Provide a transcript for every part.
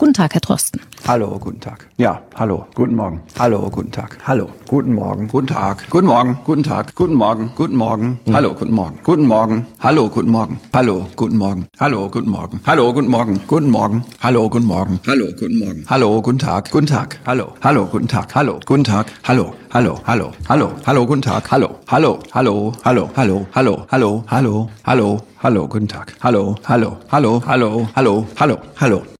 Guten Tag, Herr Drosten. Hallo, guten Tag. Ja, hallo, guten Morgen. Hallo, guten Tag. Hallo, guten Morgen. Guten Tag. Guten Morgen, guten Tag. Guten Morgen, guten Morgen. Hallo, guten Morgen. Guten Morgen. Hallo, guten Morgen. Hallo, guten Morgen. Hallo, guten Morgen. Hallo, guten Morgen. Guten Morgen. Hallo, guten Morgen. Hallo, guten Morgen. Hallo, guten Tag. Guten Tag. Hallo. Hallo, guten Tag. Hallo, guten Tag. Hallo. Hallo, hallo, hallo, hallo, guten Tag. Hallo, hallo, hallo, hallo, hallo, hallo, hallo, hallo, hallo, hallo, guten Tag. Hallo, hallo, hallo, hallo, hallo, hallo, hallo.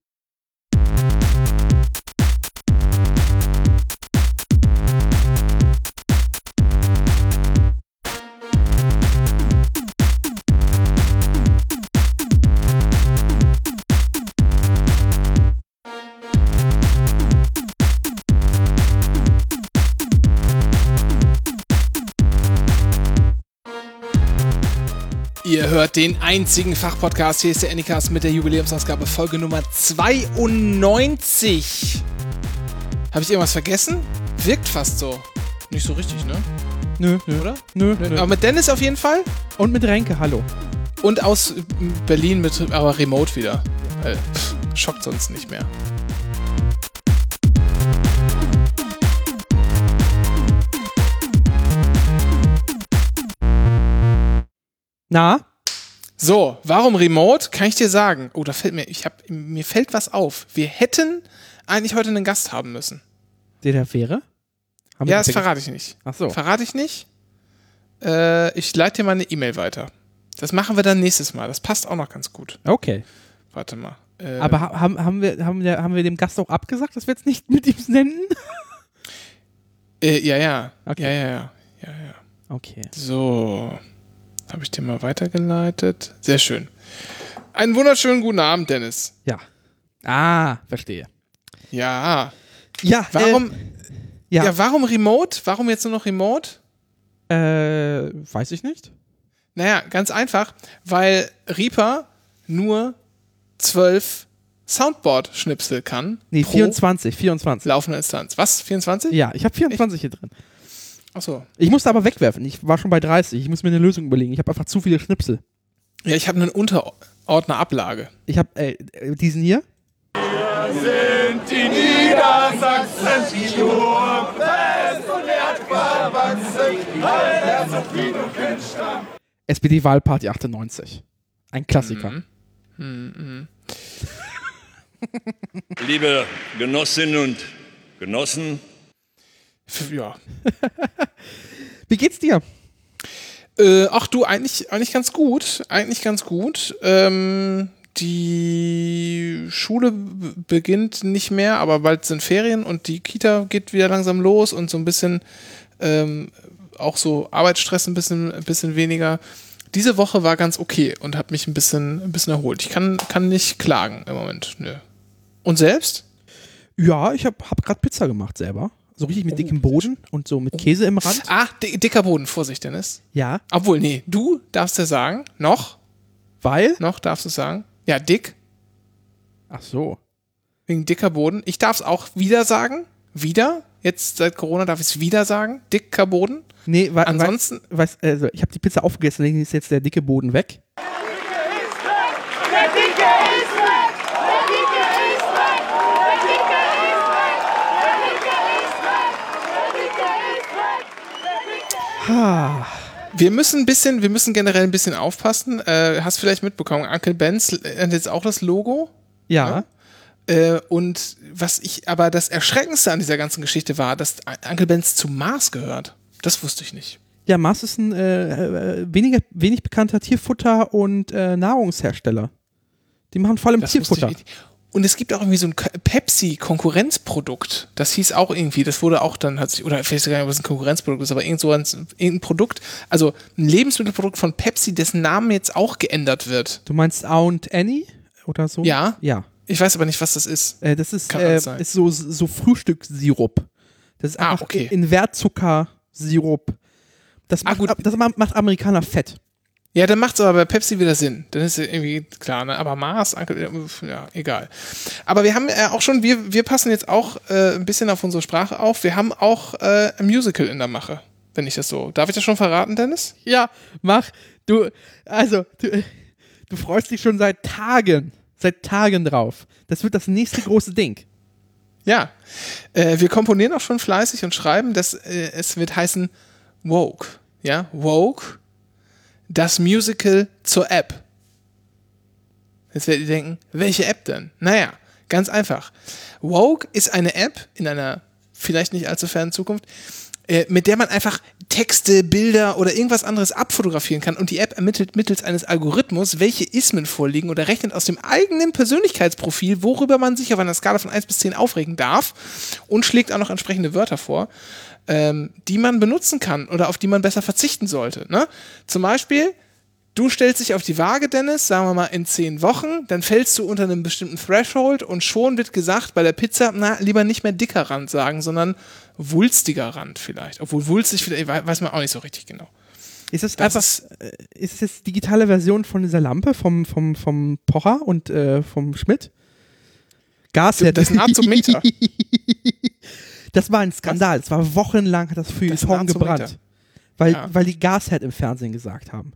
Ihr hört den einzigen Fachpodcast. Hier ist der Anycast mit der Jubiläumsausgabe Folge Nummer 92. Habe ich irgendwas vergessen? Wirkt fast so. Nicht so richtig, ne? Nö, nö. Oder? Nö, nö. Aber mit Dennis auf jeden Fall. Und mit Renke, hallo. Und aus Berlin mit, aber remote wieder. Weil, pff, schockt sonst nicht mehr. Na? So, warum Remote? Kann ich dir sagen. Oh, da fällt mir, ich hab, mir fällt was auf. Wir hätten eigentlich heute einen Gast haben müssen. Der der wäre? Ja, das verrate ich nicht. Ach so. Verrate ich nicht. Äh, ich leite dir mal eine E-Mail weiter. Das machen wir dann nächstes Mal. Das passt auch noch ganz gut. Okay. Warte mal. Äh, Aber ha haben, haben, wir, haben, wir, haben wir dem Gast auch abgesagt, dass wir jetzt nicht mit ihm nennen? äh, ja, ja. Okay. Ja, ja, ja. ja, ja. Okay. So. Habe ich dir mal weitergeleitet. Sehr schön. Einen wunderschönen guten Abend, Dennis. Ja. Ah, verstehe. Ja. Ja, Warum, Äh, ja. ja, warum Remote? Warum jetzt nur noch Remote? äh, weiß ich nicht. Naja, ganz einfach, weil Reaper nur zwölf Soundboard-Schnipsel kann. Nee, pro 24, 24. laufende Instanz. Was? 24? Ja, ich habe 24 hier drin. Achso. Ich musste aber wegwerfen. Ich war schon bei 30. Ich muss mir eine Lösung überlegen. Ich habe einfach zu viele Schnipsel. Ja, ich habe einen Unterordner Ablage. Ich habe äh, diesen hier. SPD-Wahlparty 98. Ein Klassiker. Liebe Genossinnen und Genossen, Ja. Wie geht's dir? Äh, ach du, eigentlich, eigentlich ganz gut. Eigentlich ganz gut. Ähm, die Schule beginnt nicht mehr, aber bald sind Ferien und die Kita geht wieder langsam los und so ein bisschen ähm, auch so Arbeitsstress ein bisschen, ein bisschen weniger. Diese Woche war ganz okay und hat mich ein bisschen, ein bisschen erholt. Ich kann, kann nicht klagen im Moment. Nö. Und selbst? Ja, ich habe hab gerade Pizza gemacht selber. So richtig mit dickem Boden und so mit Käse im Rand. Ah, di dicker Boden, Vorsicht, Dennis. Ja, Obwohl, nee, du darfst ja sagen, noch, weil. noch darfst du sagen. Ja, dick, Ach so. wegen dicker Boden. Ich darf es auch wieder sagen. Wieder. Jetzt seit Corona darf ich es wieder sagen. Dicker Boden. Nee, weil. Ansonsten- Weiß, weiß, also ich habe die Pizza aufgegessen, deswegen ist jetzt der dicke Boden weg. Der Dicke ist weg! Der Dicke ist weg! Der Dicke ist weg! Der Dicke ist weg! Der Dicke ist weg! Der Dicke ist Ha. Wir müssen ein bisschen, wir müssen generell ein bisschen aufpassen. Äh, hast vielleicht mitbekommen, Uncle Benz ändert jetzt auch das Logo. Ja. Äh, und was ich, aber das Erschreckendste an dieser ganzen Geschichte war, dass Uncle Benz zu Mars gehört. Das wusste ich nicht. Ja, Mars ist ein äh, äh, weniger, wenig bekannter Tierfutter- und äh, Nahrungshersteller. Die machen vor allem Das Tierfutter. Und es gibt auch irgendwie so ein Pepsi-Konkurrenzprodukt. Das hieß auch irgendwie, das wurde auch dann, hat sich, oder ich weiß gar nicht, es ein Konkurrenzprodukt ist, aber irgend so ein, irgendein Produkt, also ein Lebensmittelprodukt von Pepsi, dessen Name jetzt auch geändert wird. Du meinst Aunt Annie oder so? Ja. Ja. Ich weiß aber nicht, was das ist. Äh, das ist, äh, ist so, so Frühstückssirup. Das ist Ah, einfach okay. Invertzuckersirup. Das Ah, macht, das macht Amerikaner fett. Ja, dann macht es aber bei Pepsi wieder Sinn. Dann ist ja irgendwie klar, ne? Aber Mars, Uncle- ja, egal. Aber wir haben äh, auch schon, wir, wir passen jetzt auch äh, ein bisschen auf unsere Sprache auf. Wir haben auch äh, ein Musical in der Mache, wenn ich das so. Darf ich das schon verraten, Dennis? Ja, mach. Du, also, du, du freust dich schon seit Tagen, seit Tagen drauf. Das wird das nächste große Ding. Ja. Äh, wir komponieren auch schon fleißig und schreiben, dass äh, es wird heißen Woke. Ja, Woke, das Musical zur App. Jetzt werdet ihr denken, welche App denn? Naja, ganz einfach. Woke ist eine App in einer vielleicht nicht allzu fernen Zukunft, äh, mit der man einfach Texte, Bilder oder irgendwas anderes abfotografieren kann und die App ermittelt mittels eines Algorithmus, welche Ismen vorliegen oder rechnet aus dem eigenen Persönlichkeitsprofil, worüber man sich auf einer Skala von 1 bis 10 aufregen darf und schlägt auch noch entsprechende Wörter vor, ähm, die man benutzen kann oder auf die man besser verzichten sollte. Ne? Zum Beispiel, Du stellst dich auf die Waage, Dennis, sagen wir mal in zehn Wochen, dann fällst du unter einem bestimmten Threshold und schon wird gesagt, bei der Pizza, na, lieber nicht mehr dicker Rand sagen, sondern wulstiger Rand vielleicht. Obwohl wulstig, vielleicht, weiß man auch nicht so richtig genau. Ist Das einfach, ist- äh, ist es jetzt digitale Version von dieser Lampe vom, vom, vom Pocher und äh, vom Schmidt? Gas Das ist ein Azometer. Das war ein Skandal. Es war wochenlang hat das Das Feuilleton gebrannt. Weil, Ja. weil die Gashead im Fernsehen gesagt haben.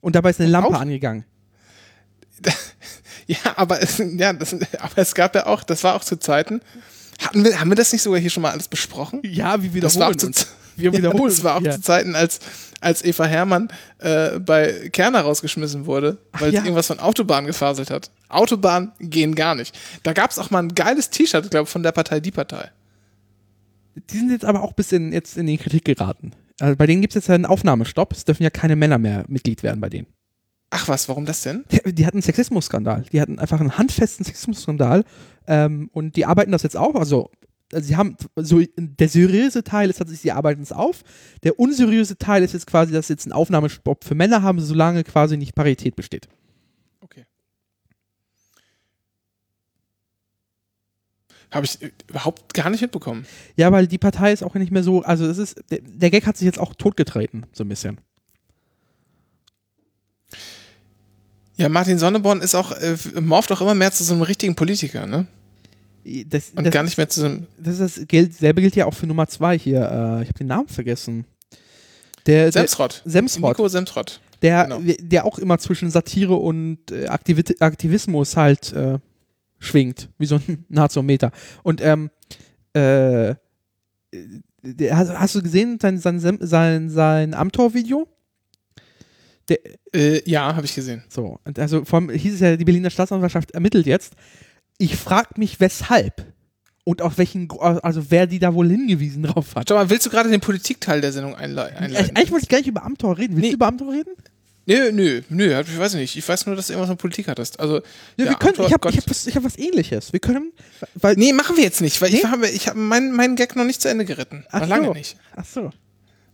Und dabei ist eine Lampe auch- angegangen. Ja, aber es, ja, das, aber es gab ja auch, das war auch zu Zeiten. Hatten wir, haben wir das nicht sogar hier schon mal alles besprochen? Ja, wie Das war wiederholen zu, uns. wir wiederholen das war auch hier. zu Zeiten, als, als Eva Hermann äh, bei Kerner rausgeschmissen wurde, weil ja. sie irgendwas von Autobahn gefaselt hat. Autobahn gehen gar nicht. Da gab es auch mal ein geiles T-Shirt, glaube ich, von der Partei Die Partei. Die sind jetzt aber auch ein bisschen jetzt in die Kritik geraten. Also bei denen gibt es jetzt einen Aufnahmestopp. Es dürfen ja keine Männer mehr Mitglied werden bei denen. Ach was, warum das denn? Die, die hatten einen Sexismusskandal. Die hatten einfach einen handfesten Sexismusskandal. Ähm, und die arbeiten das jetzt auch. Also, also sie haben so der seriöse Teil ist tatsächlich, sie arbeiten es auf. Der unseriöse Teil ist jetzt quasi, dass sie jetzt einen Aufnahmestopp für Männer haben, solange quasi nicht Parität besteht. Habe ich äh, überhaupt gar nicht mitbekommen. Ja, weil die Partei ist auch nicht mehr so, also es ist, der, der Gag hat sich jetzt auch totgetreten, so ein bisschen. Ja, Martin Sonneborn ist auch, äh, morpht auch immer mehr zu so einem richtigen Politiker, ne? Das, Und das, gar nicht mehr zu so einem. das, das gilt, selbe gilt ja auch für Nummer zwei hier. Äh, ich habe den Namen vergessen. Der, der, Semsrott. Semsrott. Nico Semsrott. der, genau. der auch immer zwischen Satire und äh, Aktivismus halt äh, schwingt, wie so ein Nazometer. Und ähm, äh, hast, hast du gesehen sein, sein, sein, sein Amtor-Video? Äh, ja, habe ich gesehen. So, und also vor allem hieß es ja, die Berliner Staatsanwaltschaft ermittelt jetzt. Ich frage mich, weshalb und auf welchen, also wer die da wohl hingewiesen drauf hat. Schau mal, willst du gerade den Politikteil der Sendung einleiten? eigentlich wollte ich gar nicht über Amtor reden. Willst Nee. du über Amtor reden? Nö, nö, nö, ich weiß nicht. Ich weiß nur, dass du irgendwas mit Politik hattest. Also, Ja, wir können, ich habe ich hab was, ich hab was ähnliches. Wir können, weil, Nee, machen wir jetzt nicht, weil ich Nee? habe ich hab meinen meinen Gag noch nicht zu Ende geritten. Ach noch lange so. nicht. Ach so.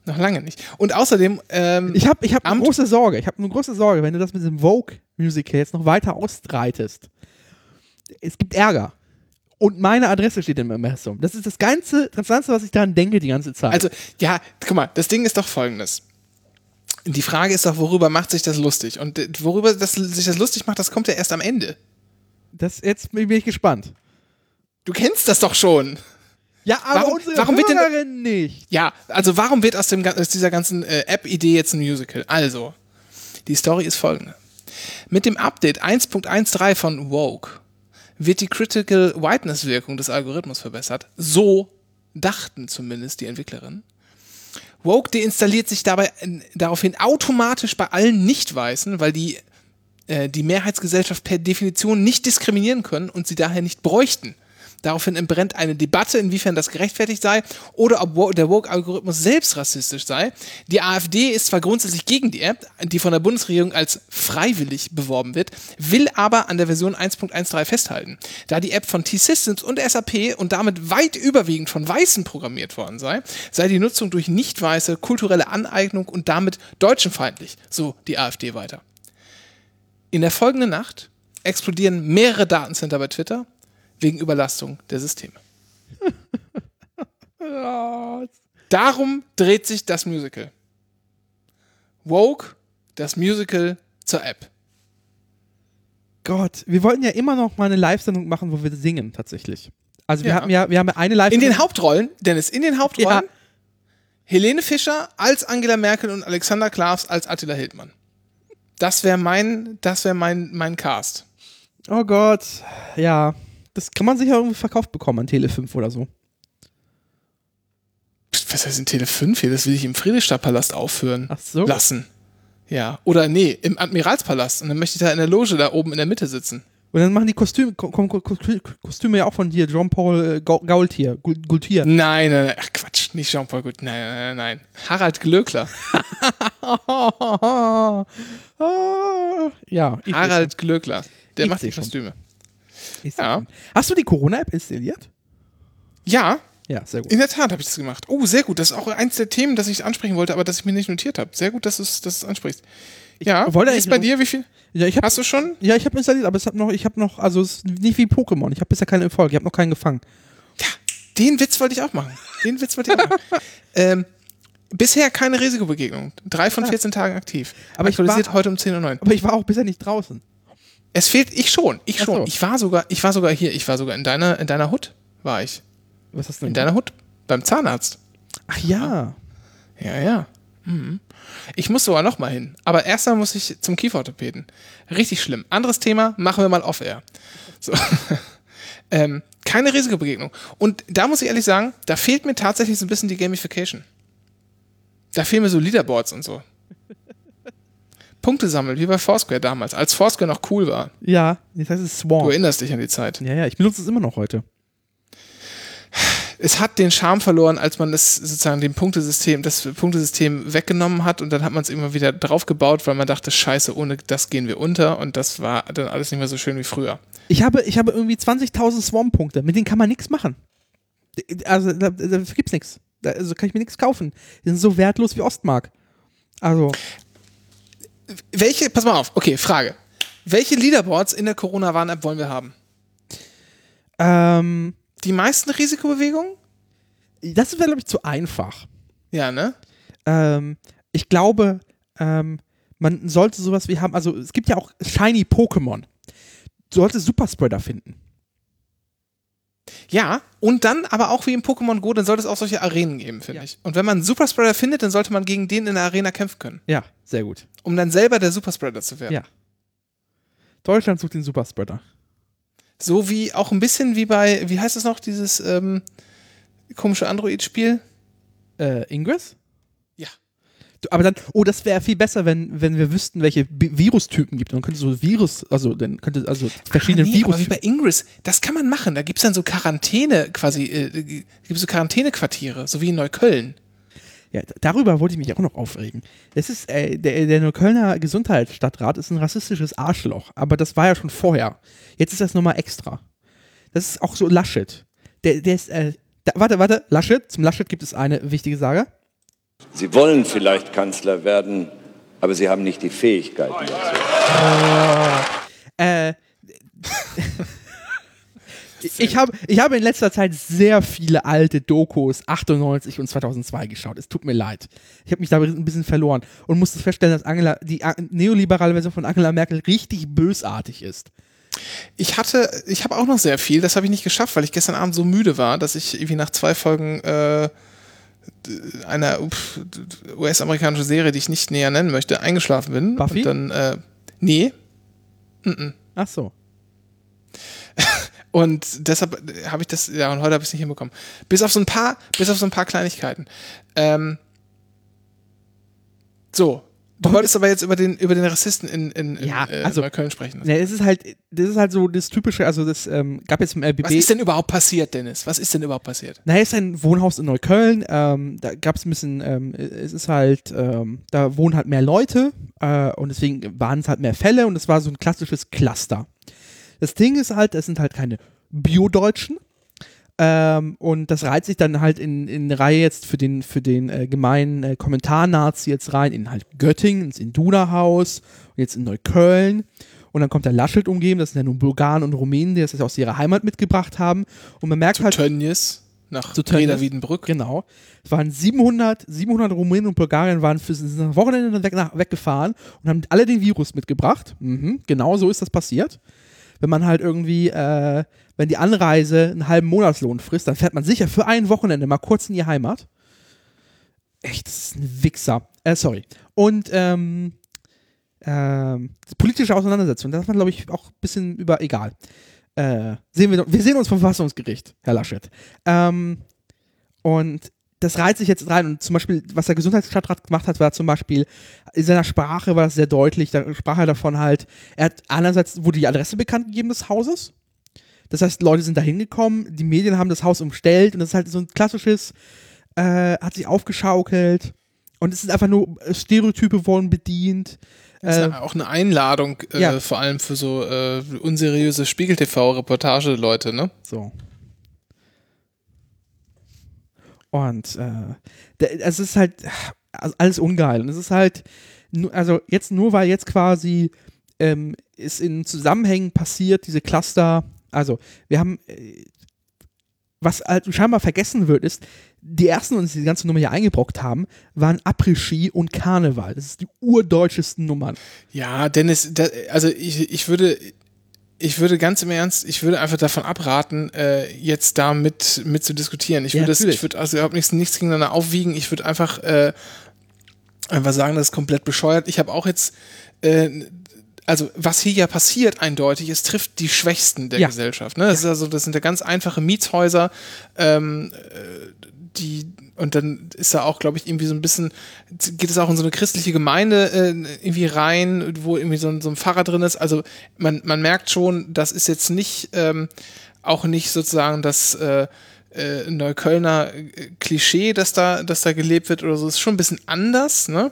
Noch lange nicht. Und außerdem, ähm, Ich habe ich hab eine große Sorge. Ich habe eine große Sorge, wenn du das mit dem Vogue-Musical jetzt noch weiter ausbreitest. Es gibt Ärger. Und meine Adresse steht im Impressum. Das ist das Ganze, das Ganze, was ich daran denke die ganze Zeit. also, ja, guck mal, das Ding ist doch folgendes. Die Frage ist doch, worüber macht sich das lustig? Und äh, worüber das, sich das lustig macht, das kommt ja erst am Ende. das, jetzt bin ich gespannt. Du kennst das doch schon. Ja, aber Warum- unsere warum wird denn- nicht. Ja, also warum wird aus, dem, aus dieser ganzen äh, App-Idee jetzt ein Musical? Also, die Story ist folgende. Mit dem Update 1.13 von Woke wird die Critical Whiteness-Wirkung des Algorithmus verbessert. So dachten zumindest die Entwicklerinnen. Woke deinstalliert sich dabei äh, daraufhin automatisch bei allen Nicht-Weißen, weil die äh, die Mehrheitsgesellschaft per Definition nicht diskriminieren können und sie daher nicht bräuchten. Daraufhin entbrennt eine Debatte, inwiefern das gerechtfertigt sei oder ob der Woke-Algorithmus selbst rassistisch sei. Die AfD ist zwar grundsätzlich gegen die App, die von der Bundesregierung als freiwillig beworben wird, will aber an der Version 1.13 festhalten. Da die App von T-Systems und SAP und damit weit überwiegend von Weißen programmiert worden sei, sei die Nutzung durch Nicht-Weiße kulturelle Aneignung und damit deutschenfeindlich, so die AfD weiter. In der folgenden Nacht explodieren mehrere Datencenter bei Twitter wegen Überlastung der Systeme. Darum dreht sich das Musical. Woke, das Musical zur App. Gott, wir wollten ja immer noch mal eine Live-Sendung machen, wo wir singen, tatsächlich. Also wir Ja. haben ja, wir haben ja eine live In den Hauptrollen, Dennis, in den Hauptrollen, Ja. Helene Fischer als Angela Merkel und Alexander Klavs als Attila Hildmann. Das wäre mein, das wäre mein, mein Cast. Oh Gott. Ja. Das kann man sicher irgendwie verkauft bekommen an Tele 5 oder so. Was heißt in Tele 5 hier? Das will ich im Friedrichstadtpalast aufführen Ach so. lassen. Ja. Oder nee, im Admiralspalast. Und dann möchte ich da in der Loge da oben in der Mitte sitzen. Und dann machen die Kostüme, Ko- Ko- Ko- Ko- Kostüme ja auch von dir, Jean-Paul äh, Gau- Gaultier, Gaultier. Nein, nein, nein. Ach Quatsch, nicht Jean-Paul Gut. Nein, nein, nein, nein. Harald Glöckler. ja, ich Harald Glöckler. Der Ich macht die schon. Kostüme. Ich Ja. Hast du die Corona-App installiert? Ja, Ja, sehr gut. in der Tat habe ich das gemacht. Oh, sehr gut. Das ist auch eins der Themen, das ich ansprechen wollte, aber das ich mir nicht notiert habe. Sehr gut, dass du es ansprichst. Ja, wollte ist bei dir? Wie viel? Ja, ich habe Hast du schon? ja, ich habe installiert, aber es hat noch, ich habe noch, also es ist nicht wie Pokémon. Ich habe bisher keinen Erfolg. Ich habe noch keinen gefangen. Den Witz wollte ich auch machen. Den Witz wollte ich auch machen. ähm, bisher keine Risikobegegnung. Drei von 14 Tagen aktiv. Aber ich Aktualisiert war- heute um 10.09 Uhr. Aber ich war auch bisher nicht draußen. Es fehlt, ich schon, ich schon. so. Ich war sogar, ich war sogar hier, ich war sogar in deiner, in deiner Hut, war ich. Was hast du In denn? deiner Hut? Beim Zahnarzt. Ach ja. Ja, ja. Mhm. Ich muss sogar noch mal hin. Aber erst einmal muss ich zum Kieferorthopäden. Richtig schlimm. Anderes Thema, machen wir mal off-air. So. ähm, keine Risikobegegnung. Und da muss ich ehrlich sagen, da fehlt mir tatsächlich so ein bisschen die Gamification. Da fehlen mir so Leaderboards und so. Punkte sammeln, wie bei Foursquare damals, als Foursquare noch cool war. Ja, jetzt heißt es Du Swarm. erinnerst dich an die Zeit. Ja, ja, ich benutze es immer noch heute. es hat den Charme verloren, als man das sozusagen dem Punktesystem, das Punktesystem weggenommen hat und dann hat man es immer wieder draufgebaut, weil man dachte, scheiße, ohne das gehen wir unter und das war dann alles nicht mehr so schön wie früher. Ich habe, ich habe irgendwie 20.000 Swarm-Punkte. Mit denen kann man nichts machen. Also, da, da gibt's nichts. Da, also kann ich mir nichts kaufen. Die sind so wertlos wie Ostmark. Also, Welche, pass mal auf, okay, Frage. Welche Leaderboards in der Corona-Warn-App wollen wir haben? ähm, Die meisten Risikobewegungen? das wäre, glaube ich, zu einfach. Ja, ne? Ähm, ich glaube, ähm, man sollte sowas wie haben, also es gibt ja auch Shiny Pokémon. Du solltest Superspreader finden. Ja, und dann aber auch wie im Pokémon Go, dann sollte es auch solche Arenen geben, finde Ja. ich. Und wenn man einen Superspreader findet, dann sollte man gegen den in der Arena kämpfen können, Ja, sehr gut. um dann selber der Superspreader zu werden. Ja. Deutschland sucht den Superspreader. So wie auch ein bisschen wie bei, wie heißt es noch, dieses ähm, komische Android-Spiel? Äh, Ingress? Aber dann, oh, das wäre viel besser, wenn, wenn wir wüssten, welche B Virustypen gibt. Dann könnte so Virus, also dann könnte also verschiedene ah, nee, aber wie Virus. bei Ingress, das kann man machen. Da gibt es dann so Quarantäne quasi, äh, gibt es so Quarantänequartiere, so wie in Neukölln. Ja, darüber wollte ich mich auch noch aufregen. Das ist, äh, der, der Neuköllner Gesundheitsstadtrat ist ein rassistisches Arschloch, aber das war ja schon vorher. Jetzt ist das nochmal extra. Das ist auch so Laschet. Der, der ist, äh, da, warte, warte, Laschet, zum Laschet gibt es eine wichtige Sage. Sie wollen vielleicht Kanzler werden, aber Sie haben nicht die Fähigkeiten dazu. Äh, ich, habe, ich habe in letzter Zeit sehr viele alte Dokus 98 und 2002 geschaut. Es tut mir leid. Ich habe mich da ein bisschen verloren und musste feststellen, dass Angela, die neoliberale Version von Angela Merkel richtig bösartig ist. Ich hatte, ich habe auch noch sehr viel, das habe ich nicht geschafft, weil ich gestern Abend so müde war, dass ich irgendwie nach zwei Folgen äh, einer US-amerikanischen Serie, die ich nicht näher nennen möchte, eingeschlafen bin. Buffy? Und dann, äh, nee. Ach so. Und deshalb habe ich das, ja, und heute habe ich es nicht hinbekommen. Bis auf so ein paar, bis auf so ein paar Kleinigkeiten. Ähm, so. Du wolltest aber jetzt über den, über den Rassisten in, in, in Ja, äh, also- Neukölln sprechen. Ne, es ist halt, das ist halt so das typische, also das ähm, gab jetzt im LBB. Was ist denn überhaupt passiert, Dennis? Was ist denn überhaupt passiert? Na, es ist ein Wohnhaus in Neukölln. Ähm, da gab es ein bisschen, ähm, es ist halt, ähm, da wohnen halt mehr Leute äh, und deswegen waren es halt mehr Fälle und es war so ein klassisches Cluster. Das Ding ist halt, es sind halt keine Bio-Deutschen. Ähm, und das reiht sich dann halt in, in eine Reihe jetzt für den, für den äh, gemeinen äh, Kommentar-Nazi jetzt rein, in halt Göttingen, ins Induna-Haus und jetzt in Neukölln. Und dann kommt der Laschet umgeben, das sind ja nun Bulgaren und Rumänen, die das jetzt aus ihrer Heimat mitgebracht haben. Und man merkt halt, Tönnies nach Zu Tönnies. Breda Wiedenbrück. Genau. Es waren 700, 700 Rumänen und Bulgarien waren für sind am Wochenende dann weg, nach, weggefahren und haben alle den Virus mitgebracht. Mhm, genau so ist das passiert. Wenn man halt irgendwie, äh, wenn die Anreise einen halben Monatslohn frisst, dann fährt man sicher für ein Wochenende mal kurz in die Heimat. Echt, das ist ein Wichser. Äh, sorry. Und, ähm, ähm, politische Auseinandersetzung. Da darf man, glaube ich, auch ein bisschen über, egal. Äh, sehen wir, wir sehen uns vom Verfassungsgericht, Herr Laschet. Ähm, und das reiht sich jetzt rein. Und zum Beispiel, was der Gesundheitsstadtrat gemacht hat, war zum Beispiel, in seiner Sprache war das sehr deutlich, da sprach er davon halt, er hat einerseits wurde die Adresse bekannt gegeben des Hauses. Das heißt, Leute sind da hingekommen, die Medien haben das Haus umstellt und das ist halt so ein klassisches, äh, hat sich aufgeschaukelt und es sind einfach nur äh, Stereotype wurden bedient. Das ist Äh, auch eine Einladung, äh, ja. vor allem für so äh, unseriöse Spiegel-TV-Reportage-Leute, ne? So. Und äh, es ist halt also alles ungeil. Und es ist halt, also jetzt nur weil jetzt quasi ähm, ist in Zusammenhängen passiert, diese Cluster, also wir haben, äh, was halt scheinbar vergessen wird, ist, die ersten, die uns die ganze Nummer hier eingebrockt haben, waren Après-Ski und Karneval. Das ist die urdeutschesten Nummern. Ja, Dennis, da, also ich, ich würde, ich würde ganz im Ernst, ich würde einfach davon abraten, äh, jetzt da mit, mit zu diskutieren. Ich Ja, würde es, natürlich. ich würde also überhaupt nichts, nichts gegeneinander aufwiegen. Ich würde einfach, äh, einfach sagen, das ist komplett bescheuert. Ich habe auch jetzt, äh, also was hier ja passiert eindeutig, es trifft die Schwächsten der Ja. Gesellschaft. Ne? Das, ist also, das sind ja ganz einfache Mietshäuser, ähm, äh, die und dann ist da auch, glaube ich, irgendwie so ein bisschen, geht es auch in so eine christliche Gemeinde äh, irgendwie rein, wo irgendwie so ein, so ein Pfarrer drin ist. Also man, man merkt schon, das ist jetzt nicht, ähm, auch nicht sozusagen das äh, äh, Neuköllner äh, Klischee, das da, das da gelebt wird oder so. ist schon ein bisschen anders, ne?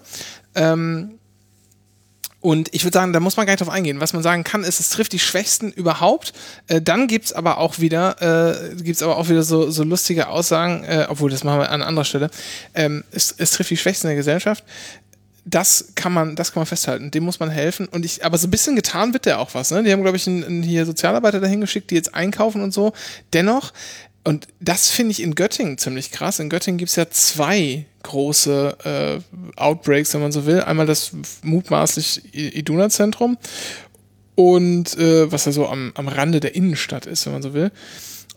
Ähm, und ich würde sagen, da muss man gar nicht drauf eingehen. Was man sagen kann, ist, es trifft die Schwächsten überhaupt. Äh, dann gibt's aber auch wieder, äh, gibt's aber auch wieder so, so lustige Aussagen, äh, obwohl das machen wir an anderer Stelle. Ähm, es, es trifft die Schwächsten der Gesellschaft. Das kann man, das kann man festhalten. Dem muss man helfen. Und ich, aber so ein bisschen getan wird ja auch was. Ne? Die haben, glaube ich, einen, einen hier Sozialarbeiter dahin geschickt, die jetzt einkaufen und so. Dennoch, und das finde ich in Göttingen ziemlich krass. In Göttingen gibt's ja zwei große äh, Outbreaks, wenn man so will. Einmal das mutmaßlich Iduna-Zentrum und äh, was ja so am, am Rande der Innenstadt ist, wenn man so will.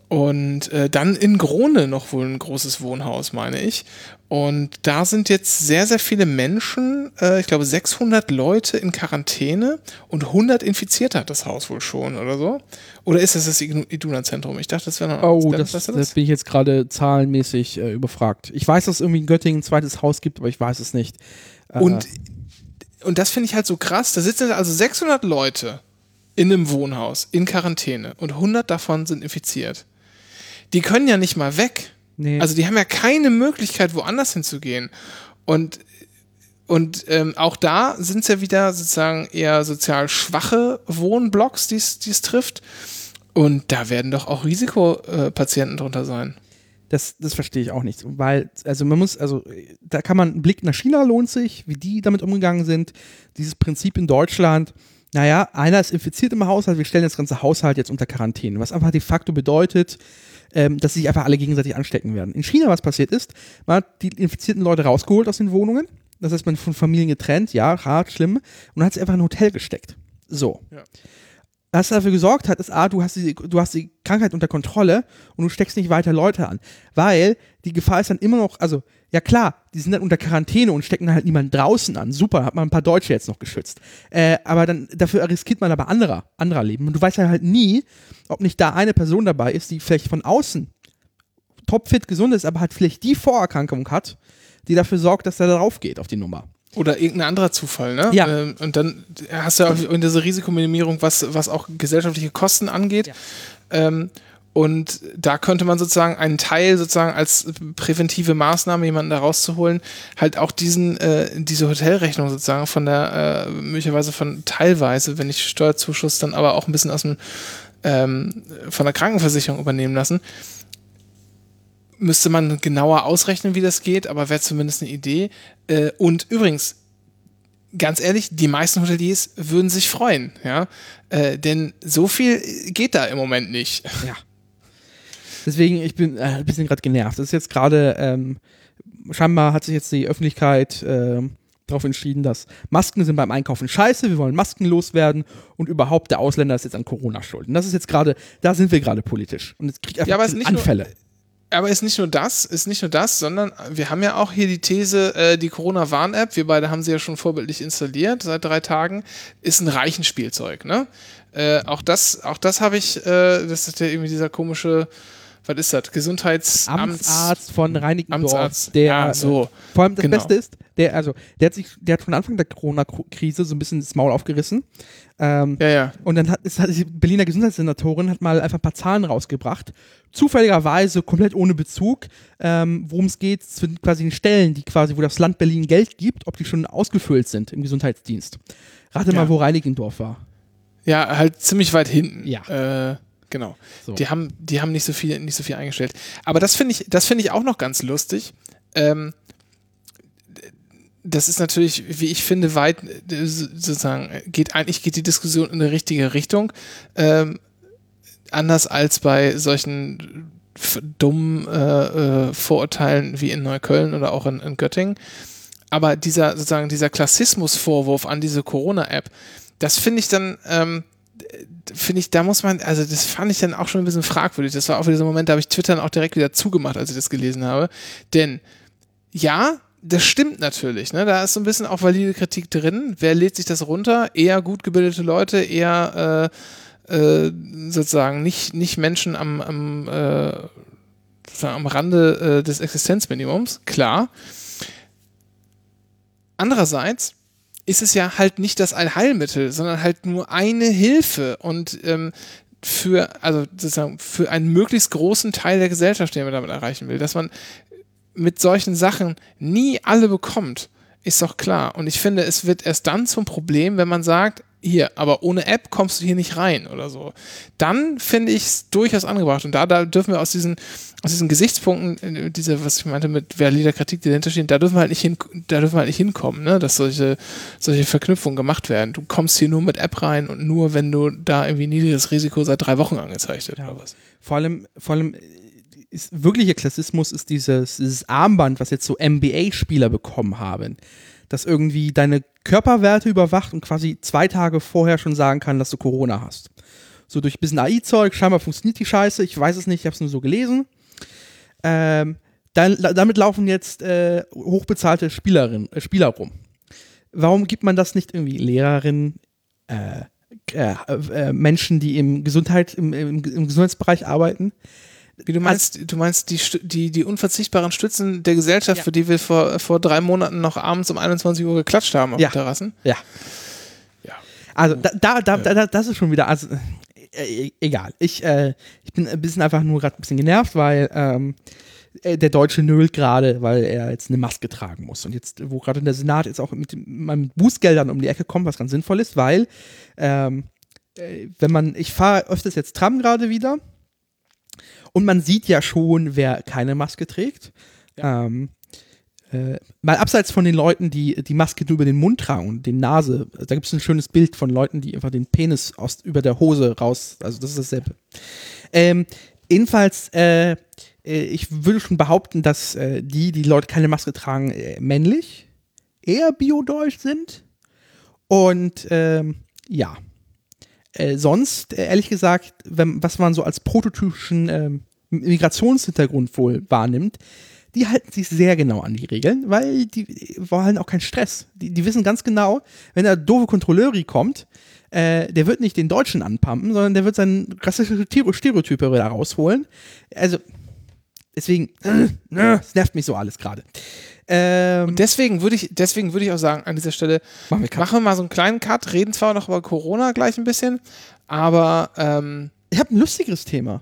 Und äh, dann in Grone noch wohl ein großes Wohnhaus, meine ich. Und da sind jetzt sehr, sehr viele Menschen, äh, ich glaube 600 Leute in Quarantäne und 100 Infizierte hat das Haus wohl schon oder so. Oder ist das das Iduna-Zentrum? Ich dachte, das wäre noch Oh, Dennis, das, du das bin ich jetzt gerade zahlenmäßig äh, überfragt. Ich weiß, dass es irgendwie in Göttingen ein zweites Haus gibt, aber ich weiß es nicht. Äh, Und, und das finde ich halt so krass. Da sitzen also 600 Leute in einem Wohnhaus in Quarantäne und 100 davon sind infiziert. Die können ja nicht mal weg. Nee. Also die haben ja keine Möglichkeit, woanders hinzugehen. Und, und ähm, auch da sind es ja wieder sozusagen eher sozial schwache Wohnblocks, die es trifft. Und da werden doch auch Risikopatienten drunter sein. Das, das verstehe ich auch nicht. Weil, also man muss, also da kann man, ein Blick nach China lohnt sich, wie die damit umgegangen sind. Dieses Prinzip in Deutschland, naja, einer ist infiziert im Haushalt, wir stellen das ganze Haushalt jetzt unter Quarantäne, was einfach de facto bedeutet, ähm, dass sie sich einfach alle gegenseitig anstecken werden. In China, was passiert ist, man hat die infizierten Leute rausgeholt aus den Wohnungen, das heißt, man von Familien getrennt, ja, hart, schlimm, und hat sie einfach in ein Hotel gesteckt. So. Ja. Was dafür gesorgt hat, ist, A, du hast, die, du hast die Krankheit unter Kontrolle und du steckst nicht weiter Leute an. Weil die Gefahr ist dann immer noch, also, ja klar, die sind dann unter Quarantäne und stecken dann halt niemanden draußen an. Super, hat man ein paar Deutsche jetzt noch geschützt. Äh, aber dann, dafür riskiert man aber anderer, anderer Leben. Und du weißt ja halt nie, ob nicht da eine Person dabei ist, die vielleicht von außen topfit gesund ist, aber halt vielleicht die Vorerkrankung hat, die dafür sorgt, dass er darauf geht auf die Nummer. Oder irgendein anderer Zufall, ne? Ja. Ähm, und dann hast du ja auch diese Risikominimierung, was, was auch gesellschaftliche Kosten angeht. Ja. Ähm, und da könnte man sozusagen einen Teil sozusagen als präventive Maßnahme, jemanden da rauszuholen, halt auch diesen, äh, diese Hotelrechnung sozusagen von der, äh, möglicherweise von teilweise, wenn nicht Steuerzuschuss, dann aber auch ein bisschen aus dem, ähm, von der Krankenversicherung übernehmen lassen. Müsste man genauer ausrechnen, wie das geht, aber wäre zumindest eine Idee. Äh, und übrigens, ganz ehrlich, die meisten Hoteliers würden sich freuen, ja. Äh, denn so viel geht da im Moment nicht. Ja. Deswegen, ich bin äh, ein bisschen gerade genervt. Das ist jetzt gerade, ähm, scheinbar hat sich jetzt die Öffentlichkeit ähm, darauf entschieden, dass Masken sind beim Einkaufen scheiße, wir wollen Masken loswerden und überhaupt der Ausländer ist jetzt an Corona schuld. Und das ist jetzt gerade, da sind wir gerade politisch. Und es kriegt einfach Ja, aber es ist nicht nur- Anfälle. aber ist nicht nur das, ist nicht nur das, sondern wir haben ja auch hier die These, äh, die Corona-Warn-App, wir beide haben sie ja schon vorbildlich installiert seit drei Tagen, ist ein Reichenspielzeug, ne? Äh, auch das, auch das habe ich, äh, das ist ja irgendwie dieser komische, was ist das? Gesundheitsamts Amtsarzt von Reinickendorf, Amtsarzt. der Ja, so. äh, vor allem das Genau. Beste ist, der also der hat sich der hat von Anfang der Corona-Krise so ein bisschen das Maul aufgerissen. Ähm, Ja, ja. Und dann hat, ist, hat die Berliner Gesundheitssenatorin hat mal einfach ein paar Zahlen rausgebracht, zufälligerweise komplett ohne Bezug, ähm, worum es geht, sind quasi die Stellen, die quasi, wo das Land Berlin Geld gibt, ob die schon ausgefüllt sind im Gesundheitsdienst. Rate Ja. mal, wo Reinickendorf war. Ja, halt ziemlich weit hinten. Ja. Äh, genau. So. Die haben, die haben nicht so viel, nicht so viel eingestellt. Aber das finde ich, das finde ich auch noch ganz lustig. Ähm, das ist natürlich, wie ich finde, weit sozusagen geht eigentlich geht die Diskussion in eine richtige Richtung. Ähm, anders als bei solchen dummen äh, äh, Vorurteilen wie in Neukölln oder auch in, in Göttingen. Aber dieser sozusagen dieser Klassismusvorwurf an diese Corona-App, das finde ich dann, ähm, finde ich, da muss man, also das fand ich dann auch schon ein bisschen fragwürdig. Das war auch ein Moment, da habe ich Twitter dann auch direkt wieder zugemacht, als ich das gelesen habe. Denn ja, das stimmt natürlich. Ne? Da ist so ein bisschen auch valide Kritik drin. Wer lädt sich das runter? Eher gut gebildete Leute, eher äh, äh, sozusagen nicht, nicht Menschen am, am, äh, am Rande äh, des Existenzminimums, klar. Andererseits ist es ja halt nicht das Allheilmittel, sondern halt nur eine Hilfe und ähm, für, also sozusagen für einen möglichst großen Teil der Gesellschaft, den man damit erreichen will, dass man mit solchen Sachen nie alle bekommt, ist doch klar. Und ich finde, es wird erst dann zum Problem, wenn man sagt, hier, aber ohne App kommst du hier nicht rein oder so. Dann finde ich es durchaus angebracht. Und da, da dürfen wir aus diesen, aus diesen Gesichtspunkten, äh, diese, was ich meinte mit valider Kritik, die dahinter stehen, da dürfen wir halt nicht, hin, da dürfen wir halt nicht hinkommen, ne? dass solche, solche Verknüpfungen gemacht werden. Du kommst hier nur mit App rein und nur, wenn du da irgendwie niedriges Risiko seit drei Wochen angezeigt wird oder was. Vor allem, vor allem äh, ist wirklicher Klassismus ist dieses, dieses Armband, was jetzt so NBA-Spieler bekommen haben, das irgendwie deine Körperwerte überwacht und quasi zwei Tage vorher schon sagen kann, dass du Corona hast. So durch ein bisschen AI-Zeug, scheinbar funktioniert die Scheiße, ich weiß es nicht, ich habe es nur so gelesen. Ähm, dann, damit laufen jetzt äh, hochbezahlte Spielerinnen, äh, Spieler rum. Warum gibt man das nicht irgendwie Lehrerinnen, äh, äh, äh, Menschen, die im, Gesundheit, im, im, im Gesundheitsbereich arbeiten? Wie du meinst, du meinst die, die, die unverzichtbaren Stützen der Gesellschaft, für die wir vor, vor drei Monaten noch abends um 21 Uhr geklatscht haben auf Ja. den Terrassen? Ja. Ja. Also da, da, da, da, das ist schon wieder, also äh, egal. Ich, äh, ich bin ein bisschen einfach nur gerade ein bisschen genervt, weil ähm, äh, der Deutsche nölt gerade, weil er jetzt eine Maske tragen muss. Und jetzt, wo gerade der Senat jetzt auch mit, mit Bußgeldern um die Ecke kommt, was ganz sinnvoll ist, weil ähm, äh, wenn man, ich fahre öfters jetzt Tram gerade wieder und man sieht ja schon, wer keine Maske trägt. Ähm, äh, mal abseits von den Leuten, die die Maske nur über den Mund tragen und die Nase, da gibt es ein schönes Bild von Leuten, die einfach den Penis aus, über der Hose raus, also das ist dasselbe. Ähm, jedenfalls, äh, äh, ich würde schon behaupten, dass äh, die, die Leute keine Maske tragen, äh, männlich, eher biodeutsch sind. Und ähm, ja. Äh, sonst, äh, ehrlich gesagt, wenn, was man so als prototypischen ähm, Migrationshintergrund wohl wahrnimmt, die halten sich sehr genau an die Regeln, weil die wollen auch keinen Stress. Die, die wissen ganz genau, wenn der doofe Kontrolleuri kommt, äh, der wird nicht den Deutschen anpumpen, sondern der wird seinen rassistische Stereotype da rausholen. Also, deswegen, äh, es nervt mich so alles gerade. Ähm, Deswegen würde ich, deswegen würde ich auch sagen, an dieser Stelle, Machen wir machen wir mal so einen kleinen Cut, reden zwar noch über Corona gleich ein bisschen, aber ähm, ich habe ein lustigeres Thema.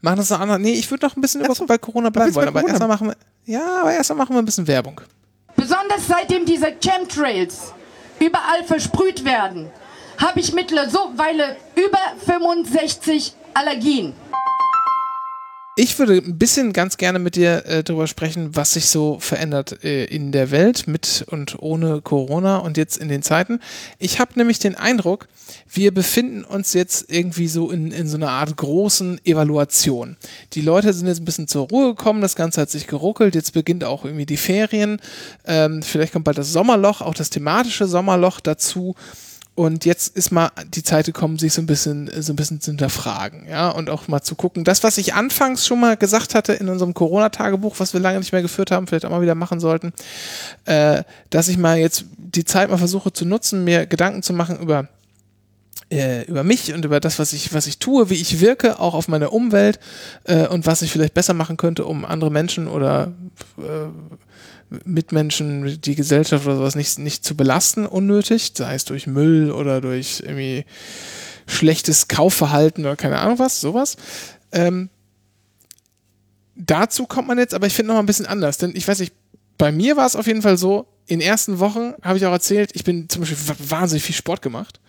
machen das noch anders. Nee, ich würde noch ein bisschen über, so. bei Corona bleiben wollen, aber Corona erstmal machen wir, ja, aber erstmal machen wir ein bisschen Werbung. Besonders seitdem diese Chemtrails überall versprüht werden, habe ich mittlerweile über 65 Allergien. Ich würde ein bisschen ganz gerne mit dir äh, darüber sprechen, was sich so verändert äh, in der Welt mit und ohne Corona und jetzt in den Zeiten. Ich habe nämlich den Eindruck, wir befinden uns jetzt irgendwie so in, in so einer Art großen Evaluation. Die Leute sind jetzt ein bisschen zur Ruhe gekommen, das Ganze hat sich geruckelt, jetzt beginnt auch irgendwie die Ferien, ähm, vielleicht kommt bald das Sommerloch, auch das thematische Sommerloch dazu. Und jetzt ist mal die Zeit gekommen, sich so ein bisschen, so ein bisschen zu hinterfragen, ja, und auch mal zu gucken. Das, was ich anfangs schon mal gesagt hatte in unserem Corona-Tagebuch, was wir lange nicht mehr geführt haben, vielleicht auch mal wieder machen sollten, äh, dass ich mal jetzt die Zeit mal versuche zu nutzen, mir Gedanken zu machen über äh, über mich und über das, was ich, was ich tue, wie ich wirke, auch auf meine Umwelt äh, und was ich vielleicht besser machen könnte, um andere Menschen oder äh, Mitmenschen, die Gesellschaft oder sowas nicht, nicht zu belasten, unnötig, sei es durch Müll oder durch irgendwie schlechtes Kaufverhalten oder keine Ahnung was, sowas. Ähm, dazu kommt man jetzt, aber ich finde noch mal ein bisschen anders, denn ich weiß nicht, bei mir war es auf jeden Fall so, in den ersten Wochen habe ich auch erzählt, ich bin zum Beispiel wahnsinnig viel Sport gemacht.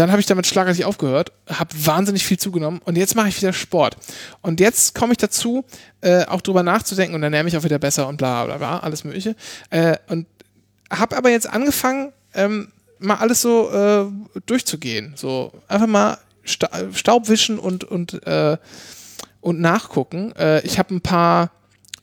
Dann habe ich damit schlagartig aufgehört, habe wahnsinnig viel zugenommen und jetzt mache ich wieder Sport. Und jetzt komme ich dazu, äh, auch drüber nachzudenken und dann ernähre ich auch wieder besser und bla bla bla, alles Mögliche. Äh, und habe aber jetzt angefangen, ähm, mal alles so äh, durchzugehen. So einfach mal Sta Staub wischen und, und, äh, und nachgucken. Äh, ich habe ein paar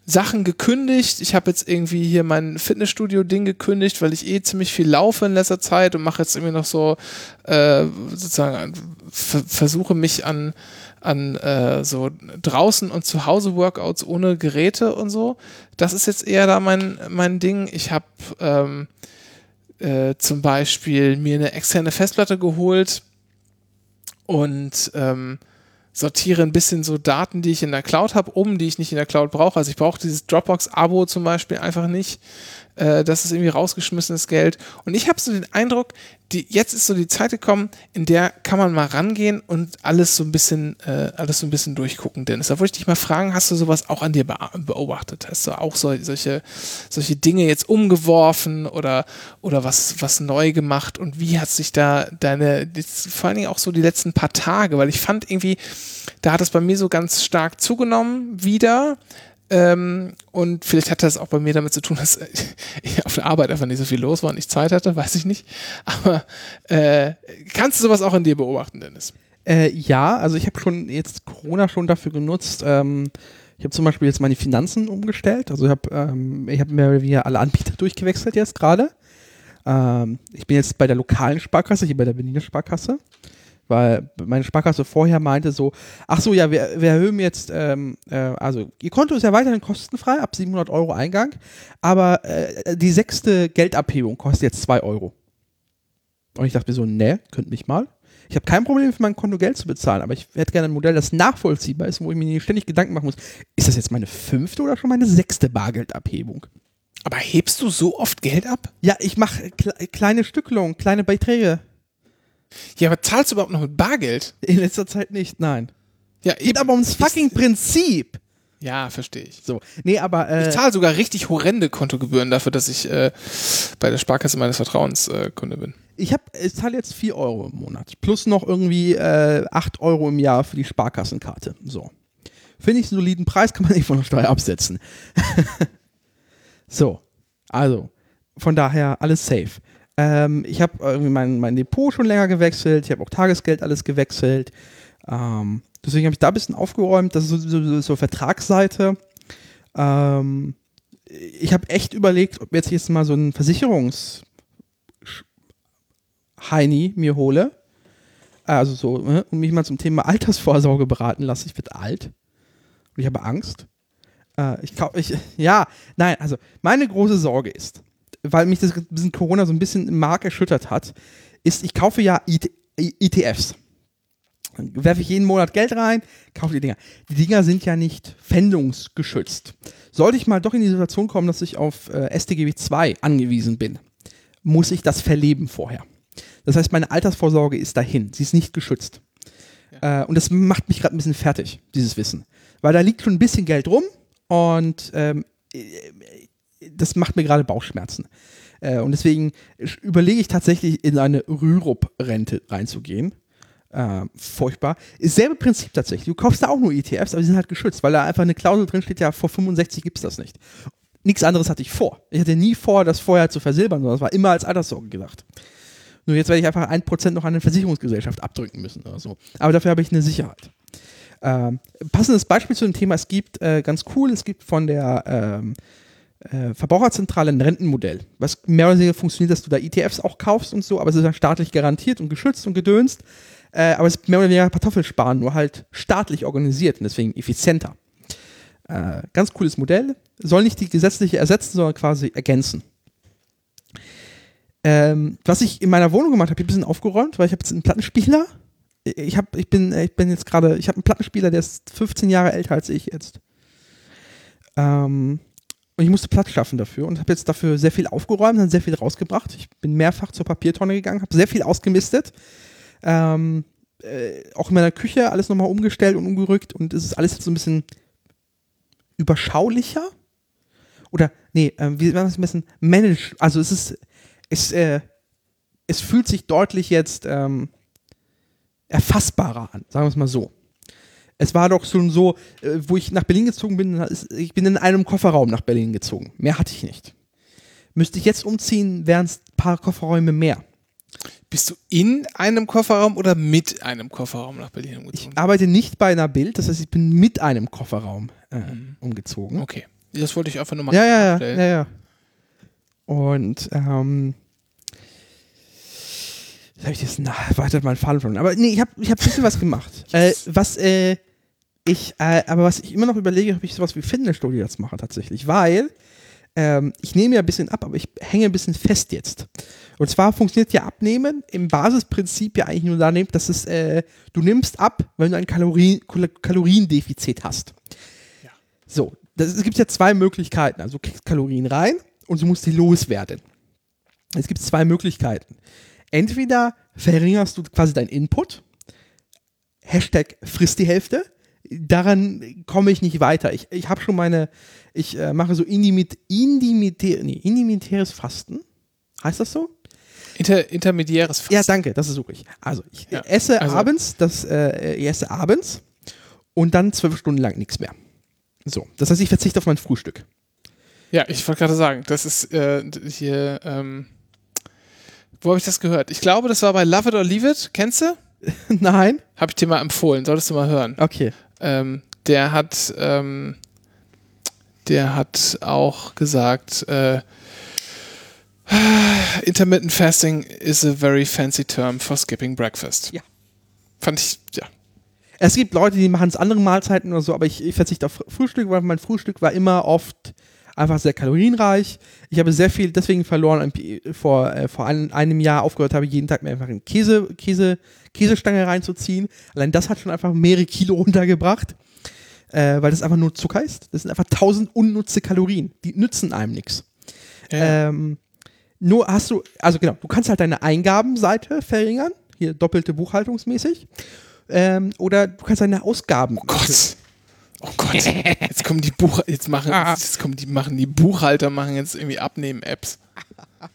Sachen gekündigt. Ich habe jetzt irgendwie hier mein Fitnessstudio-Ding gekündigt, weil ich eh ziemlich viel laufe in letzter Zeit und mache jetzt irgendwie noch so äh, sozusagen versuche mich an an äh, so draußen und zu Hause Workouts ohne Geräte und so. Das ist jetzt eher da mein mein Ding. Ich habe ähm, äh, zum Beispiel mir eine externe Festplatte geholt und ähm, sortiere ein bisschen so Daten, die ich in der Cloud habe, um, die ich nicht in der Cloud brauche. Also ich brauche dieses Dropbox-Abo zum Beispiel einfach nicht. Äh, das ist irgendwie rausgeschmissenes Geld. Und ich habe so den Eindruck, die, jetzt ist so die Zeit gekommen, in der kann man mal rangehen und alles so ein bisschen, äh, alles so ein bisschen durchgucken. Dennis, da wollte ich dich mal fragen, hast du sowas auch an dir beobachtet? Hast du auch so, solche, solche Dinge jetzt umgeworfen oder, oder was, was neu gemacht? Und wie hat sich da deine, vor allen Dingen auch so die letzten paar Tage, weil ich fand irgendwie, da hat es bei mir so ganz stark zugenommen wieder. Ähm, und vielleicht hat das auch bei mir damit zu tun, dass ich auf der Arbeit einfach nicht so viel los war und ich Zeit hatte, weiß ich nicht. Aber äh, kannst du sowas auch in dir beobachten, Dennis? Äh, ja, also ich habe schon jetzt Corona schon dafür genutzt. Ähm, ich habe zum Beispiel jetzt meine Finanzen umgestellt. Also ich habe ähm, hab mir wieder alle Anbieter durchgewechselt jetzt gerade. Ähm, ich bin jetzt bei der lokalen Sparkasse, hier bei der Berliner Sparkasse weil meine Sparkasse vorher meinte so, ach so, ja, wir, wir erhöhen jetzt, ähm, äh, also ihr Konto ist ja weiterhin kostenfrei, ab 700 Euro Eingang, aber äh, die sechste Geldabhebung kostet jetzt 2 Euro. Und ich dachte mir so, ne, könnt mich mal. Ich habe kein Problem für mein Konto Geld zu bezahlen, aber ich hätte gerne ein Modell, das nachvollziehbar ist, wo ich mir ständig Gedanken machen muss, ist das jetzt meine fünfte oder schon meine sechste Bargeldabhebung? Aber hebst du so oft Geld ab? Ja, ich mache kle kleine Stückelungen, kleine Beiträge. Ja, aber zahlst du überhaupt noch mit Bargeld? In letzter Zeit nicht, nein. Ja, Geht aber ums fucking Prinzip. Ja, verstehe ich. So, nee, aber äh, ich zahle sogar richtig horrende Kontogebühren dafür, dass ich äh, bei der Sparkasse meines Vertrauens äh, Kunde bin. Ich ich zahle jetzt 4 Euro im Monat plus noch irgendwie äh, 8 Euro im Jahr für die Sparkassenkarte. So, finde ich einen soliden Preis, kann man nicht von der Steuer absetzen. so, also von daher alles safe. Ähm, ich habe irgendwie mein, mein Depot schon länger gewechselt. Ich habe auch Tagesgeld alles gewechselt. Ähm, deswegen habe ich da ein bisschen aufgeräumt. Das ist so, so, so Vertragsseite. Ähm, ich habe echt überlegt, ob jetzt jetzt mal so ein Versicherungs Heini mir hole. Also so, ne, und mich mal zum Thema Altersvorsorge beraten lasse. Ich werde alt. Und ich habe Angst. Äh, ich, ich, ja, nein, also meine große Sorge ist, weil mich das bisschen Corona so ein bisschen im Mark erschüttert hat, ist, ich kaufe ja IT, ETFs. Dann werfe ich jeden Monat Geld rein, kaufe die Dinger. Die Dinger sind ja nicht pfändungsgeschützt. Sollte ich mal doch in die Situation kommen, dass ich auf äh, StGB 2 angewiesen bin, muss ich das verleben vorher. Das heißt, meine Altersvorsorge ist dahin. Sie ist nicht geschützt. Ja. Äh, und das macht mich gerade ein bisschen fertig, dieses Wissen. Weil da liegt schon ein bisschen Geld rum und ähm, das macht mir gerade Bauchschmerzen. Äh, und deswegen überlege ich tatsächlich in eine Rürup-Rente reinzugehen. Äh, furchtbar. Ist selbe Prinzip tatsächlich. Du kaufst da auch nur ETFs, aber die sind halt geschützt, weil da einfach eine Klausel drin steht, ja, vor 65 gibt es das nicht. Nichts anderes hatte ich vor. Ich hatte nie vor, das vorher zu versilbern, sondern das war immer als Alterssorge gedacht. Nur jetzt werde ich einfach ein Prozent noch an eine Versicherungsgesellschaft abdrücken müssen oder so. Aber dafür habe ich eine Sicherheit. Ähm, passendes Beispiel zu dem Thema, es gibt äh, ganz cool, es gibt von der ähm, äh, Verbraucherzentrale ein Rentenmodell, was mehr oder weniger funktioniert, dass du da ETFs auch kaufst und so, aber es ist dann staatlich garantiert und geschützt und gedönst. Äh, aber es ist mehr oder weniger Kartoffelsparen, nur halt staatlich organisiert und deswegen effizienter. Äh, ganz cooles Modell. Soll nicht die gesetzliche ersetzen, sondern quasi ergänzen. Ähm, was ich in meiner Wohnung gemacht habe, ich habe ein bisschen aufgeräumt, weil ich habe jetzt einen Plattenspieler. Ich habe, ich bin, ich bin jetzt gerade, ich habe einen Plattenspieler, der ist 15 Jahre älter als ich jetzt. Ähm, und ich musste Platz schaffen dafür und habe jetzt dafür sehr viel aufgeräumt, dann sehr viel rausgebracht. Ich bin mehrfach zur Papiertonne gegangen, habe sehr viel ausgemistet. Ähm, äh, auch in meiner Küche alles nochmal umgestellt und umgerückt und es ist alles jetzt so ein bisschen überschaulicher. Oder, nee, äh, wie war das ein bisschen managed? Also es ist, es, äh, es fühlt sich deutlich jetzt ähm, erfassbarer an, sagen wir es mal so. Es war doch schon so, äh, wo ich nach Berlin gezogen bin, ich bin in einem Kofferraum nach Berlin gezogen. Mehr hatte ich nicht. Müsste ich jetzt umziehen, wären es ein paar Kofferräume mehr. Bist du in einem Kofferraum oder mit einem Kofferraum nach Berlin Ich umgezogen? arbeite nicht bei einer Bild, das heißt, ich bin mit einem Kofferraum äh, Mhm. umgezogen. Okay. Das wollte ich einfach nur mal Ja, ja, ja, ja, ja. Und, ähm, habe ich das na, weiter meinen Faden verloren. Aber nee, ich habe ich hab ein bisschen was gemacht. Äh, was, äh, ich, äh, aber was ich immer noch überlege, ob ich sowas wie Fitnessstudio jetzt mache tatsächlich, weil ähm, ich nehme ja ein bisschen ab, aber ich hänge ein bisschen fest jetzt. Und zwar funktioniert ja Abnehmen im Basisprinzip ja eigentlich nur daneben, dass es, äh, du nimmst ab, wenn du ein Kalorien, Kal- Kaloriendefizit hast. So, das, es gibt ja zwei Möglichkeiten. Also du kriegst Kalorien rein und du musst sie loswerden. Es gibt zwei Möglichkeiten. Entweder verringerst du quasi deinen Input, Hashtag frisst die Hälfte, daran komme ich nicht weiter. Ich, ich habe schon meine, ich äh, mache so indimit, indimitä, nee, indimitäres Fasten. Heißt das so? Inter intermediäres Fasten. Ja, danke, das suche ich. Also ich Ja, esse also- abends, das, äh, ich esse abends und dann zwölf Stunden lang nichts mehr. So, das heißt, ich verzichte auf mein Frühstück. Ja, ich wollte gerade sagen, das ist äh, hier, ähm, wo habe ich das gehört? Ich glaube, das war bei Love It or Leave It. Kennst du? Nein? Habe ich dir mal empfohlen, solltest du mal hören. Okay. Ähm, der hat, ähm, der hat auch gesagt, äh, Intermittent Fasting is a very fancy term for skipping breakfast. Ja. Fand ich, ja. Es gibt Leute, die machen es andere Mahlzeiten oder so, aber ich, ich verzichte auf Frühstück, weil mein Frühstück war immer oft einfach sehr kalorienreich. Ich habe sehr viel deswegen verloren, ich vor, äh, vor ein, einem Jahr aufgehört habe, jeden Tag mir einfach eine Käse, Käse, Käsestange reinzuziehen. Allein das hat schon einfach mehrere Kilo runtergebracht, äh, weil das einfach nur Zucker ist. Das sind einfach tausend unnutze Kalorien. Die nützen einem nichts. ja. Ähm, nur hast du, also genau, du kannst halt deine Eingabenseite verringern, hier doppelte buchhaltungsmäßig. Ähm, oder du kannst deine Ausgaben. Oh Gott. Oh Gott. Jetzt kommen die Buch jetzt machen jetzt kommen die machen die Buchhalter machen jetzt irgendwie Abnehmen Apps.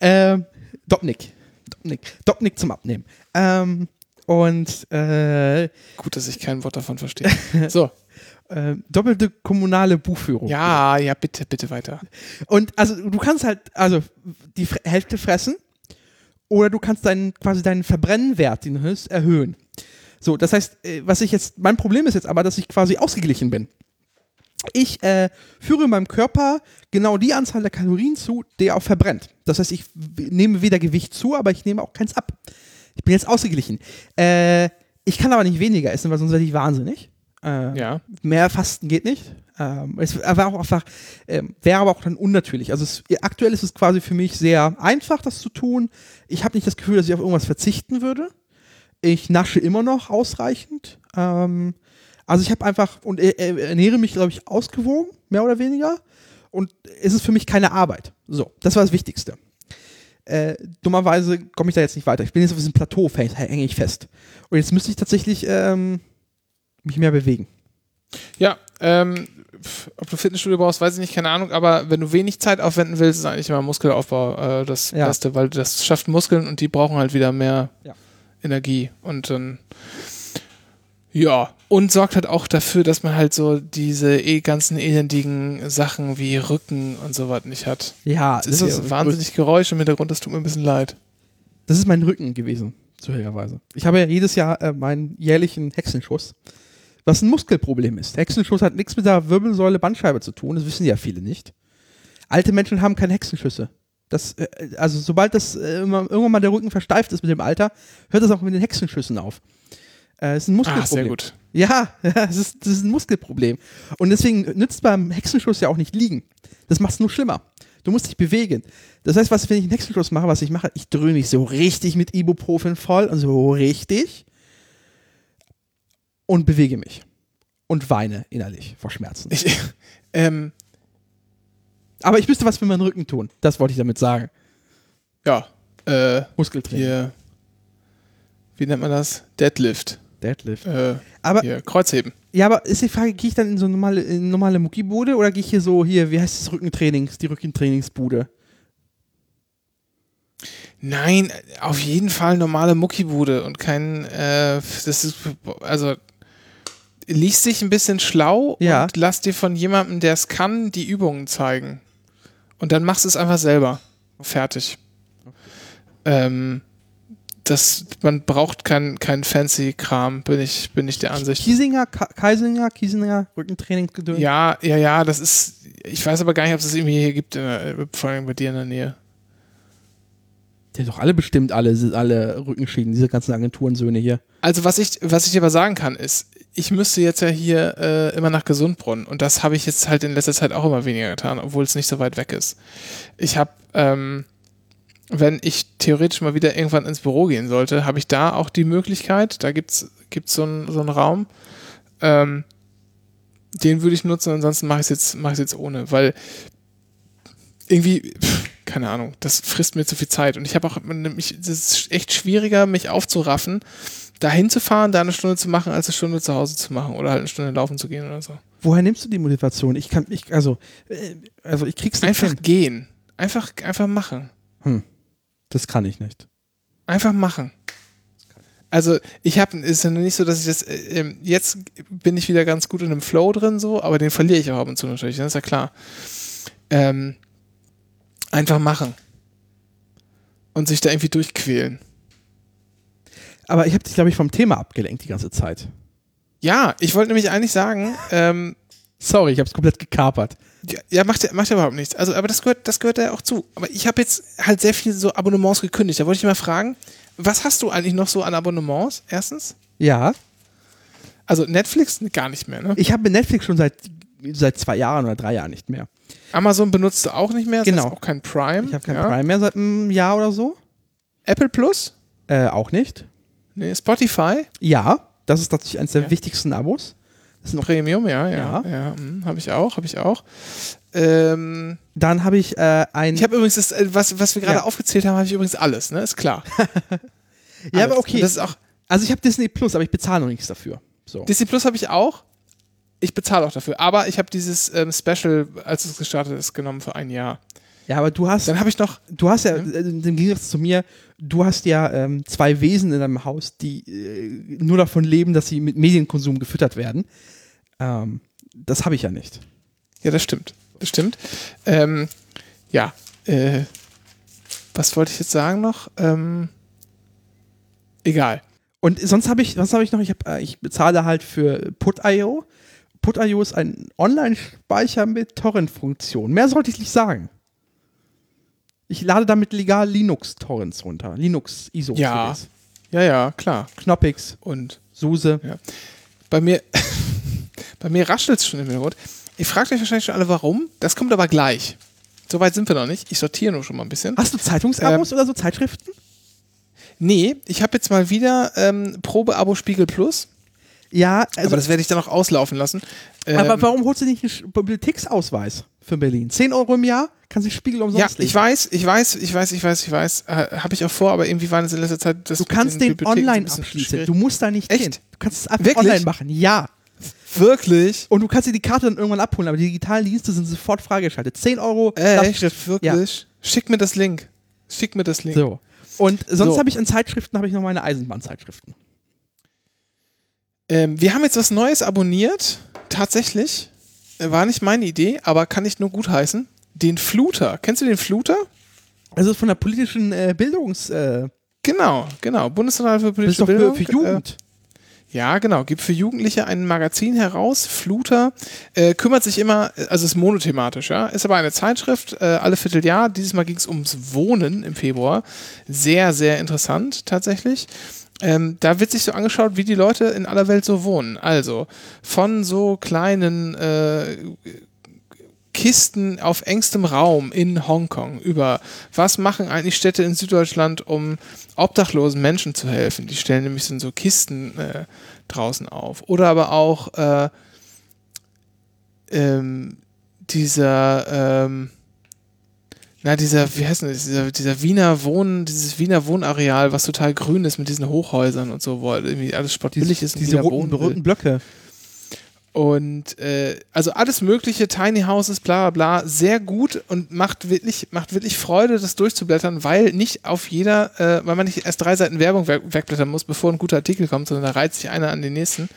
Ähm, Dopnik. Dopnik. Dopnik zum Abnehmen. Ähm, und äh, Gut, dass ich kein Wort davon verstehe. So. äh, doppelte kommunale Buchführung. Ja, ja, bitte, bitte weiter. Und also du kannst halt also die Hälfte fressen oder du kannst deinen quasi deinen Verbrennwert, den du hast, erhöhen. So, das heißt, äh, was ich jetzt, mein Problem ist jetzt aber, dass ich quasi ausgeglichen bin. Ich äh, führe meinem Körper genau die Anzahl der Kalorien zu, die er auch verbrennt. Das heißt, ich nehme weder Gewicht zu, aber ich nehme auch keins ab. Ich bin jetzt ausgeglichen. Äh, ich kann aber nicht weniger essen, weil sonst werde ich wahnsinnig. Äh, Ja. mehr Fasten geht nicht. Ähm, es war auch einfach, ähm, wäre aber auch dann unnatürlich. Also es, aktuell ist es quasi für mich sehr einfach, das zu tun. Ich habe nicht das Gefühl, dass ich auf irgendwas verzichten würde. Ich nasche immer noch ausreichend. Ähm, also ich habe einfach und äh, äh, ernähre mich, glaube ich, ausgewogen, mehr oder weniger. Und es ist für mich keine Arbeit. So, das war das Wichtigste. Äh, dummerweise komme ich da jetzt nicht weiter. Ich bin jetzt auf diesem Plateau, hänge ich fest. Und jetzt müsste ich tatsächlich ähm, mich mehr bewegen. Ja, ähm, ob du Fitnessstudio brauchst, weiß ich nicht, keine Ahnung, aber wenn du wenig Zeit aufwenden willst, ist eigentlich immer Muskelaufbau äh, das Ja. Beste, weil das schafft Muskeln und die brauchen halt wieder mehr Ja. Energie und dann ja, und sorgt halt auch dafür, dass man halt so diese eh ganzen elendigen Sachen wie Rücken und so was nicht hat. Ja, Das ist hier wahnsinnig Geräusch im Hintergrund, das tut mir ein bisschen leid. Das ist mein Rücken gewesen, zufälligerweise. Ich habe ja jedes Jahr äh, meinen jährlichen Hexenschuss, was ein Muskelproblem ist. Hexenschuss hat nichts mit der Wirbelsäule Bandscheibe zu tun, das wissen ja viele nicht. Alte Menschen haben keine Hexenschüsse. Das, äh, also sobald das äh, irgendwann mal der Rücken versteift ist mit dem Alter, hört das auch mit den Hexenschüssen auf. Äh, ist ein Ah, Muskelproblem. sehr gut. Ja, das ist, das ist ein Muskelproblem. Und deswegen nützt beim Hexenschuss ja auch nicht liegen. Das macht es nur schlimmer. Du musst dich bewegen. Das heißt, was, wenn ich einen Hexenschuss mache, was ich mache, ich dröhne mich so richtig mit Ibuprofen voll, und so richtig und bewege mich. Und weine innerlich vor Schmerzen. Ich, ähm, Aber ich müsste was für meinen Rücken tun. Das wollte ich damit sagen. ja, äh, Muskeltraining. hier, wie nennt man das? Deadlift. Deadlift. Äh, Aber, hier, Kreuzheben. ja, aber ist die Frage, gehe ich dann in so eine normale, in normale Muckibude oder gehe ich hier so, hier, wie heißt das Rückentrainings, die Rückentrainingsbude? Nein, auf jeden Fall normale Muckibude und kein, äh, das ist, also, liest dich ein bisschen schlau Ja. und lass dir von jemandem, der es kann, die Übungen zeigen. Und dann machst du es einfach selber. Fertig. Ähm, das, man braucht kein, kein fancy Kram, bin ich, bin ich der Ansicht. Kiesinger, Ka Kaisinger, Kiesinger, Rückentrainingsgedöns. Ja, ja, ja, das ist, ich weiß aber gar nicht, ob es das irgendwie hier gibt, in der, vor allem bei dir in der Nähe. Die haben doch alle bestimmt alle, alle Rückenschäden, diese ganzen Agenturensöhne hier. Also was ich, was ich aber sagen kann, ist, ich müsste jetzt ja hier äh, immer nach Gesundbrunnen. Und das habe ich jetzt halt in letzter Zeit auch immer weniger getan, obwohl es nicht so weit weg ist. Ich habe, ähm, wenn ich theoretisch mal wieder irgendwann ins Büro gehen sollte, habe ich da auch die Möglichkeit, da gibt's gibt's so einen so Raum, ähm, den würde ich nutzen, ansonsten mache ich es jetzt, mache jetzt ohne, weil irgendwie, pff, keine Ahnung, das frisst mir zu viel Zeit. Und ich habe auch, es ist echt schwieriger, mich aufzuraffen, da hinzufahren, da eine Stunde zu machen, als eine Stunde zu Hause zu machen oder halt eine Stunde laufen zu gehen oder so. Woher nimmst du die Motivation? Ich kann, ich, also, äh, also ich krieg's nicht Einfach hin. gehen. Einfach, einfach machen. Das kann ich nicht. Einfach machen. Also ich habe, ist ja nicht so, dass ich das, äh, ähm, jetzt bin ich wieder ganz gut in einem Flow drin so, aber den verliere ich auch ab und zu natürlich, das ist ja klar. Ähm, einfach machen. Und sich da irgendwie durchquälen. Aber ich habe dich, glaube ich, vom Thema abgelenkt die ganze Zeit. Ja, ich wollte nämlich eigentlich sagen, ähm, Sorry, ich habe es komplett gekapert. Ja, ja, macht ja, macht ja überhaupt nichts. Also, aber das gehört, das gehört ja auch zu. Aber ich habe jetzt halt sehr viele so Abonnements gekündigt. Da wollte ich mal fragen, was hast du eigentlich noch so an Abonnements? Erstens? Ja, Also Netflix gar nicht mehr, ne? ich habe Netflix schon seit, seit zwei Jahren oder drei Jahren nicht mehr. Amazon benutzt du auch nicht mehr, das Genau. auch kein Prime. Ich habe kein ja. Prime mehr seit einem Jahr oder so. Apple Plus? Äh, auch nicht. Nee, Spotify? Ja, das ist tatsächlich eines der Ja. wichtigsten Abos. Das ist noch, Premium, ja, ja. Ja. ja, hm, habe ich auch, habe ich auch. Ähm, dann habe ich äh, ein. ich habe übrigens, das, äh, was, was wir gerade Ja. aufgezählt haben, habe ich übrigens alles, ne? Ist klar. ja, aber okay. Und Das ist auch, Also ich habe Disney Plus, aber ich bezahle noch nichts dafür. So. Disney Plus habe ich auch. Ich bezahle auch dafür. Aber ich habe dieses ähm, Special, als es gestartet ist, genommen für ein Jahr. Ja, aber du hast, Dann habe ich noch. du hast ja, äh, im Gegensatz zu mir, du hast ja ähm, zwei Wesen in deinem Haus, die äh, nur davon leben, dass sie mit Medienkonsum gefüttert werden. Ähm, das habe ich ja nicht. Ja, das stimmt. Das stimmt. Ähm, ja. Äh, was wollte ich jetzt sagen noch? Ähm, egal. Und sonst habe ich, was habe ich noch? Ich, hab, äh, ich bezahle halt für Put.io. Put.io ist ein Online-Speicher mit Torrent-Funktion. Mehr sollte ich nicht sagen. Ich lade damit legal Linux-Torrents runter. Linux-ISO. Ja. Ja, ja, klar. Knoppix, Und SUSE. bei mir, bei mir raschelt es schon im Hintergrund. Ihr fragt euch wahrscheinlich schon alle, warum. Das kommt aber gleich. Soweit sind wir noch nicht. Ich sortiere nur schon mal ein bisschen. Hast du Zeitungsabos oder so Zeitschriften? Nee, ich habe jetzt mal wieder ähm, Probe-Abo Spiegel Plus. Ja, also, aber das werde ich dann auch auslaufen lassen. Ähm, aber warum holst du nicht einen Bibliotheksausweis für Berlin? 10 Euro im Jahr? Kannst du Spiegel Ja, umsonst ich weiß, ich weiß, ich weiß, ich weiß, ich weiß. Äh, habe ich auch vor, aber irgendwie waren es in letzter Zeit. Das Du kannst den online abschließen. schwierig. Du musst da nicht Echt? hin. Du kannst es einfach Wirklich? online machen. Ja. Wirklich? Und du kannst dir die Karte dann irgendwann abholen, aber die digitalen Dienste sind sofort freigeschaltet. 10 Euro. Echt? Wirklich? Schick mir das Link. Schick mir das Link. So. Und sonst So. habe ich an Zeitschriften habe ich noch meine Eisenbahnzeitschriften. Ähm, wir haben jetzt was Neues abonniert. Tatsächlich. Äh, War nicht meine Idee, aber kann ich nur gut heißen. Den Fluter. Kennst du den Fluter? Also von der politischen äh, Bildungs äh, Genau, genau. Bundeszentrale für politische für, Bildung. für Jugend. Äh, Ja, genau. Gibt für Jugendliche ein Magazin heraus. Fluter äh, kümmert sich immer, also ist monothematisch, ja. Ist aber eine Zeitschrift, äh, alle Vierteljahr. Dieses Mal ging es ums Wohnen im Februar. Sehr, sehr interessant tatsächlich. Ähm, da wird sich so angeschaut, wie die Leute in aller Welt so wohnen. Also von so kleinen äh, Kisten auf engstem Raum in Hongkong über was machen eigentlich Städte in Süddeutschland, um obdachlosen Menschen zu helfen. Die stellen nämlich so, Kisten äh, draußen auf. Oder aber auch äh, ähm, dieser, ähm, na, dieser, wie heißt das, dieser, dieser Wiener Wohn, dieses Wiener Wohnareal, was total grün ist mit diesen Hochhäusern und so, wo halt irgendwie alles sportbillig ist. Diese roten, roten Blöcke. Und äh, also alles mögliche, Tiny Houses, bla bla bla, sehr gut und macht wirklich, macht wirklich Freude, das durchzublättern, weil nicht auf jeder, äh, weil man nicht erst drei Seiten Werbung weg, wegblättern muss, bevor ein guter Artikel kommt, sondern da reizt sich einer an den nächsten.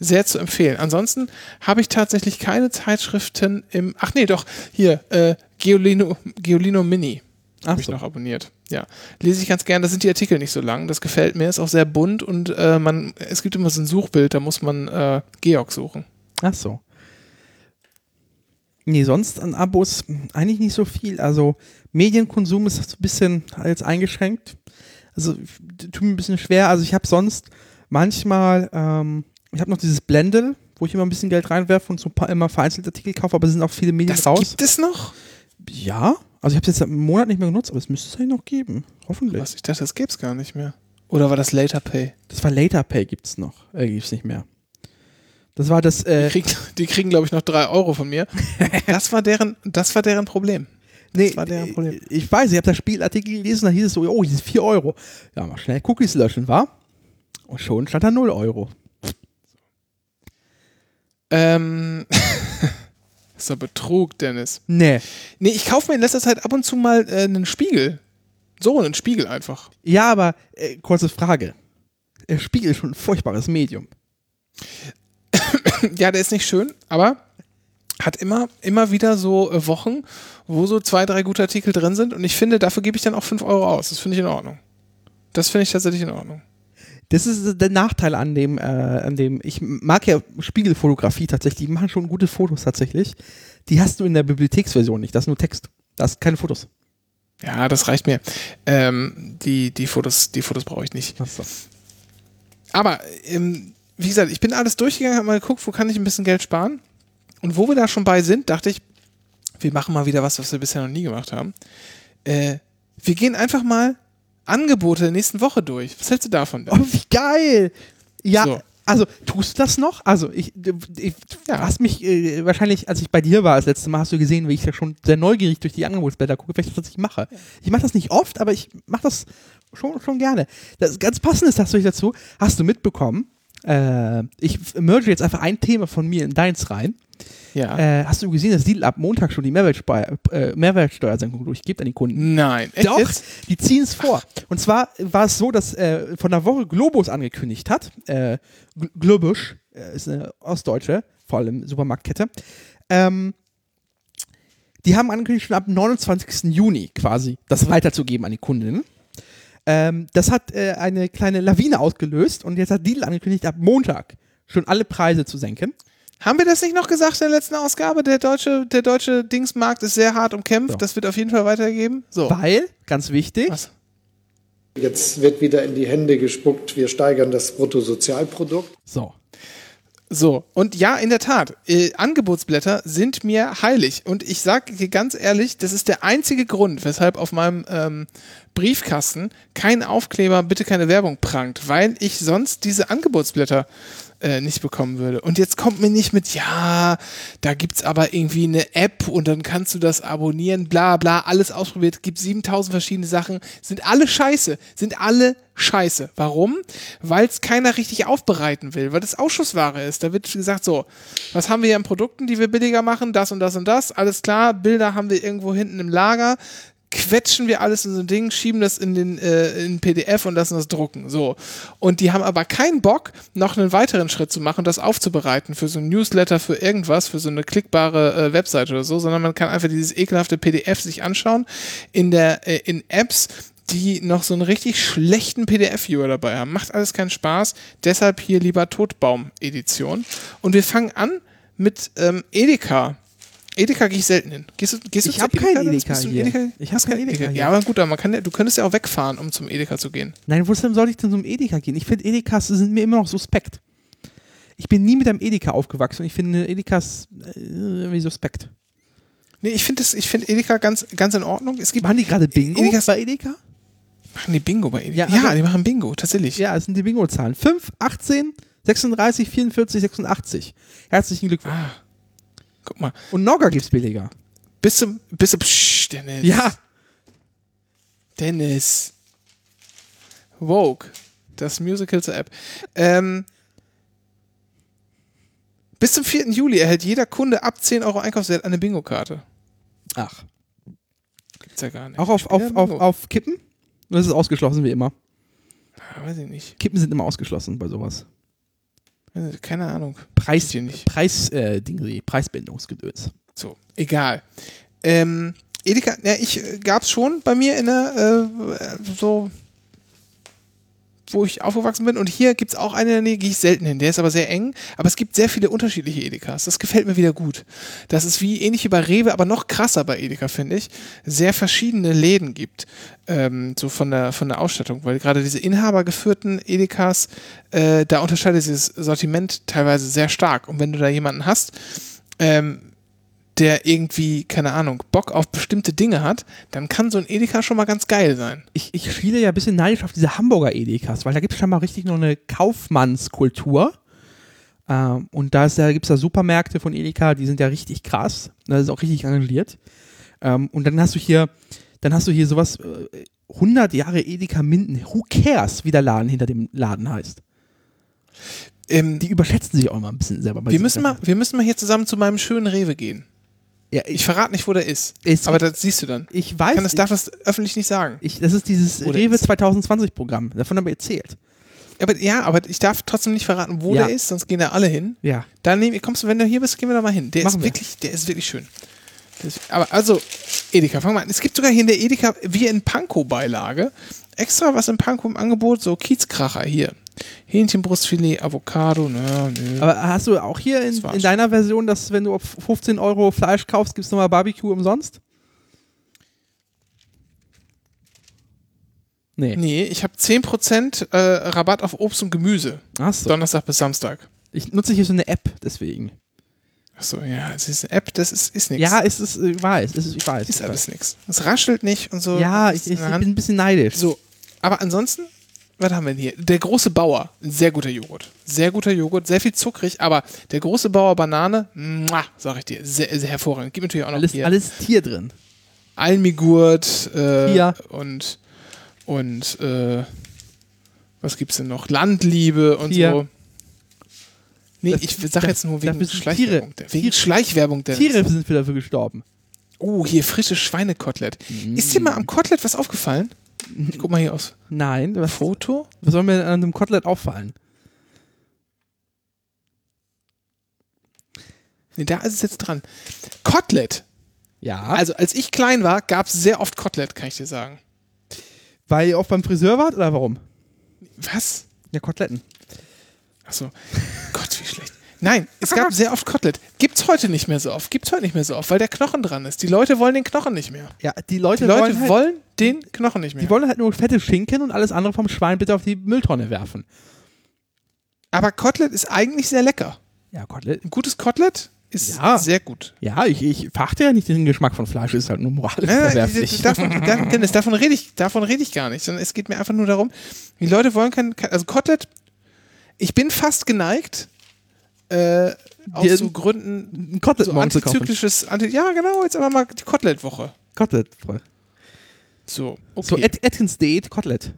Sehr zu empfehlen. Ansonsten habe ich tatsächlich keine Zeitschriften im. Ach nee, doch, hier, äh, Geolino, Geolino Mini. Ach Habe ich so. noch abonniert. Ja. Lese ich ganz gern. Da sind die Artikel nicht so lang. Das gefällt mir. Ist auch sehr bunt und äh, man, es gibt immer so ein Suchbild, da muss man äh, Georg suchen. Ach so. Nee, sonst an Abos eigentlich nicht so viel. Also Medienkonsum ist so ein bisschen jetzt eingeschränkt. Also tut mir ein bisschen schwer. Also ich habe sonst manchmal, ähm, ich habe noch dieses Blendel, wo ich immer ein bisschen Geld reinwerfe und so ein paar immer vereinzelte Artikel kaufe, aber es sind auch viele Medien Das raus. gibt es noch? Ja, also ich habe es jetzt seit einem Monat nicht mehr genutzt, aber es müsste es eigentlich noch geben. Hoffentlich. Was? Ich dachte, das gäbe es gar nicht mehr. Oder war das Later Pay? Das war Later Pay gibt's noch. Äh, gibt's nicht mehr. Das war das, äh, Die kriegen, die kriegen glaube ich, noch drei Euro von mir. Das war deren, das war deren Problem. Nee, war deren Problem. äh, Ich weiß, ich habe das Spielartikel gelesen, da hieß es so, oh, hier ist 4 Euro. Ja, mal schnell Cookies löschen, war? Und schon stand da 0 Euro. Ähm, das ist doch Betrug, Dennis. Nee. Nee, ich kaufe mir in letzter Zeit ab und zu mal äh, einen Spiegel. So, einen Spiegel einfach. Ja, aber äh, kurze Frage. Der Spiegel ist schon ein furchtbares Medium. Ja, der ist nicht schön, aber hat immer, immer wieder so äh, Wochen, wo so zwei, drei gute Artikel drin sind und ich finde, dafür gebe ich dann auch 5 Euro aus. Das finde ich in Ordnung. Das finde ich tatsächlich in Ordnung. Das ist der Nachteil an dem, äh, an dem, ich mag ja Spiegelfotografie tatsächlich, die machen schon gute Fotos tatsächlich. Die hast du in der Bibliotheksversion nicht, das ist nur Text. Das sind keine Fotos. Ja, das reicht mir. Ähm, die, die Fotos, die Fotos brauche ich nicht. Achso. Aber, ähm, wie gesagt, ich bin alles durchgegangen, habe mal geguckt, wo kann ich ein bisschen Geld sparen. Und wo wir da schon bei sind, dachte ich, wir machen mal wieder was, was wir bisher noch nie gemacht haben. Äh, wir gehen einfach mal Angebote der nächsten Woche durch. Was hältst du davon? Oh, wie geil! Ja, So. also tust du das noch? Also ich, ich du Ja. hast mich äh, wahrscheinlich, als ich bei dir war das letzte Mal, hast du gesehen, wie ich ja schon sehr neugierig durch die Angebotsblätter gucke, welches was ich mache. Ich mache das nicht oft, aber ich mache das schon, schon gerne. Das ganz passend ist das dazu. Hast du mitbekommen? Äh, ich merge jetzt einfach ein Thema von mir in deins rein. Ja. Äh, hast du gesehen, dass Lidl ab Montag schon die Mehrwertsteuer, äh, Mehrwertsteuersenkung durchgibt an die Kunden? Nein. Doch, jetzt? die ziehen es vor. Und zwar war es so, dass äh, von der Woche Globus angekündigt hat, äh, Gl- Globus, äh, ist eine ostdeutsche, vor allem Supermarktkette, ähm, die haben angekündigt, schon ab 29. Juni quasi das weiterzugeben an die Kundinnen. Ähm, das hat äh, eine kleine Lawine ausgelöst und jetzt hat Lidl angekündigt, ab Montag schon alle Preise zu senken. Haben wir das nicht noch gesagt in der letzten Ausgabe? Der deutsche, der deutsche Dingsmarkt ist sehr hart umkämpft. So. Das wird auf jeden Fall weitergeben. So. Weil, ganz wichtig, Was? Jetzt wird wieder in die Hände gespuckt, wir steigern das Bruttosozialprodukt. so, So, und ja, in der Tat, äh, Angebotsblätter sind mir heilig. Und ich sage ganz ehrlich, das ist der einzige Grund, weshalb auf meinem ähm, Briefkasten kein Aufkleber, bitte keine Werbung prangt, weil ich sonst diese Angebotsblätter äh, nicht bekommen würde. Und jetzt kommt mir nicht mit, ja, da gibt's aber irgendwie eine App und dann kannst du das abonnieren, bla bla, alles ausprobiert, gibt 7000 verschiedene Sachen, sind alle scheiße, sind alle scheiße. Warum? Weil es keiner richtig aufbereiten will, weil das Ausschussware ist. Da wird gesagt, so, was haben wir hier an Produkten, die wir billiger machen, das und das und das, alles klar, Bilder haben wir irgendwo hinten im Lager, quetschen wir alles in so ein Ding, schieben das in den äh, in PDF und lassen das drucken. So. Und die haben aber keinen Bock, noch einen weiteren Schritt zu machen, das aufzubereiten für so ein Newsletter, für irgendwas, für so eine klickbare äh, Webseite oder so, sondern man kann einfach dieses ekelhafte PDF sich anschauen in der äh, in Apps die noch so einen richtig schlechten PDF-Viewer dabei haben. Macht alles keinen Spaß. Deshalb hier lieber Todbaum-Edition. Und wir fangen an mit ähm, Edeka. Edeka gehe ich selten hin. Gehst du, gehst du Ich zu hab kein Bist Edeka hier. Edeka? Ich hab Hast kein Edeka hier. Ja, aber gut, aber man kann, ja- du könntest ja auch wegfahren, um zum Edeka zu gehen. Nein, wo soll ich denn zum Edeka gehen? Ich finde, Edekas sind mir immer noch suspekt. Ich bin nie mit einem Edeka aufgewachsen und ich finde Edekas äh, irgendwie suspekt. Nee, ich finde finde Edeka ganz, ganz in Ordnung. Es gibt Machen die gerade Bingo Edekas- bei Edeka? machen die Bingo bei Edeka. Ja, Ja, also- die machen Bingo, tatsächlich. Ja, es sind die Bingo-Zahlen. 5, 18, 36, 44, 86. Herzlichen Glückwunsch. Ah, guck mal. Und Nogga gibt's billiger. Bis zum, bis zum, Psch, Dennis. Ja. Dennis. Vogue. Das Musical zur App. Ähm, bis zum 4. Juli erhält jeder Kunde ab 10 Euro Einkaufswert eine Bingo-Karte. Ach. Gibt's ja gar nicht. Auch auf, auf, Ja, auf, auf Kippen? Das ist ausgeschlossen wie immer. Ah, weiß ich nicht. Kippen sind immer ausgeschlossen bei sowas. Keine Ahnung. Preis. Preis, äh, Preisbindungsgedöns. So, egal. Ähm, Edeka, ja, ich äh, gab's schon bei mir in der, äh, so, wo ich aufgewachsen bin. Und hier gibt's auch eine in der Nähe, gehe ich selten hin. Der ist aber sehr eng. Aber es gibt sehr viele unterschiedliche Edekas. Das gefällt mir wieder gut. Das ist wie ähnlich wie bei Rewe, aber noch krasser bei Edeka, finde ich. Sehr verschiedene Läden gibt. Ähm, so von der, von der Ausstattung. Weil gerade diese inhabergeführten Edekas, äh, da unterscheidet sich das Sortiment teilweise sehr stark. Und wenn du da jemanden hast, ähm, der irgendwie, keine Ahnung, Bock auf bestimmte Dinge hat, dann kann so ein Edeka schon mal ganz geil sein. Ich, ich schiele ja ein bisschen neidisch auf diese Hamburger Edekas, weil da gibt es scheinbar richtig noch eine Kaufmannskultur. Ähm, und da, ist ja- gibt es da Supermärkte von Edeka, die sind ja richtig krass. Das ist auch richtig engagiert. Ähm, und dann hast du hier, dann hast du hier sowas, äh, 100 Jahre Edeka Minden. Who cares, wie der Laden hinter dem Laden heißt? Ähm, Die überschätzen sich auch immer ein bisschen selber. wir, müssen mal, wir müssen mal hier zusammen zu meinem schönen Rewe gehen. Ja, Ich ich, verrate nicht, wo der ist. Es aber das siehst du dann. ich weiß, kann das, darf das öffentlich nicht sagen. ich, das ist dieses Wo der Rewe ist. 2020 Programm. Davon haben wir erzählt. Aber, ja, aber ich darf trotzdem nicht verraten, wo Ja. der ist, sonst gehen da alle hin. Ja. Dann nehm, kommst du, wenn du hier bist, gehen wir da mal hin. Der Machen ist wir. wirklich, der ist wirklich schön. Ist, aber also, Edeka, fangen wir an. Es gibt sogar hier in der Edeka, wie in Panko-Beilage, extra was im Panko im Angebot, so Kiezkracher hier. Hähnchenbrustfilet, Avocado, na, nö. Aber hast du auch hier in, in deiner Version, dass wenn du auf 15 Euro Fleisch kaufst, gibt es nochmal Barbecue umsonst? Nee. Nee, ich habe 10% äh, Rabatt auf Obst und Gemüse. Achso. Donnerstag bis Samstag. Ich nutze hier so eine App, deswegen. Achso, ja, es ist eine App, das ist, ist nichts. Ja, es ist, ich weiß, es ist, ich weiß. ist alles nichts. Es raschelt nicht und so. Ja, ich, ich bin ein bisschen neidisch. So, aber ansonsten, was haben wir denn hier? Der große Bauer, ein sehr guter Joghurt. Sehr guter Joghurt, sehr viel zuckrig, aber der große Bauer Banane, muah, sag ich dir, sehr, sehr hervorragend. Gibt natürlich auch noch Alles, hier alles Tier drin. Almigurt äh, Hier. und und äh, was gibt's denn noch? Landliebe und Hier. so. Nee, Das- ich sag jetzt nur wegen Schleichwerbung. Tiere- wegen Tiere- Schleichwerbung, Dennis. Tiere sind dafür gestorben. Oh, hier frische Schweinekotelett. Ist dir mal am Kotelett was aufgefallen? Ich guck mal hier aus. Nein, was, Foto? was soll mir an einem Kotelett auffallen? Nee, da ist es jetzt dran. Kotelett. Ja, Also, als ich klein war, gab es sehr oft Kotelett, kann ich dir sagen. weil ihr auch beim Friseur wart oder warum? Was? Ja, Koteletten. Achso. Gott, wie schlecht. Nein, es gab sehr oft Kotelett. Gibt's heute nicht mehr so oft. Gibt's heute nicht mehr so oft, weil der Knochen dran ist. Die Leute wollen den Knochen nicht mehr. Ja, die Leute, Die Leute wollen, halt, wollen den Knochen nicht mehr. die wollen halt nur fette Schinken und alles andere vom Schwein bitte auf die Mülltonne werfen. Aber Kotelett ist eigentlich sehr lecker. Ja, Kotelett. Ein gutes Kotelett ist Ja. sehr gut. Ja, ich, ich verachte ja nicht den Geschmack von Fleisch, ist halt nur moralisch verwerflich. davon, da- Dennis, davon rede ich, davon rede ich gar nicht, sondern es geht mir einfach nur darum, die Leute wollen kein, also Kotelett, ich bin fast geneigt, äh, aus so Gründen, Ein Kotelett so morgen zu kaufen. antizyklisches, anti, ja genau, jetzt aber mal die Kotelett-Woche. Kotelett. voll. So, okay. So, At Atkins Date, Kotelett.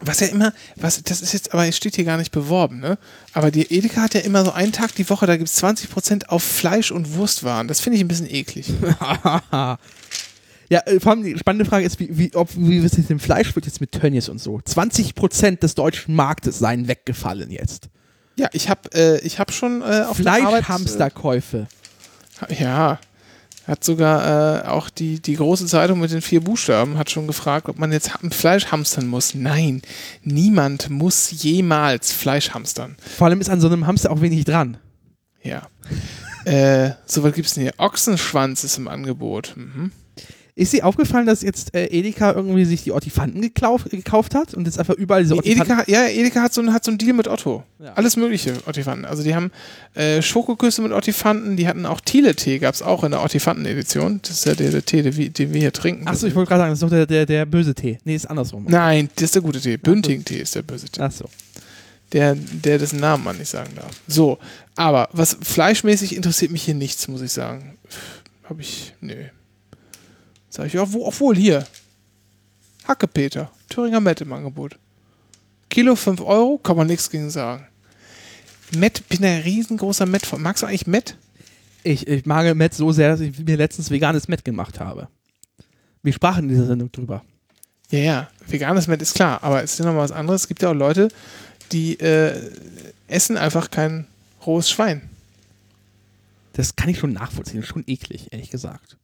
was ja immer, was, das ist jetzt, aber es steht hier gar nicht beworben, ne? Aber die Edeka hat ja immer so einen Tag die Woche, da gibt es 20% auf Fleisch und Wurstwaren. Das finde ich ein bisschen eklig. ja, äh, vor allem die spannende Frage ist, wie, wie, ob, wie ist es mit dem Fleisch wird jetzt mit Tönnies und so? 20% des deutschen Marktes seien weggefallen jetzt. Ja, ich habe äh, ich hab schon äh, auf Fleischhamsterkäufe. Äh, ja. Hat sogar äh, auch die, die große Zeitung mit den vier Buchstaben hat schon gefragt, ob man jetzt Fleisch hamstern muss. Nein, niemand muss jemals Fleisch hamstern. Vor allem ist an so einem Hamster auch wenig dran. Ja. äh, so was gibt's denn hier? Ochsenschwanz ist im Angebot. Mhm. Ist dir aufgefallen, dass jetzt äh, Edeka irgendwie sich die Ortifanten geklauf, gekauft hat und jetzt einfach überall diese Ortifanten... Edeka, ja, Edeka hat so, einen- hat so einen Deal mit Otto. Ja. Alles mögliche Ottifanten. Also die haben äh, Schokoküsse mit Ottifanten, die hatten auch Thiele-Tee, gab es auch in der Ottifanten-Edition. Das ist ja der, der Tee, den wir, den wir hier trinken. Achso, ich wollte gerade sagen, das ist doch der, der, der böse Tee. Nee, ist andersrum. Nein, das ist der gute Tee. Bünding-Tee ist der böse Tee. Achso. Der, der dessen Namen man nicht sagen darf. So, aber was fleischmäßig interessiert mich hier nichts, muss ich sagen. Hab ich, nö. Sag ich, ja, wo, obwohl hier. Hackepeter, Thüringer Met im Angebot. Kilo 5 Euro, kann man nichts gegen sagen. Met, bin ein riesengroßer Met. Magst du eigentlich Met? Ich, ich mag Met so sehr, dass ich mir letztens veganes Met gemacht habe. Wir sprachen in dieser Sendung drüber. Ja, ja, veganes Met ist klar, aber es ist ja noch mal was anderes. Es gibt ja auch Leute, die äh, essen einfach kein rohes Schwein. Das kann ich schon nachvollziehen. Schon eklig, ehrlich gesagt.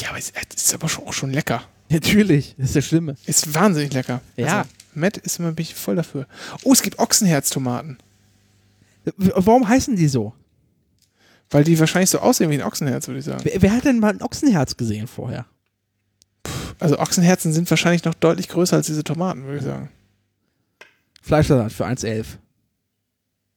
Ja, aber es es ist aber schon, auch schon lecker. Natürlich, das ist das Schlimme. Ist wahnsinnig lecker. Ja. Also, Matt ist immer bin ich voll dafür. Oh, es gibt Ochsenherztomaten. Warum heißen die so? Weil die wahrscheinlich so aussehen wie ein Ochsenherz, würde ich sagen. Wer, wer hat denn mal ein Ochsenherz gesehen vorher? Also Ochsenherzen sind wahrscheinlich noch deutlich größer als diese Tomaten, würde ich sagen. Fleischsalat für 1,11.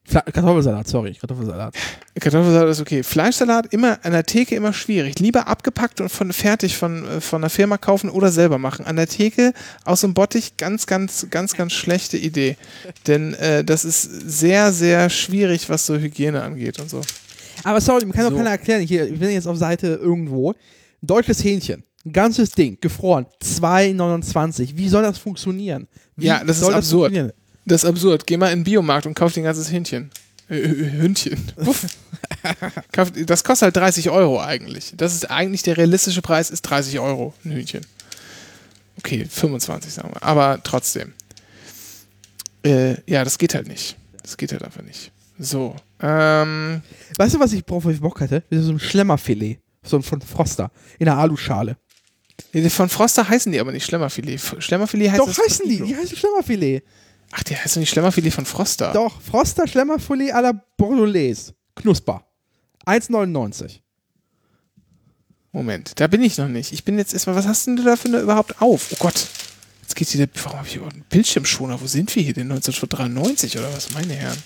Kartoffelsalat, sorry, Kartoffelsalat. Kartoffelsalat ist okay. Fleischsalat immer an der Theke immer schwierig. Lieber abgepackt und von fertig von, äh, von der Firma kaufen oder selber machen. An der Theke aus dem Bottich ganz, ganz, ganz, ganz schlechte Idee. Denn äh, das ist sehr, sehr schwierig, was so Hygiene angeht und so. Aber sorry, mir kann doch So. keiner erklären. Hier, ich bin jetzt auf Seite irgendwo. Deutsches Hähnchen. Ein ganzes Ding, gefroren. 2,29. Wie soll das funktionieren? Wie Ja, das ist absurd. Das ist absurd. Geh mal in den Biomarkt und kauf dir ein ganzes Hähnchen. Äh, Hündchen. Das kostet halt 30 Euro eigentlich. Das ist eigentlich der realistische Preis, ist 30 Euro ein Hühnchen. Okay, 25 sagen wir. Aber trotzdem. Äh, ja, das geht halt nicht. Das geht halt einfach nicht. So. Ähm, Weißt du, was ich worauf ich Bock hatte? So ein Schlemmerfilet. So ein von Froster. In einer Aluschale. die von Froster heißen die aber nicht Schlemmerfilet. Schlemmerfilet heißt Doch, heißen die. Die heißen Schlemmerfilet. Ach, die heißt doch nicht Schlemmerfilet von Froster. Doch, Froster Schlemmerfilet à la Bordelaise. Knusper. 1,99. Moment, da bin ich noch nicht. Ich bin jetzt erstmal, was hast denn du da für eine überhaupt auf? Oh Gott. Jetzt geht hier der, warum habe ich überhaupt einen Bildschirmschoner? Wo sind wir hier denn? 1993 oder was, meine Herren?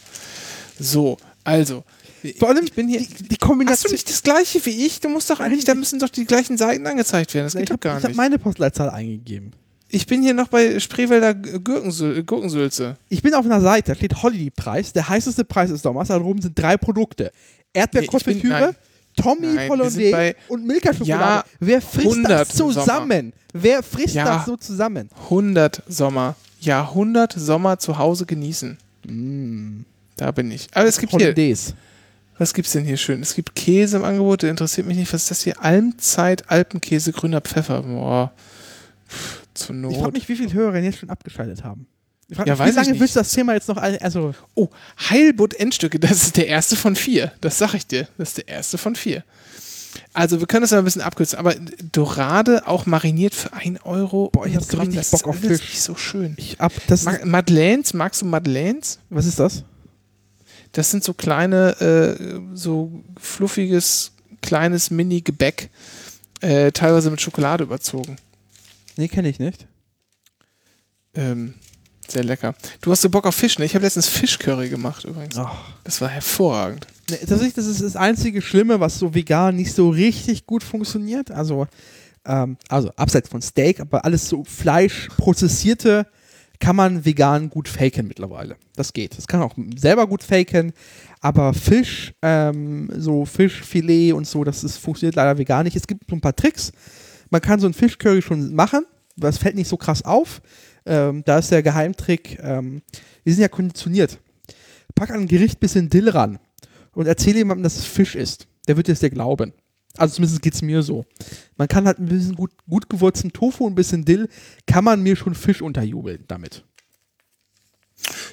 So, also. Vor allem ich bin hier. die, die Hast du Kombination. nicht das gleiche wie ich? Du musst doch eigentlich, da müssen doch die gleichen Seiten angezeigt werden. Das geht ich doch habe gar hab nicht. meine Postleitzahl eingegeben. Ich bin hier noch bei Spreewälder Gurkensül Gurkensülze. Ich bin auf einer Seite, da steht Holiday-Preis. Der heißeste Preis des Sommers. Da oben sind drei Produkte: Nee, Erdbeerkonfitüre, nein. Tommy Nein, Hollandaise und Milka-Schokolade. Ja, Wer frisst 100 das im Sommer. zusammen? Wer frisst Ja. das so zusammen? 100 Sommer. Ja, 100 Sommer zu Hause genießen. Da bin ich. Aber es gibt hier, Hollandaise. Was gibt's denn hier schön? Es gibt Käse im Angebot, der interessiert mich nicht. Was ist das hier? Almzeit, Alpenkäse, grüner Pfeffer. Boah. Zur Not. Ich frage mich, wie viele Hörer jetzt schon abgeschaltet haben. Ich frag Ja, mich, wie lange willst du das Thema jetzt noch? Also, oh, Heilbutt Endstücke, das ist der erste von vier. Das sag ich dir. Das ist der erste von vier. Also, wir können das mal ein bisschen abkürzen, aber Dorade auch mariniert für 1 Euro. Boah, ich hab 100 so Gramm, richtig das Bock auf ist Fisch. nicht so schön. ich ab. Das Ma Madeleines, magst du Madeleines? was ist das? Das sind so kleine, äh, so fluffiges, kleines Mini-Gebäck, äh, teilweise mit Schokolade überzogen. Nee, kenne ich nicht. Ähm, sehr lecker. Du hast so Bock auf Fisch, ne? Ich habe letztens Fischcurry gemacht übrigens. Ach. Das war hervorragend. Nee, tatsächlich, das ist das einzige Schlimme, was so vegan nicht so richtig gut funktioniert. Also, ähm, also abseits von Steak, aber alles so Fleischprozessierte kann man vegan gut faken mittlerweile. Das geht. Das kann auch selber gut faken. Aber Fisch, ähm, so Fischfilet und so, das ist, funktioniert leider vegan nicht. Es gibt so ein paar Tricks. Man kann so ein Fischcurry schon machen. Das fällt nicht so krass auf. Ähm, da ist der Geheimtrick, ähm, die sind ja konditioniert. Pack an ein Gericht bisschen Dill ran und erzähle jemandem, dass es Fisch ist. Der wird es dir glauben. Also zumindest geht es mir so. Man kann halt ein bisschen gut, gut gewürzten Tofu und ein bisschen Dill, kann man mir schon Fisch unterjubeln damit.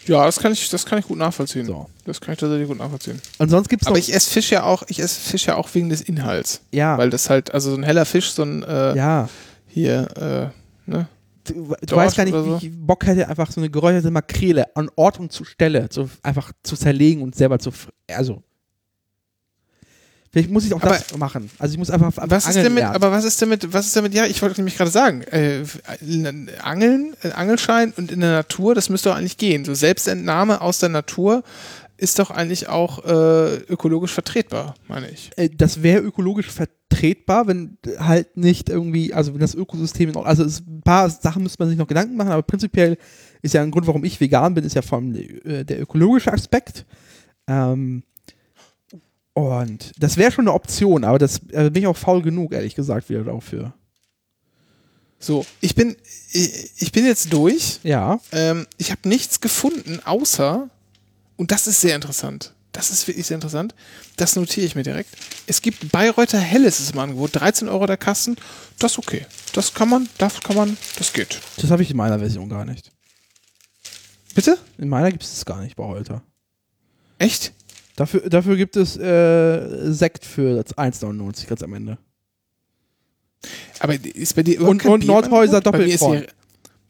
Ja, das kann ich, das kann ich gut nachvollziehen. So. Das kann ich tatsächlich gut nachvollziehen. Ansonsten gibt es Aber ich esse Fisch ja auch, ich esse Fisch ja auch wegen des Inhalts. ja, Weil das halt, also so ein heller Fisch, so ein äh, ja. hier, äh, ne? Du, du weißt gar nicht, oder wie so. ich Bock hätte, einfach so eine geräucherte Makrele an Ort und zu Stelle zu, einfach zu zerlegen und selber zu. Also. Vielleicht muss ich auch Aber- das machen. Also ich muss einfach. einfach Was ist denn mit, lernen. aber was ist denn mit, was ist denn mit, ja, ich wollte nämlich gerade sagen, äh, Angeln, äh, Angelschein und in der Natur, das müsste doch eigentlich gehen. So Selbstentnahme aus der Natur ist doch eigentlich auch äh, ökologisch vertretbar, meine ich. Äh, das wäre ökologisch vertretbar, wenn halt nicht irgendwie, also wenn das Ökosystem, noch, also es, ein paar Sachen müsste man sich noch Gedanken machen, aber prinzipiell ist ja ein Grund, warum ich vegan bin, ist ja vor allem äh, der ökologische Aspekt. Ähm, und das wäre schon eine Option, aber das äh, bin ich auch faul genug, ehrlich gesagt, wieder dafür. So, ich bin, ich, ich bin jetzt durch. Ja. Ähm, ich habe nichts gefunden, außer, und das ist sehr interessant. Das ist wirklich sehr interessant. Das notiere ich mir direkt. Es gibt Bayreuther Helles ist im Angebot. 13 Euro der Kasten. Das ist okay. Das kann man, das kann man, das geht. Das habe ich in meiner Version gar nicht. Bitte? In meiner gibt es das gar nicht Holter. Echt? Dafür, dafür gibt es äh, Sekt für das 1,99 ganz am Ende. Aber ist bei dir Und- und Nordhäuser Doppelkorn.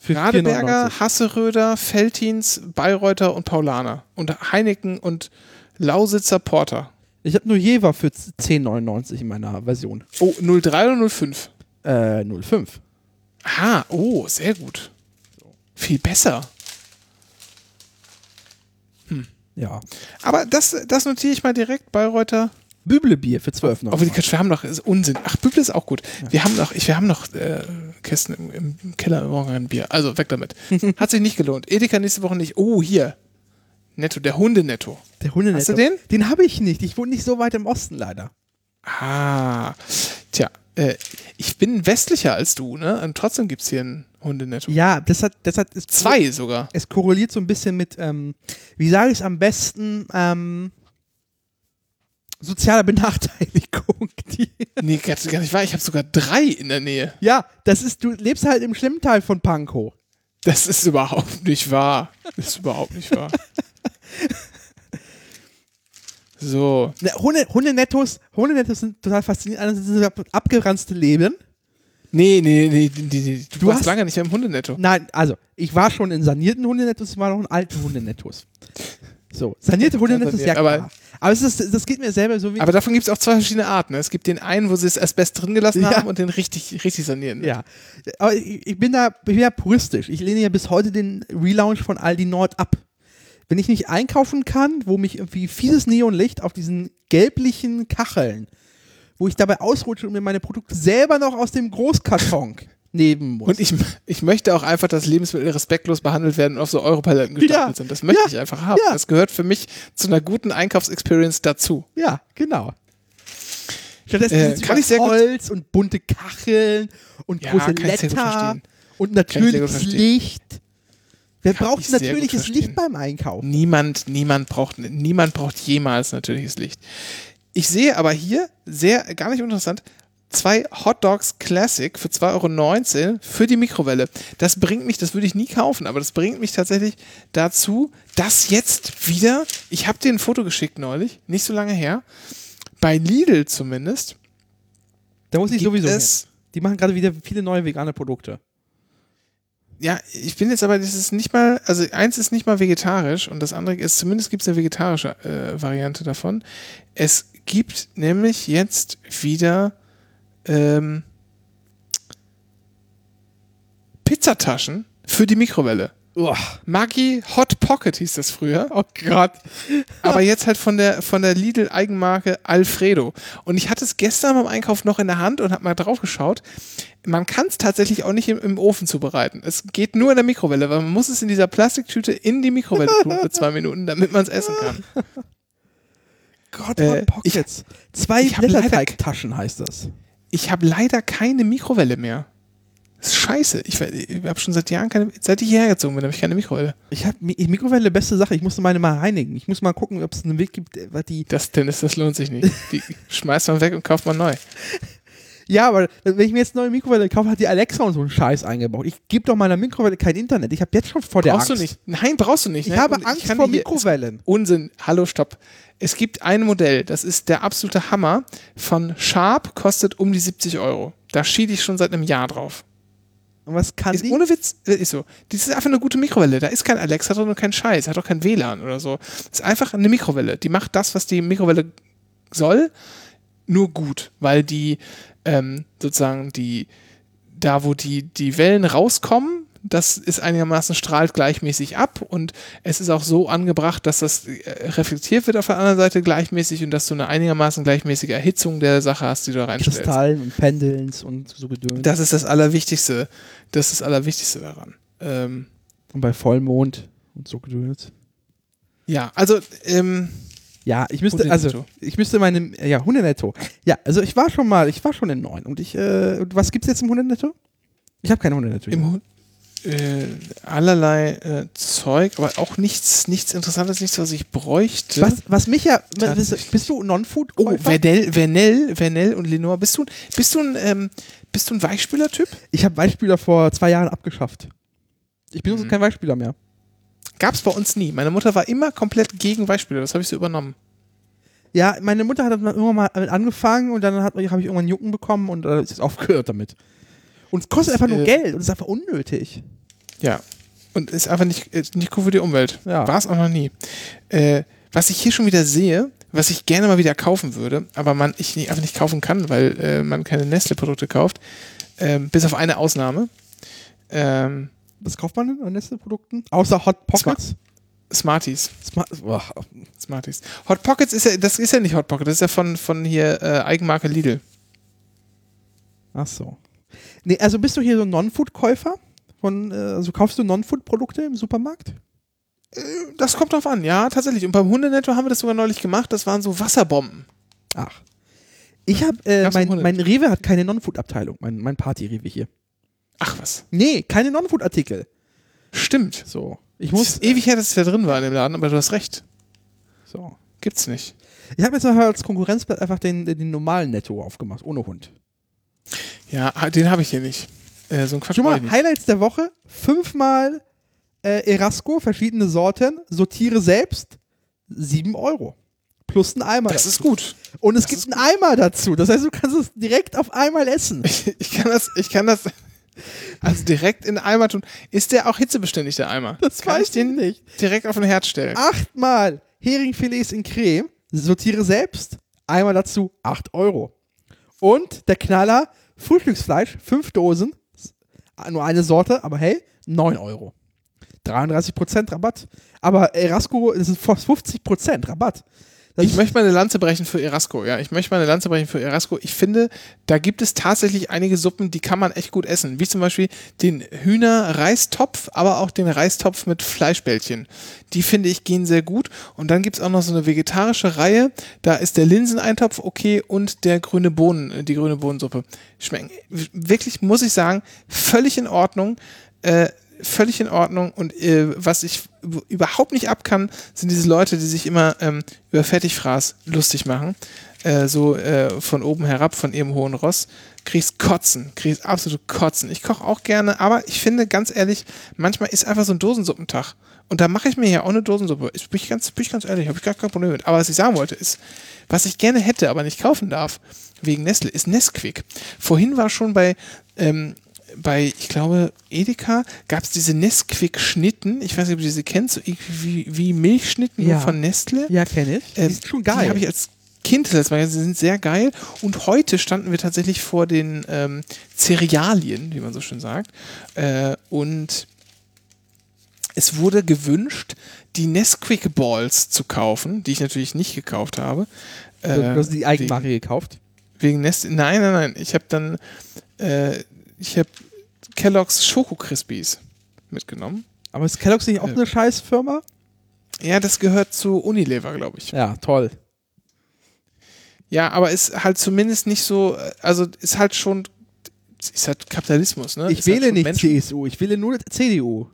Radeberger, 4,99. Hasseröder, Feltins, Bayreuther und Paulaner. Und Heineken und Lausitzer Porter. Ich habe nur Jever für 10,99 in meiner Version. Oh, 03 oder 05? Äh, 05. Ah, oh, sehr gut. Viel besser. Ja. Aber das, das notiere ich mal direkt, Bayreuther. Büblebier für 12,99. Aber die wir haben noch, ist Unsinn. Ach, Büble ist auch gut. Wir haben noch, ich, wir haben noch äh, Kästen im, im Keller, brauchen ein Bier. Also weg damit. Hat sich nicht gelohnt. Edeka nächste Woche nicht. Oh, hier. Netto, der Hundenetto. Der Hundenetto. Hast du den? Den habe ich nicht. Ich wohne nicht so weit im Osten leider. Ah. Tja, äh, ich bin westlicher als du, ne? Und trotzdem gibt es hier ein Hundenetto. Ja, das hat, das hat ist Zwei sogar. Es korreliert so ein bisschen mit, ähm, wie sage ich es am besten, ähm, sozialer Benachteiligung. Die, Nee, gar gar nicht wahr. Ich habe sogar drei in der Nähe. ja, das ist, du lebst halt im schlimmen Teil von Pankow. Das ist überhaupt nicht wahr. Das ist überhaupt nicht wahr. So. Hunde, Hundenettos, Hundenettos sind total faszinierend. Einerseits sind sie abgeranzte Leben. Nee, nee, nee, nee, nee, nee. Du, warst hast- lange nicht mehr im Hundenetto. Nein, also, ich war schon in sanierten Hundenettos, ich war noch in alten Hundenettos. So, sanierte Hundenettos, ja, Aber- klar. Aber es ist, das geht mir selber so wie. Aber davon gibt es auch zwei verschiedene Arten. Ne? Es gibt den einen, wo sie das Asbest drin gelassen Ja. haben und den richtig, richtig sanieren. ne? Ja, aber ich, ich bin da ich bin ja puristisch. Ich lehne ja bis heute den Relaunch von Aldi Nord ab. Wenn ich nicht einkaufen kann, wo mich irgendwie fieses Neonlicht auf diesen gelblichen Kacheln, wo ich dabei ausrutsche und mir meine Produkte selber noch aus dem Großkarton nehmen muss. Und ich, ich möchte auch einfach, dass Lebensmittel respektlos behandelt werden und auf so Europaletten gestapelt Ja. sind. Das möchte Ja. ich einfach haben. Ja. Das gehört für mich zu einer guten Einkaufsexperience dazu. ja, genau. Stattdessen Äh, kann ich sehr gut- Holz und bunte Kacheln und große Letter und natürliches. Licht. Wer Kann braucht natürliches. Licht beim Einkaufen? Niemand, niemand braucht, niemand braucht jemals natürliches Licht. Ich sehe aber hier sehr, gar nicht interessant, zwei Hot Dogs Classic für 2,19 Euro für die Mikrowelle. Das bringt mich, das würde ich nie kaufen, aber das bringt mich tatsächlich dazu, dass jetzt wieder, ich habe dir ein Foto geschickt neulich, nicht so lange her, bei Lidl zumindest, Da muss ich sowieso hin. Die machen gerade wieder viele neue vegane Produkte. Ja, ich bin jetzt aber, das ist nicht mal, also eins ist nicht mal vegetarisch und das andere ist, zumindest gibt es eine vegetarische äh, Variante davon. Es gibt nämlich jetzt wieder ähm, Pizzataschen für die Mikrowelle. Maggi Hot Pocket hieß das früher. Oh Gott. Aber jetzt halt von der, von der Lidl Eigenmarke Alfredo. Und ich hatte es gestern beim Einkauf noch in der Hand und habe mal drauf geschaut. Man kann es tatsächlich auch nicht im, im Ofen zubereiten. Es geht nur in der Mikrowelle, weil man muss es in dieser Plastiktüte in die Mikrowelle tun für zwei Minuten, damit man es essen kann. Gott, Äh, Hot Pockets. Zwei ich leider- Blätterteigtaschen heißt das. Ich habe leider keine Mikrowelle mehr. Das ist scheiße. Ich, ich habe schon seit Jahren keine, seit ich hierher gezogen bin, habe ich keine Mikrowelle. Ich habe Mikrowelle beste Sache. Ich musste meine mal reinigen. Ich muss mal gucken, ob es einen Weg gibt, äh, was die. Das, Dennis, das lohnt sich nicht. Die schmeißt man weg und kauft man neu. Ja, aber wenn ich mir jetzt eine neue Mikrowelle kaufe, hat die Alexa und so einen Scheiß eingebaut. Ich gebe doch meiner Mikrowelle kein Internet. Ich habe jetzt schon vor der Brauchst Angst. du nicht. Nein, brauchst du nicht. Ich Nein, habe und Angst kann vor Mikrowellen. Unsinn. Hallo, stopp. Es gibt ein Modell, das ist der absolute Hammer. Von Sharp kostet um die 70 Euro. Da schiede ich schon seit einem Jahr drauf. Und was kann Ist die? ohne Witz, äh, ist so. Das ist einfach eine gute Mikrowelle. Da ist kein Alexa drin und kein Scheiß. Hat auch kein WLAN oder so. Das ist einfach eine Mikrowelle. Die macht das, was die Mikrowelle soll, nur gut, weil die ähm, sozusagen die, da wo die, die Wellen rauskommen, das ist einigermaßen strahlt gleichmäßig ab und es ist auch so angebracht, dass das äh, reflektiert wird auf der anderen Seite gleichmäßig und dass du eine einigermaßen gleichmäßige Erhitzung der Sache hast, die du da reinstellst. Kristallen und Pendelns und so gedöns. Das ist das Allerwichtigste. Das ist das Allerwichtigste daran. Ähm, und bei Vollmond und so gedöns. ja, also, ähm, Ja, ich müsste, also, ich müsste meine, ja, Hundenetto. Ja, also ich war schon mal, ich war schon in neun und ich, äh, was gibt's jetzt im Hundenetto? Ich habe kein Hundenetto. im. Äh, allerlei äh, Zeug, aber auch nichts, nichts Interessantes, nichts, was ich bräuchte. was, was mich ja, bist, bist du Non-Food? Oh, Vernell, Vernell, Vernell und Lenore, bist du, bist du ein, ähm, bist du ein Weichspüler-Typ? Ich habe Weichspüler vor zwei Jahren abgeschafft. Ich Mhm. benutze keinen Weichspüler mehr. Gab's bei uns nie. Meine Mutter war immer komplett gegen Weichspüler, das habe ich so übernommen. Ja, meine Mutter hat dann irgendwann mal damit angefangen und dann habe ich irgendwann Jucken bekommen und äh, ist jetzt aufgehört damit. Und es kostet einfach nur äh, Geld und ist einfach unnötig. Ja. Und ist einfach nicht, nicht cool für die Umwelt. Ja. War es auch noch nie. Äh, was ich hier schon wieder sehe, was ich gerne mal wieder kaufen würde, aber man ich nicht, einfach nicht kaufen kann, weil äh, man keine Nestle-Produkte kauft, ähm, bis auf eine Ausnahme. Ähm, Was kauft man denn an Nestle-Produkten? Außer Hot Pockets? Smarties. Smart Boah. Smarties. Hot Pockets ist ja, das ist ja nicht Hot Pocket, das ist ja von, von hier äh, Eigenmarke Lidl. Ach so. Nee, also bist du hier so ein Non-Food-Käufer? Von, äh, also kaufst du Non-Food-Produkte im Supermarkt? Das kommt drauf an, ja, tatsächlich. Und beim Hundenetto haben wir das sogar neulich gemacht, das waren so Wasserbomben. Ach. Ich habe, äh, mein, mein Rewe hat keine Non-Food-Abteilung, mein, mein Party-Rewe hier. Ach was. Nee, keine Non-Food-Artikel. Stimmt. So. Ich Es muss. ist ewig her, dass es da drin war in dem Laden, aber du hast recht. So. Gibt's nicht. Ich habe jetzt noch als Konkurrenzblatt einfach den, den normalen Netto aufgemacht, ohne Hund. Ja, den habe ich hier nicht. Äh, so ein Quatsch. Brauch mal ich. Highlights der Woche: fünfmal äh, Erasco, verschiedene Sorten, sortiere selbst, 7 Euro. Plus ein Eimer. Das dazu. ist gut. Und es gibt einen Eimer dazu. Das heißt, du kannst es direkt auf einmal essen. Ich kann das, ich kann das also direkt in den Eimer tun. Ist der auch hitzebeständig, der Eimer? Das kann weiß ich den nicht. direkt auf den Herd stellen? Achtmal Heringfilets in Creme, sortiere selbst, Eimer dazu, 8 Euro. Und der Knaller, Frühstücksfleisch, 5 Dosen, nur eine Sorte, aber hey, 9 Euro. 33% Rabatt. Aber Erasco, das ist fast 50% Rabatt. Ich möchte mal eine Lanze brechen für Erasco, ja. Ich möchte mal eine Lanze brechen für Erasco. Ich finde, da gibt es tatsächlich einige Suppen, die kann man echt gut essen. Wie zum Beispiel den Hühner-Reistopf, aber auch den Reistopf mit Fleischbällchen. Die finde ich gehen sehr gut. Und dann gibt es auch noch so eine vegetarische Reihe. Da ist der Linseneintopf okay und der grüne Bohnen, die grüne Bohnensuppe. Schmecken wirklich, muss ich sagen, völlig in Ordnung. Äh, völlig in Ordnung und äh, was ich überhaupt nicht ab kann, sind diese Leute, die sich immer ähm, über Fertigfraß lustig machen. Äh, so äh, von oben herab, von ihrem hohen Ross. Kriegst Kotzen, kriegst absolut Kotzen. Ich koche auch gerne, aber ich finde, ganz ehrlich, manchmal ist einfach so ein Dosensuppentag. Und da mache ich mir ja auch eine Dosensuppe. Ich bin ich ganz, bin ich ganz ehrlich, habe ich gar kein Problem mit. Aber was ich sagen wollte, ist, was ich gerne hätte, aber nicht kaufen darf, wegen Nestle, ist Nesquik. Vorhin war schon bei ähm, bei, ich glaube, Edeka gab es diese Nesquik-Schnitten. Ich weiß nicht, ob ihr diese kennt, so wie, wie Milchschnitten nur Ja. von Nestle. ja, kenne ich. Ähm, die ist schon geil. Die habe ich als Kind das Mal, sie sind sehr geil. Und heute standen wir tatsächlich vor den ähm, Cerealien, wie man so schön sagt. Äh, und es wurde gewünscht, die Nesquik Balls zu kaufen, die ich natürlich nicht gekauft habe. du, Äh, du hast die wegen- Eigenmarke gekauft. Wegen Nestle. Nein, nein, nein. Ich habe dann, äh, ich habe Kellogg's Schoko Crispies mitgenommen. Aber ist Kellogg's nicht auch eine Scheißfirma? Ja, das gehört zu Unilever, glaube ich. Ja, toll. Ja, aber ist halt zumindest nicht so, äh, also ist halt schon, ist halt Kapitalismus, ne? Ich ist halt wähle schon nicht Menschen, CSU, ich wähle nur CDU.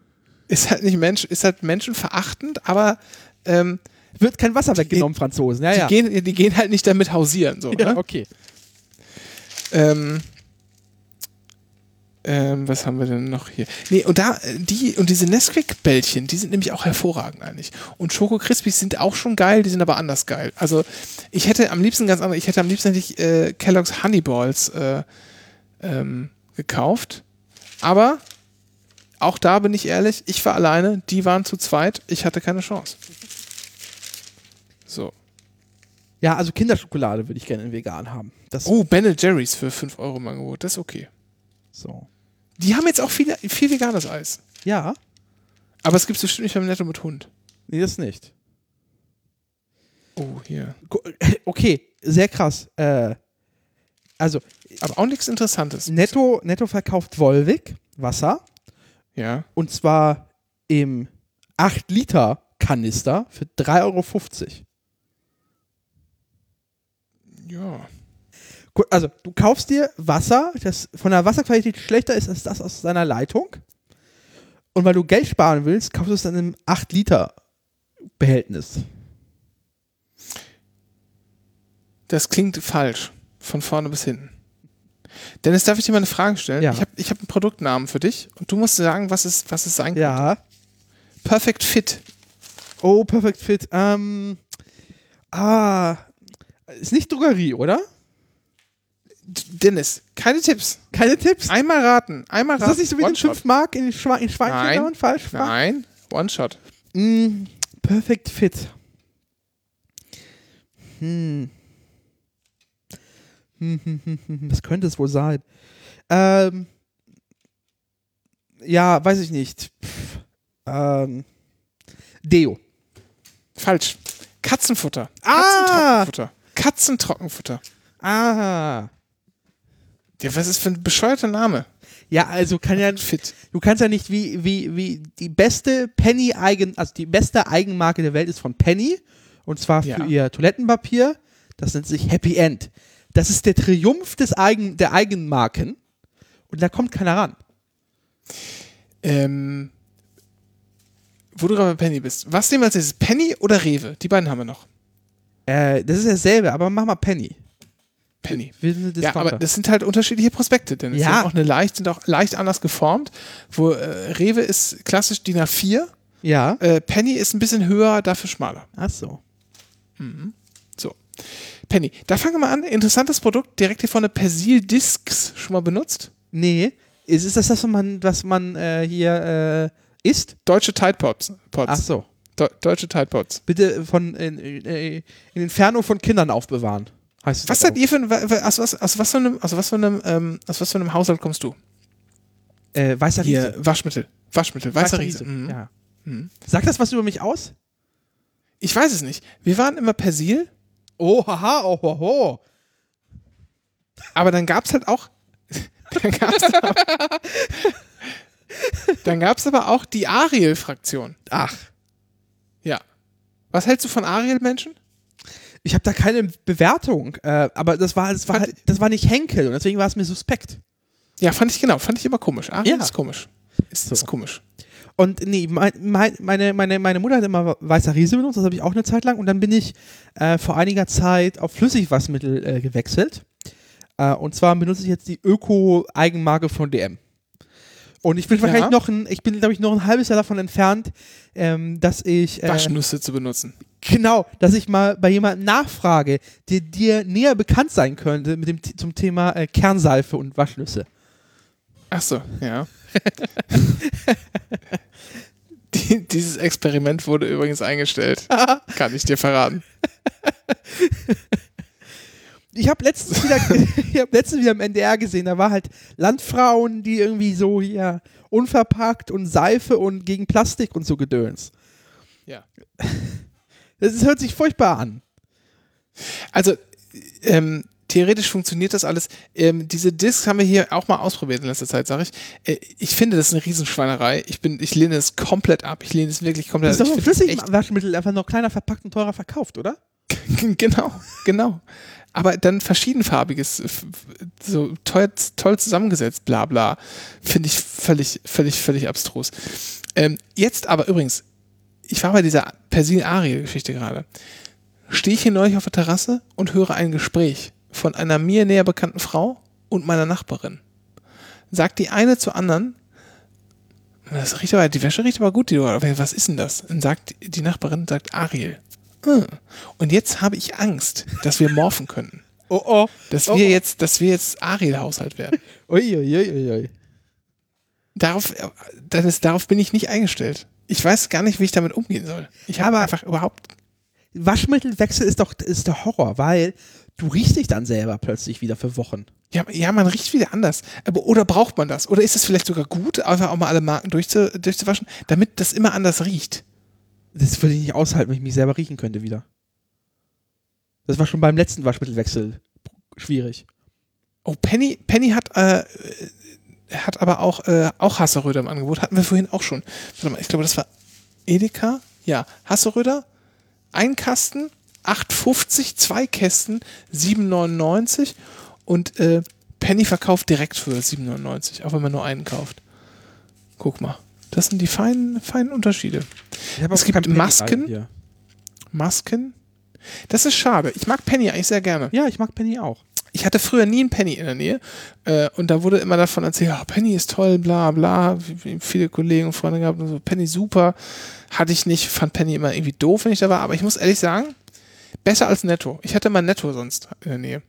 ist halt nicht Mensch, ist halt menschenverachtend, aber ähm, Wird kein Wasser weggenommen, Franzosen. Ja, die, ja. Gehen, die gehen halt nicht damit hausieren, so. ja ne? okay. Ähm, ähm, was haben wir denn noch hier? Nee, und da, die, und diese Nesquik-Bällchen, die sind nämlich auch hervorragend eigentlich. Und Schoko Crispies sind auch schon geil, die sind aber anders geil. Also, ich hätte am liebsten ganz andere, ich hätte am liebsten ich, äh, Kellogg's Honeyballs äh, ähm, gekauft. Aber auch da bin ich ehrlich, ich war alleine, die waren zu zweit, ich hatte keine Chance. So. Ja, also Kinderschokolade würde ich gerne in vegan haben. Das Oh, Ben Jerry's für 5 Euro im Angebot, das ist okay. so. Die haben jetzt auch viel, viel veganes Eis. Ja, Aber es gibt es bestimmt nicht beim Netto mit Hund. nee, das nicht. Oh, hier. Gu- Okay, sehr krass. Äh, also Aber auch nichts Interessantes. Netto, Netto verkauft Volvic Wasser Ja. und zwar im 8 Liter Kanister für 3,50 Euro. Ja. Also, du kaufst dir Wasser, das von der Wasserqualität schlechter ist als das aus seiner Leitung. Und weil du Geld sparen willst, kaufst du es dann im 8 Liter Behältnis. Das klingt falsch. Von vorne bis hinten. Dennis, darf ich dir mal eine Frage stellen? Ja. Ich habe ich hab einen Produktnamen für dich und du musst sagen, was es, was es sein kann. Ja. Perfect Fit. Oh, Perfect Fit. Ähm. Ah. Ist nicht Drogerie, oder? Dennis, keine Tipps. Keine Tipps? Einmal raten. Einmal Ist raten. das nicht so wie den One-Shot. 5 Mark in, Schwe in Schweinchen Nein. falsch? war? Nein. One-Shot. Mm, perfect Fit. Hm. Hm, hm, hm, hm, hm. Was könnte es wohl sein? Ähm. Ja, weiß ich nicht. Pff. Ähm. Deo. Falsch. Katzenfutter. Ah! Katzentrockenfutter. Katzentrockenfutter. Ah. Ja, was ist für ein bescheuerter Name? Ja, also kann ja Fit. Du kannst ja nicht wie, wie, wie die beste Penny eigen, also die beste Eigenmarke der Welt ist von Penny. Und zwar für Ja. ihr Toilettenpapier. Das nennt sich Happy End. Das ist der Triumph des Eigen, der Eigenmarken. Und da kommt keiner ran. Ähm, wo du gerade bei Penny bist. Was nehmen wir als nächstes? Penny oder Rewe? Die beiden haben wir noch. Äh, das ist dasselbe, aber mach mal Penny. Penny. Sind Ja, aber das sind halt unterschiedliche Prospekte, denn Ja. haben auch eine leicht, sind auch leicht anders geformt. Wo äh, Rewe ist klassisch DIN A4, ja. äh, Penny ist ein bisschen höher, dafür schmaler. Ach so. So. Penny, da fangen wir mal an. Interessantes Produkt, direkt hier vorne Persil Discs schon mal benutzt. Nee. Ist, ist das das, was man, was man äh, hier äh, isst? Deutsche Tide Pods. Pods. Ach so. De Deutsche Tide Pods. Bitte von in, in, in Inferno von Kindern aufbewahren. Heißt Was seid ihr für ein, aus was, aus was für einem, aus was für einem, ähm, aus was für einem Haushalt kommst du? Äh, weißer Hier, Riese. Waschmittel. Waschmittel, weißer, Weißer Riese. Mhm. Ja. Sagt das was über mich aus? Ich weiß es nicht. Wir waren immer Persil, Oh, haha, oh, ho, ho. aber dann gab es halt auch. dann gab es aber, dann gab's aber auch die Ariel-Fraktion. Ach, Ja. Was hältst du von Ariel-Menschen? Ich habe da keine Bewertung, äh, aber das war, das, war halt, das war nicht Henkel und deswegen war es mir suspekt. Ja, fand ich genau. Fand ich immer komisch. Ariel Ja. ist komisch. Ist, So. ist komisch. Und nee, mein, mein, meine, meine, meine Mutter hat immer weißer Riese benutzt, das habe ich auch eine Zeit lang. Und dann bin ich äh, vor einiger Zeit auf Flüssigwassermittel äh, gewechselt. Äh, und zwar benutze ich jetzt die Öko-Eigenmarke von DM. Und ich bin Ja. wahrscheinlich noch ein, ich bin, glaube ich, noch ein halbes Jahr davon entfernt, ähm, dass ich. Äh, Waschnüsse zu benutzen. Genau, dass ich mal bei jemandem nachfrage, der dir näher bekannt sein könnte mit dem, zum Thema äh, Kernseife und Waschnüsse. Ach so, ja. Die, dieses Experiment wurde übrigens eingestellt. Kann ich dir verraten. Ich habe letztens wieder, ich habe letztens wieder im NDR gesehen, da war halt Landfrauen, die irgendwie so hier unverpackt und Seife und gegen Plastik und so gedöns. Ja. Das ist, hört sich furchtbar an. Also, ähm, theoretisch funktioniert das alles. Ähm, diese Discs haben wir hier auch mal ausprobiert in letzter Zeit, sage ich. Äh, ich finde, das ist eine Riesenschweinerei. Ich, bin, ich lehne es komplett ab. Ich lehne es wirklich komplett Das ist ab. doch Ich ein finde es echt- Flüssigwaschmittel einfach noch kleiner verpackt und teurer verkauft, oder? genau, genau. Aber dann verschiedenfarbiges, so toll, toll zusammengesetzt, bla bla, finde ich völlig, völlig, völlig abstrus. Ähm, jetzt aber übrigens, ich war bei dieser Persil-Ariel-Geschichte gerade. Stehe ich hier neulich auf der Terrasse und höre ein Gespräch von einer mir näher bekannten Frau und meiner Nachbarin. Sagt die eine zur anderen, das riecht aber, die Wäsche riecht aber gut, die was ist denn das? Und sagt die Nachbarin, sagt Ariel. "Hm." Und jetzt habe ich Angst, dass wir morphen können. Oh oh. Dass Oh, wir oh. jetzt, dass wir jetzt Ariel-Haushalt werden. Uiuiuiui. Darauf, äh, das ist, darauf bin ich nicht eingestellt. Ich weiß gar nicht, wie ich damit umgehen soll. Ich habe einfach überhaupt. Waschmittelwechsel ist doch ist der Horror, weil du riechst dich dann selber plötzlich wieder für Wochen. Ja, ja, man riecht wieder anders. Aber, oder braucht man das? Oder ist es vielleicht sogar gut, einfach auch mal alle Marken durchzu, durchzuwaschen, damit das immer anders riecht? Das würde ich nicht aushalten, wenn ich mich selber riechen könnte wieder. Das war schon beim letzten Waschmittelwechsel schwierig. Oh, Penny, Penny hat, äh, hat aber auch, äh, auch Hasseröder im Angebot. Hatten wir vorhin auch schon. Warte mal, ich glaube, das war Edeka. Ja, Hasseröder. Ein Kasten, 8,50, zwei Kästen, 7,99 und äh, Penny verkauft direkt für 7,99, auch wenn man nur einen kauft. Guck mal. Das sind die feinen, feinen Unterschiede. Es gibt Masken. Masken. Das ist schade. Ich mag Penny eigentlich sehr gerne. Ja, ich mag Penny auch. Ich hatte früher nie einen Penny in der Nähe äh, und da wurde immer davon erzählt, ja, Penny ist toll, bla bla, viele Kollegen und Freunde gehabt und so, Penny super. Hatte ich nicht, fand Penny immer irgendwie doof, wenn ich da war, aber ich muss ehrlich sagen, besser als Netto. Ich hatte mal Netto sonst in der Nähe.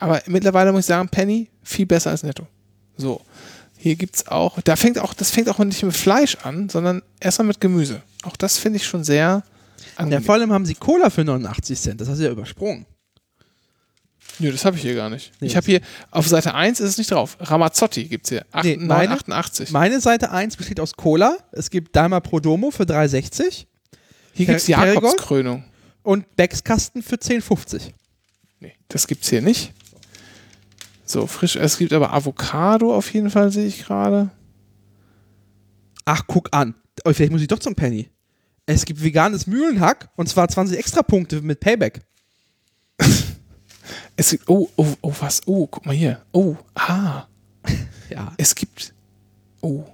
Aber mittlerweile muss ich sagen, Penny viel besser als Netto. So. Hier gibt's auch, da fängt auch, das fängt auch nicht mit Fleisch an, sondern erstmal mit Gemüse. Auch das finde ich schon sehr Ja, angenehm. vor allem haben sie Cola für 89 Cent. Das hast du ja übersprungen. Nö, das habe ich hier gar nicht. Nee, ich habe hier, auf Seite 1 ist es nicht drauf. Ramazzotti gibt's hier. Acht- Nee, meine- 988. Meine Seite 1 besteht aus Cola. Es gibt Daimler Prodomo für 3,60 Hier Ker- Kerrygold? Jakobskrönung. und Beckskasten für 10,50. Nee, das gibt's hier nicht. So, frisch. Es gibt aber Avocado auf jeden Fall, sehe ich gerade. Ach, guck an. Oh, vielleicht muss ich doch zum Penny. Es gibt veganes Mühlenhack und zwar 20 Extrapunkte mit Payback. Es gibt, oh, oh, oh, was? Oh, guck mal hier. Oh, ah. Ja. Es gibt, oh,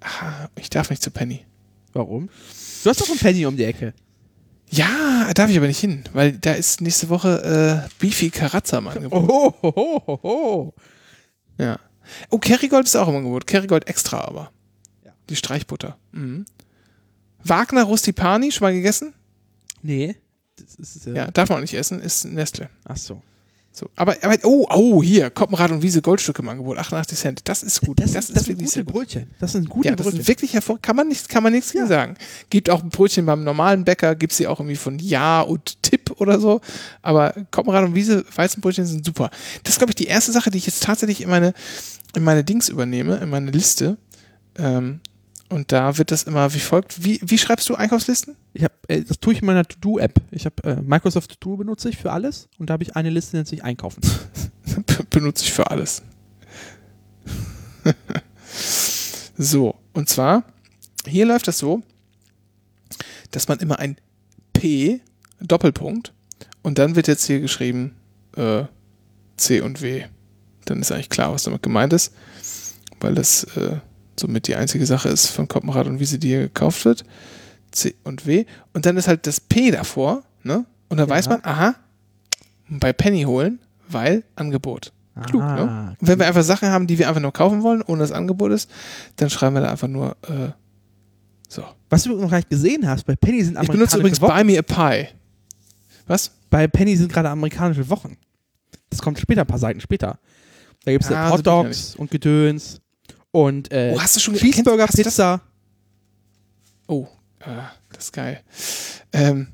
ah, ich darf nicht zu Penny. Warum? Du hast doch einen Penny um die Ecke. Ja, darf ich aber nicht hin, weil da ist nächste Woche äh, Beefy Karazza im Angebot. Oh, ho, ho, ho, ho. Ja. Oh, Kerrygold ist auch im Angebot. Kerrygold extra aber. Ja. Die Streichbutter. Mhm. Wagner Rustipani, schon mal gegessen? Nee. Das ist, äh, Ja, darf man auch nicht essen, ist Nestle. Ach so. So, aber, aber oh, oh, hier, Koppenrad und Wiese Goldstücke im Angebot, 88 Cent. Das ist gut. Das, das, sind wirklich gute. Brötchen. Das sind gute Ja, das Brötchen. sind wirklich hervor, kann man nichts, kann man nichts gegen sagen. Gibt auch Brötchen beim normalen Bäcker, gibt sie auch irgendwie von Ja und Tipp oder so. Aber Koppenrad und Wiese Weizenbrötchen sind super. Das ist, glaube ich, die erste Sache, die ich jetzt tatsächlich in meine, in meine Dings übernehme, in meine Liste. Ähm, und da wird das immer wie folgt. Wie, wie schreibst du Einkaufslisten? Ich hab, äh, das tue ich in meiner To-Do-App. Ich habe äh, Microsoft To-Do benutze ich für alles und da habe ich eine Liste, die nennt sich Einkaufen. benutze ich für alles. so, und zwar, hier läuft das so, dass man immer ein P, Doppelpunkt, und dann wird jetzt hier geschrieben äh, C und W. Dann ist eigentlich klar, was damit gemeint ist, weil das äh, somit die einzige Sache ist von Koppenrad und Wiese, die hier gekauft wird. C und W. Und dann ist halt das P davor, ne? Und da weiß man, aha, bei Penny holen, weil Angebot. Klug, Ah, ne? Und wenn wir einfach Sachen haben, die wir einfach nur kaufen wollen, ohne das Angebot ist, dann schreiben wir da einfach nur äh, so. Was du noch gar nicht gesehen hast, bei Penny sind Ich benutze amerikanische übrigens Wochen. Buy Me a Pie. Was? Bei Penny sind gerade amerikanische Wochen. Das kommt später, ein paar Seiten später. Da gibt es Ah, so Hot ja Dogs und Gedöns und äh, Oh, hast du schon ge- Cheeseburger, kennst- Pizza. Oh, ah, das ist geil. Ähm,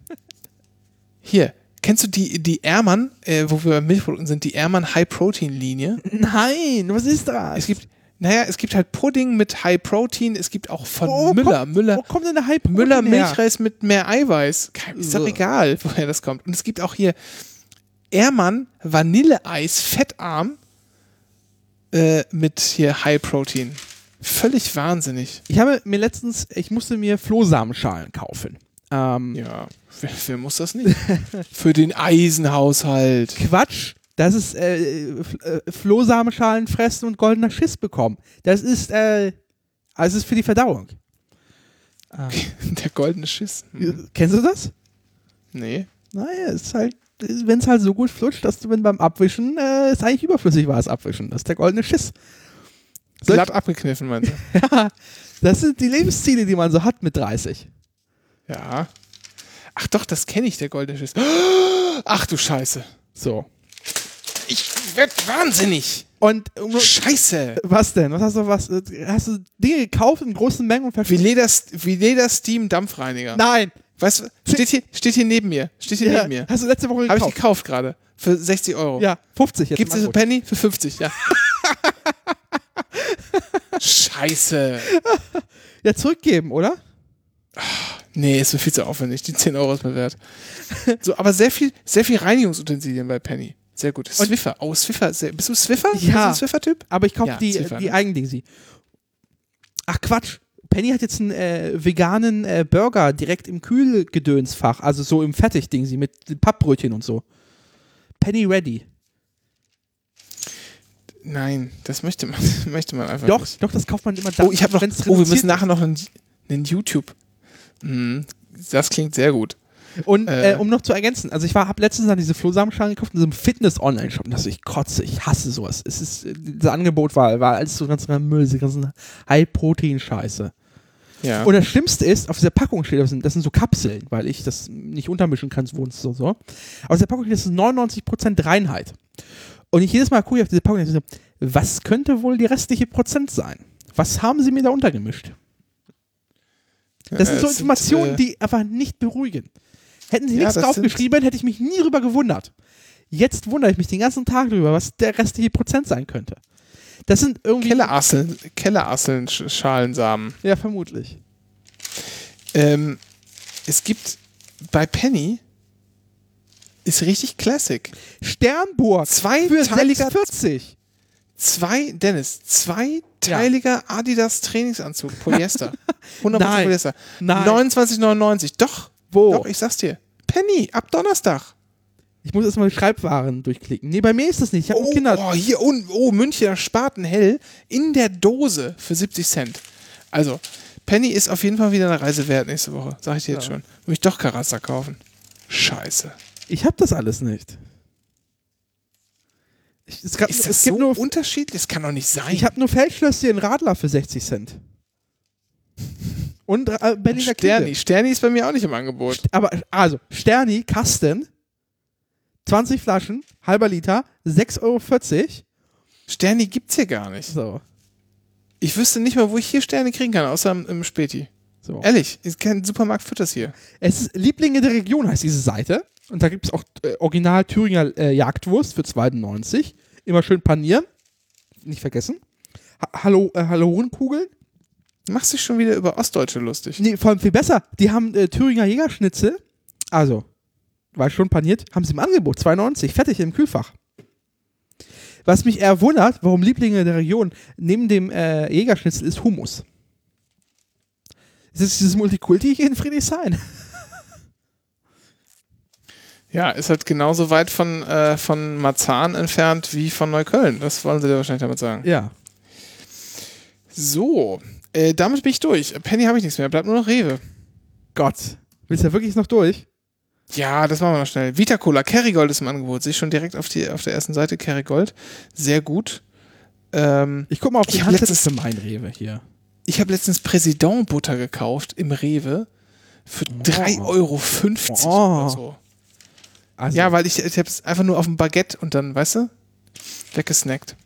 hier, kennst du die, die Ehrmann, äh, wo wir bei Milchprodukten sind, die Ehrmann High Protein Linie? Nein, was ist das? Es gibt, naja, es gibt halt Pudding mit High Protein, es gibt auch von Wo Müller, kommt, Müller, Wo kommt denn der Hype Müller her? Milchreis mit mehr Eiweiß. Ist doch egal, woher das kommt. Und es gibt auch hier Ehrmann Vanilleeis fettarm äh, mit hier High Protein. Völlig wahnsinnig. Ich habe mir letztens, ich musste mir Flohsamenschalen kaufen. Ähm, Ja, wer, wer muss das nicht? Für den Eisenhaushalt. Quatsch. Das ist äh, äh, Flohsamenschalen fressen und goldener Schiss bekommen. Das ist, äh, also es ist für die Verdauung. Der goldene Schiss. Hm. Kennst du das? Nee. Naja, es ist halt wenn es halt so gut flutscht, dass du wenn beim Abwischen äh, es eigentlich überflüssig war, das Abwischen. Das ist der goldene Schiss. Solch- Glatt abgekniffen, meinst du? Ja, das sind die Lebensziele, die man so hat mit 30. Ja. Ach doch, das kenne ich, der goldene Schiss. Ach du Scheiße. So. Ich werd wahnsinnig. Und um, Scheiße. was denn? Was hast du was? äh, Hast du Dinge gekauft in großen Mengen und? Leder, wie Leder Steam Dampfreiniger. Nein. Weißt du, steht hier, steht hier neben mir. Steht hier Ja, neben mir. hast du letzte Woche Habe ich gekauft? gekauft gerade. Für 60 Euro. Ja, 50 jetzt. Gibt es für. Penny? Für 50, ja. Scheiße. Ja, zurückgeben, oder? Nee, ist mir viel zu aufwendig. Die 10 Euro ist mir wert. So, aber sehr viel, sehr viel Reinigungsutensilien bei Penny. Sehr gut. Swiffer. Oh, Swiffer. Sehr, bist du Swiffer? Bist du Ja. ein Swiffer-Typ? Aber ich kaufe Ja, die, Ziffer, die ne? Eigendingsi. Ach Quatsch. Penny hat jetzt einen äh, veganen äh, Burger direkt im Kühlgedönsfach, also so im Fertigdingsi mit Pappbrötchen und so. Penny Ready. Nein, das möchte man, möchte man einfach Doch, nicht. doch, das kauft man immer Oh, ich habe noch. wenn's Oh, wir müssen nachher noch einen, einen YouTube. Hm, das klingt sehr gut. Und äh, Äh. um noch zu ergänzen, also ich habe letztens dann diese Flohsamenschalen gekauft in so einem Fitness-Online-Shop und das ich kotze, ich hasse sowas. Es ist, äh, dieses Angebot war, war alles so ganz Müll, diese ganzen High-Protein-Scheiße. Ja. Und das Schlimmste ist, auf dieser Packung steht, das sind, das sind so Kapseln, weil ich das nicht untermischen kann, so und so. so. Auf dieser Packung steht, das ist 99% Reinheit. Und ich jedes Mal gucke ich auf diese Packung und denke so, was könnte wohl die restliche Prozent sein? Was haben sie mir da untergemischt? Das sind so Informationen, äh, die einfach nicht beruhigen. Hätten sie Ja, nichts draufgeschrieben, hätte ich mich nie drüber gewundert. Jetzt wundere ich mich den ganzen Tag drüber, was der restliche Prozent sein könnte. Das sind irgendwie. Kellerasseln, Kellerasseln, Sch- Schalensamen. Ja, vermutlich. Ähm, es gibt bei Penny ist richtig Classic. Sternburg. Zwei für teiliger- 6,40. Zwei, Dennis, zweiteiliger Adidas Trainingsanzug, Polyester. 100% Nein. Polyester. Nein. 29,99. Doch. Wo? Doch, ich sag's dir. Penny, ab Donnerstag. Ich muss erstmal die Schreibwaren durchklicken. Nee, bei mir ist das nicht. Ich habe Oh, Kinder. oh, hier, oh, oh, Münchner Spatenhell in der Dose für 70 Cent. Also, Penny ist auf jeden Fall wieder eine Reise wert nächste Woche. Sag ich dir jetzt schon. Muss ich doch Karazza kaufen. Scheiße. Ich habe das alles nicht. Ich, es, gab, Ist es das gibt so nur, unterschiedlich? Das kann doch nicht sein. ich habe nur Feldschlösschen Radler für 60 Cent. Und äh, Berliner Sterni. Knete. Sterni ist bei mir auch nicht im Angebot. Aber also, Sterni, Kasten, 20 Flaschen, halber Liter, 6,40 Euro. Sterni gibt's hier gar nicht. So. Ich wüsste nicht mal, wo ich hier Sterne kriegen kann, außer im, im Späti. so. Ehrlich, ist kein Supermarkt führt das hier. Es ist Lieblinge der Region heißt diese Seite. Und da gibt es auch äh, Original Thüringer äh, Jagdwurst für 2,90. Immer schön panieren. Nicht vergessen. Ha Hallo, äh, Hallorenkugeln. Machst dich schon wieder über Ostdeutsche lustig. Nee, vor allem viel besser. Die haben äh, Thüringer Jägerschnitzel. Also, war schon paniert. Haben sie im Angebot. 2,90. Fertig im Kühlfach. Was mich eher wundert, warum Lieblinge der Region neben dem äh, Jägerschnitzel ist Hummus. Das ist dieses Multikulti hier in Friedrichshain. Ja, ist halt genauso weit von, äh, von Marzahn entfernt wie von Neukölln. Das wollen sie dir wahrscheinlich damit sagen. Ja. So, äh, damit bin ich durch. Penny habe ich nichts mehr, bleibt nur noch Rewe. Gott. Willst du ja wirklich noch durch? Ja, das machen wir noch schnell. Vita Cola, Kerrygold ist im Angebot. Sehe ich schon direkt auf, die, auf der ersten Seite. Kerrygold. Sehr gut. Ähm, Ich guck mal auf Ich die Handzettel letztens- für mein Rewe hier. ich habe letztens Präsident Butter gekauft im Rewe für 3,50 Euro Oh. oder so. Also, Ja, weil ich, ich habe es einfach nur auf dem Baguette und dann, weißt du, weggesnackt.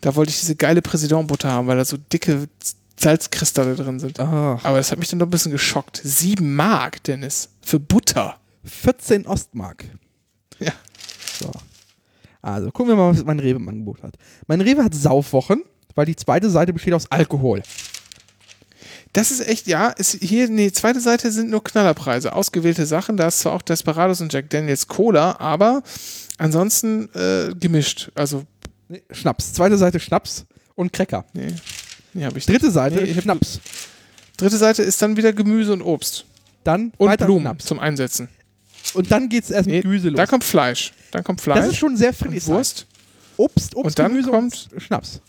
Da wollte ich diese geile Präsident Butter haben, weil da so dicke Salzkristalle drin sind. Ach, Aber das hat mich dann doch ein bisschen geschockt. Sieben Mark, Dennis. Für Butter. 14 Ostmark. Ja. So. Also, gucken wir mal, was mein Rewe im Angebot hat. Mein Rewe hat Saufwochen, weil die zweite Seite besteht aus Alkohol. Das ist echt, ja, ist hier, nee, zweite Seite sind nur Knallerpreise. Ausgewählte Sachen, da ist zwar auch Desperados und Jack Daniels Cola, aber ansonsten äh, gemischt. Also, Nee, Schnaps. Zweite Seite Schnaps und Cracker. nee, nee hab ich. Dritte Seite Nee, Schnaps. Dritte Seite ist dann wieder Gemüse und Obst. Dann Und Blumen Schnaps. zum Einsetzen. Und dann geht es erst Nee, mit Gemüse los. da kommt Fleisch. Dann kommt Fleisch. das ist schon sehr friedlich. Wurst. Obst, Obst, Und dann Gemüse kommt- und Schnaps.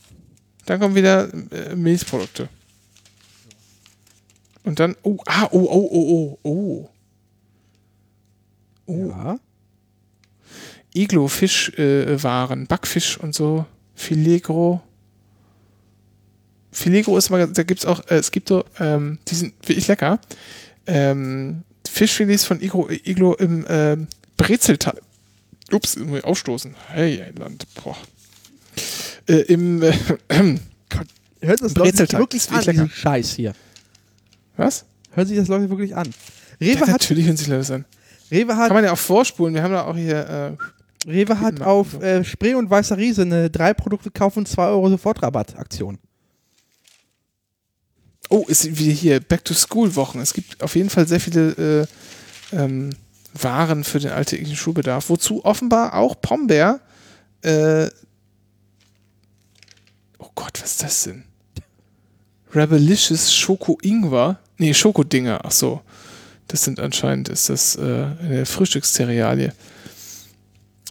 Dann kommen wieder äh, Milchprodukte. Und dann, oh, ah, oh, oh, oh, oh, oh. Oh. Ja. Iglo Fischwaren, Backfisch und so, Filegro. Filegro ist mal, da gibt's auch, äh, es gibt so, ähm, die sind wirklich lecker. Ähm, Fischfilets von Iglo, Iglo im ähm, Brezelteig. Ups, muss ich aufstoßen. Hey, ein Land. Boah. Äh, Im, äh, Hört das Leute Brezelteig, wirklich ist an, wirklich lecker. Scheiß hier. was? Hören sich das Leute wirklich an. Ja, Rewe hat, natürlich hören sich Leute das an. Rewe hat Kann man ja auch vorspulen. Wir haben da auch hier, äh, Rewe hat auf äh, Spree und Weißer Riese eine drei Produkte kaufen, 2 Euro Sofortrabatt-Aktion. Oh, ist wie hier Back-to-School-Wochen. Es gibt auf jeden Fall sehr viele äh, ähm, Waren für den alltäglichen Schulbedarf, wozu offenbar auch Pombeer. Äh, oh Gott, was ist das denn? Rebelicious Schoko-Ingwer. Nee, Schokodinger. Ach so. Das sind anscheinend, ist das äh, eine Frühstücksterrialie.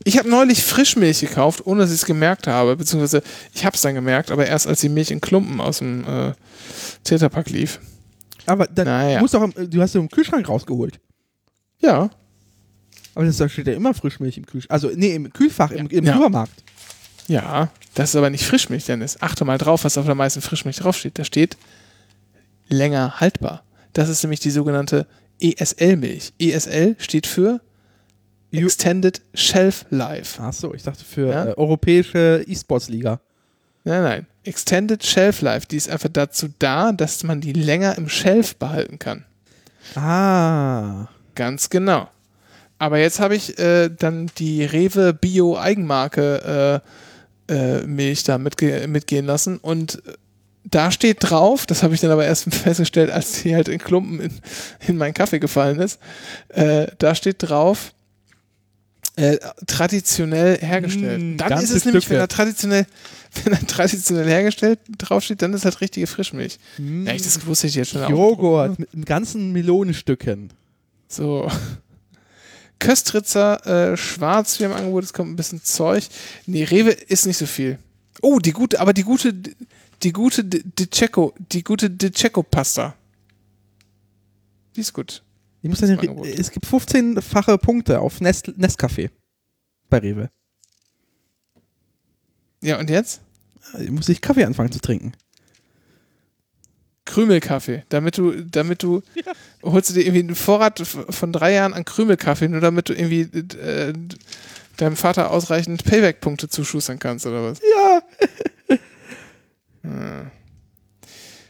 Ich habe neulich Frischmilch gekauft, ohne dass ich es gemerkt habe, beziehungsweise ich habe es dann gemerkt, aber erst als die Milch in Klumpen aus dem äh, Tetrapack lief. Aber dann Naja. musst du auch, im- du hast ja im Kühlschrank rausgeholt. Ja, Aber das, da steht ja immer Frischmilch im Kühlschrank. Also, nee, im Kühlfach, im, im Ja. Supermarkt. ja, das ist aber nicht Frischmilch, Dennis. Achte mal drauf, was auf der meisten Frischmilch draufsteht. Da steht länger haltbar. Das ist nämlich die sogenannte ESL-Milch. ESL steht für Extended Shelf Life. Ach so, ich dachte für Ja? äh, europäische E-Sports-Liga. Nein, nein. Extended Shelf Life, die ist einfach dazu da, dass man die länger im Shelf behalten kann. Ah. Ganz genau. Aber jetzt habe ich äh, dann die Rewe Bio Eigenmarke äh, äh, Milch da mitge mitgehen lassen und äh, da steht drauf, das habe ich dann aber erst festgestellt, als die halt in Klumpen in, in meinen Kaffee gefallen ist, äh, da steht drauf, äh, traditionell hergestellt. Mm, dann ist es nämlich, wenn da traditionell, wenn da traditionell hergestellt draufsteht, dann ist halt richtige Frischmilch. Mm. Ja, ich, das wusste ich jetzt schon. auch. Joghurt mit ganzen Melonenstücken. So. Köstritzer äh, Schwarz wie im Angebot, es kommt ein bisschen Zeug. Nee, Rewe ist nicht so viel. Oh, die gute, aber die gute, die gute Cecco, die gute De Cecco Pasta. Die ist gut. Ich muss Das Angebot. es gibt 15-fache Punkte auf Nest, Nestcafé bei Rewe. Ja, und jetzt? Ich muss ich Kaffee anfangen zu trinken. Krümelkaffee. Damit du, damit du, holst du dir irgendwie einen Vorrat von drei Jahren an Krümelkaffee, nur damit du irgendwie äh, deinem Vater ausreichend Payback-Punkte zuschustern kannst, oder was? Ja.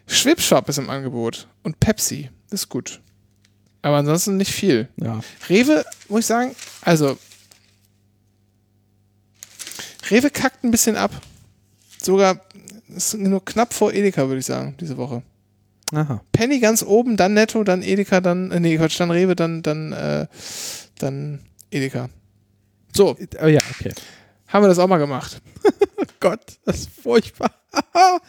Schwipshop ist im Angebot. Und Pepsi. Das ist gut. Aber ansonsten nicht viel. Ja. Rewe, muss ich sagen, also Rewe kackt ein bisschen ab. Sogar ist nur knapp vor Edeka, würde ich sagen, diese Woche. Aha. Penny ganz oben, dann Netto, dann Edeka, dann, äh, nee, Quatsch, dann Rewe, dann, dann, äh, dann Edeka. So, Oh ja, okay. haben wir das auch mal gemacht. Gott, das ist furchtbar.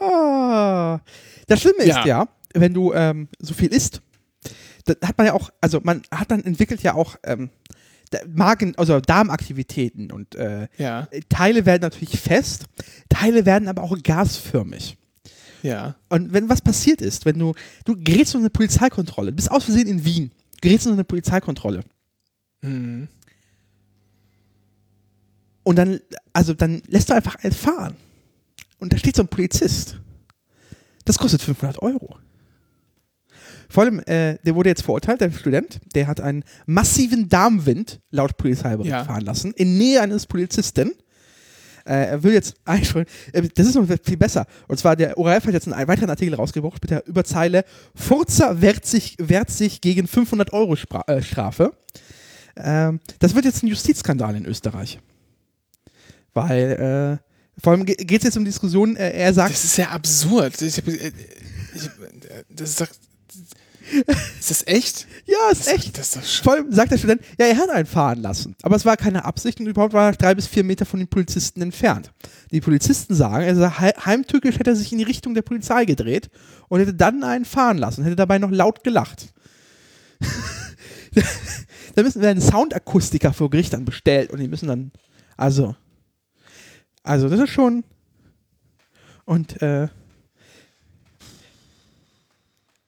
ah. Das Schlimme ist Ja. ja, wenn du ähm, so viel isst, dann hat man ja auch, also man hat dann entwickelt ja auch ähm, Magen, also Darmaktivitäten und äh, Ja, Teile werden natürlich fest, Teile werden aber auch gasförmig. ja. Und wenn was passiert ist, wenn du, du gerätst in eine Polizeikontrolle, bist aus Versehen in Wien, gerätst in eine Polizeikontrolle Mhm. und dann, also dann lässt du einfach einen fahren. Und da steht so ein Polizist. Das kostet 500 Euro. Vor allem, äh, der wurde jetzt verurteilt, der Student, der hat einen massiven Darmwind laut Polizeibericht Ja. fahren lassen, in Nähe eines Polizisten. Äh, er will jetzt einschreiben, äh, das ist noch viel besser. Und zwar, der ORF hat jetzt einen weiteren Artikel rausgebracht mit der Überzeile Furzer wehrt sich, wehrt sich gegen 500 Euro Spra äh, Strafe. Ähm, das wird jetzt ein Justizskandal in Österreich. Weil, äh, vor allem geht es jetzt um Diskussionen, äh, er sagt, Das ist ja absurd. Ich äh, ich, äh, das ist doch, ist das echt? ja, ist echt. Das ist doch sch- Vor allem sagt der Student, ja, er hat einen fahren lassen. Aber es war keine Absicht und überhaupt war er drei bis vier Meter von den Polizisten entfernt. Die Polizisten sagen, also hei- heimtückisch hätte er sich in die Richtung der Polizei gedreht und hätte dann einen fahren lassen, hätte dabei noch laut gelacht. da müssen wir einen Soundakustiker vor Gericht dann bestellt und die müssen dann, also, also das ist schon und äh,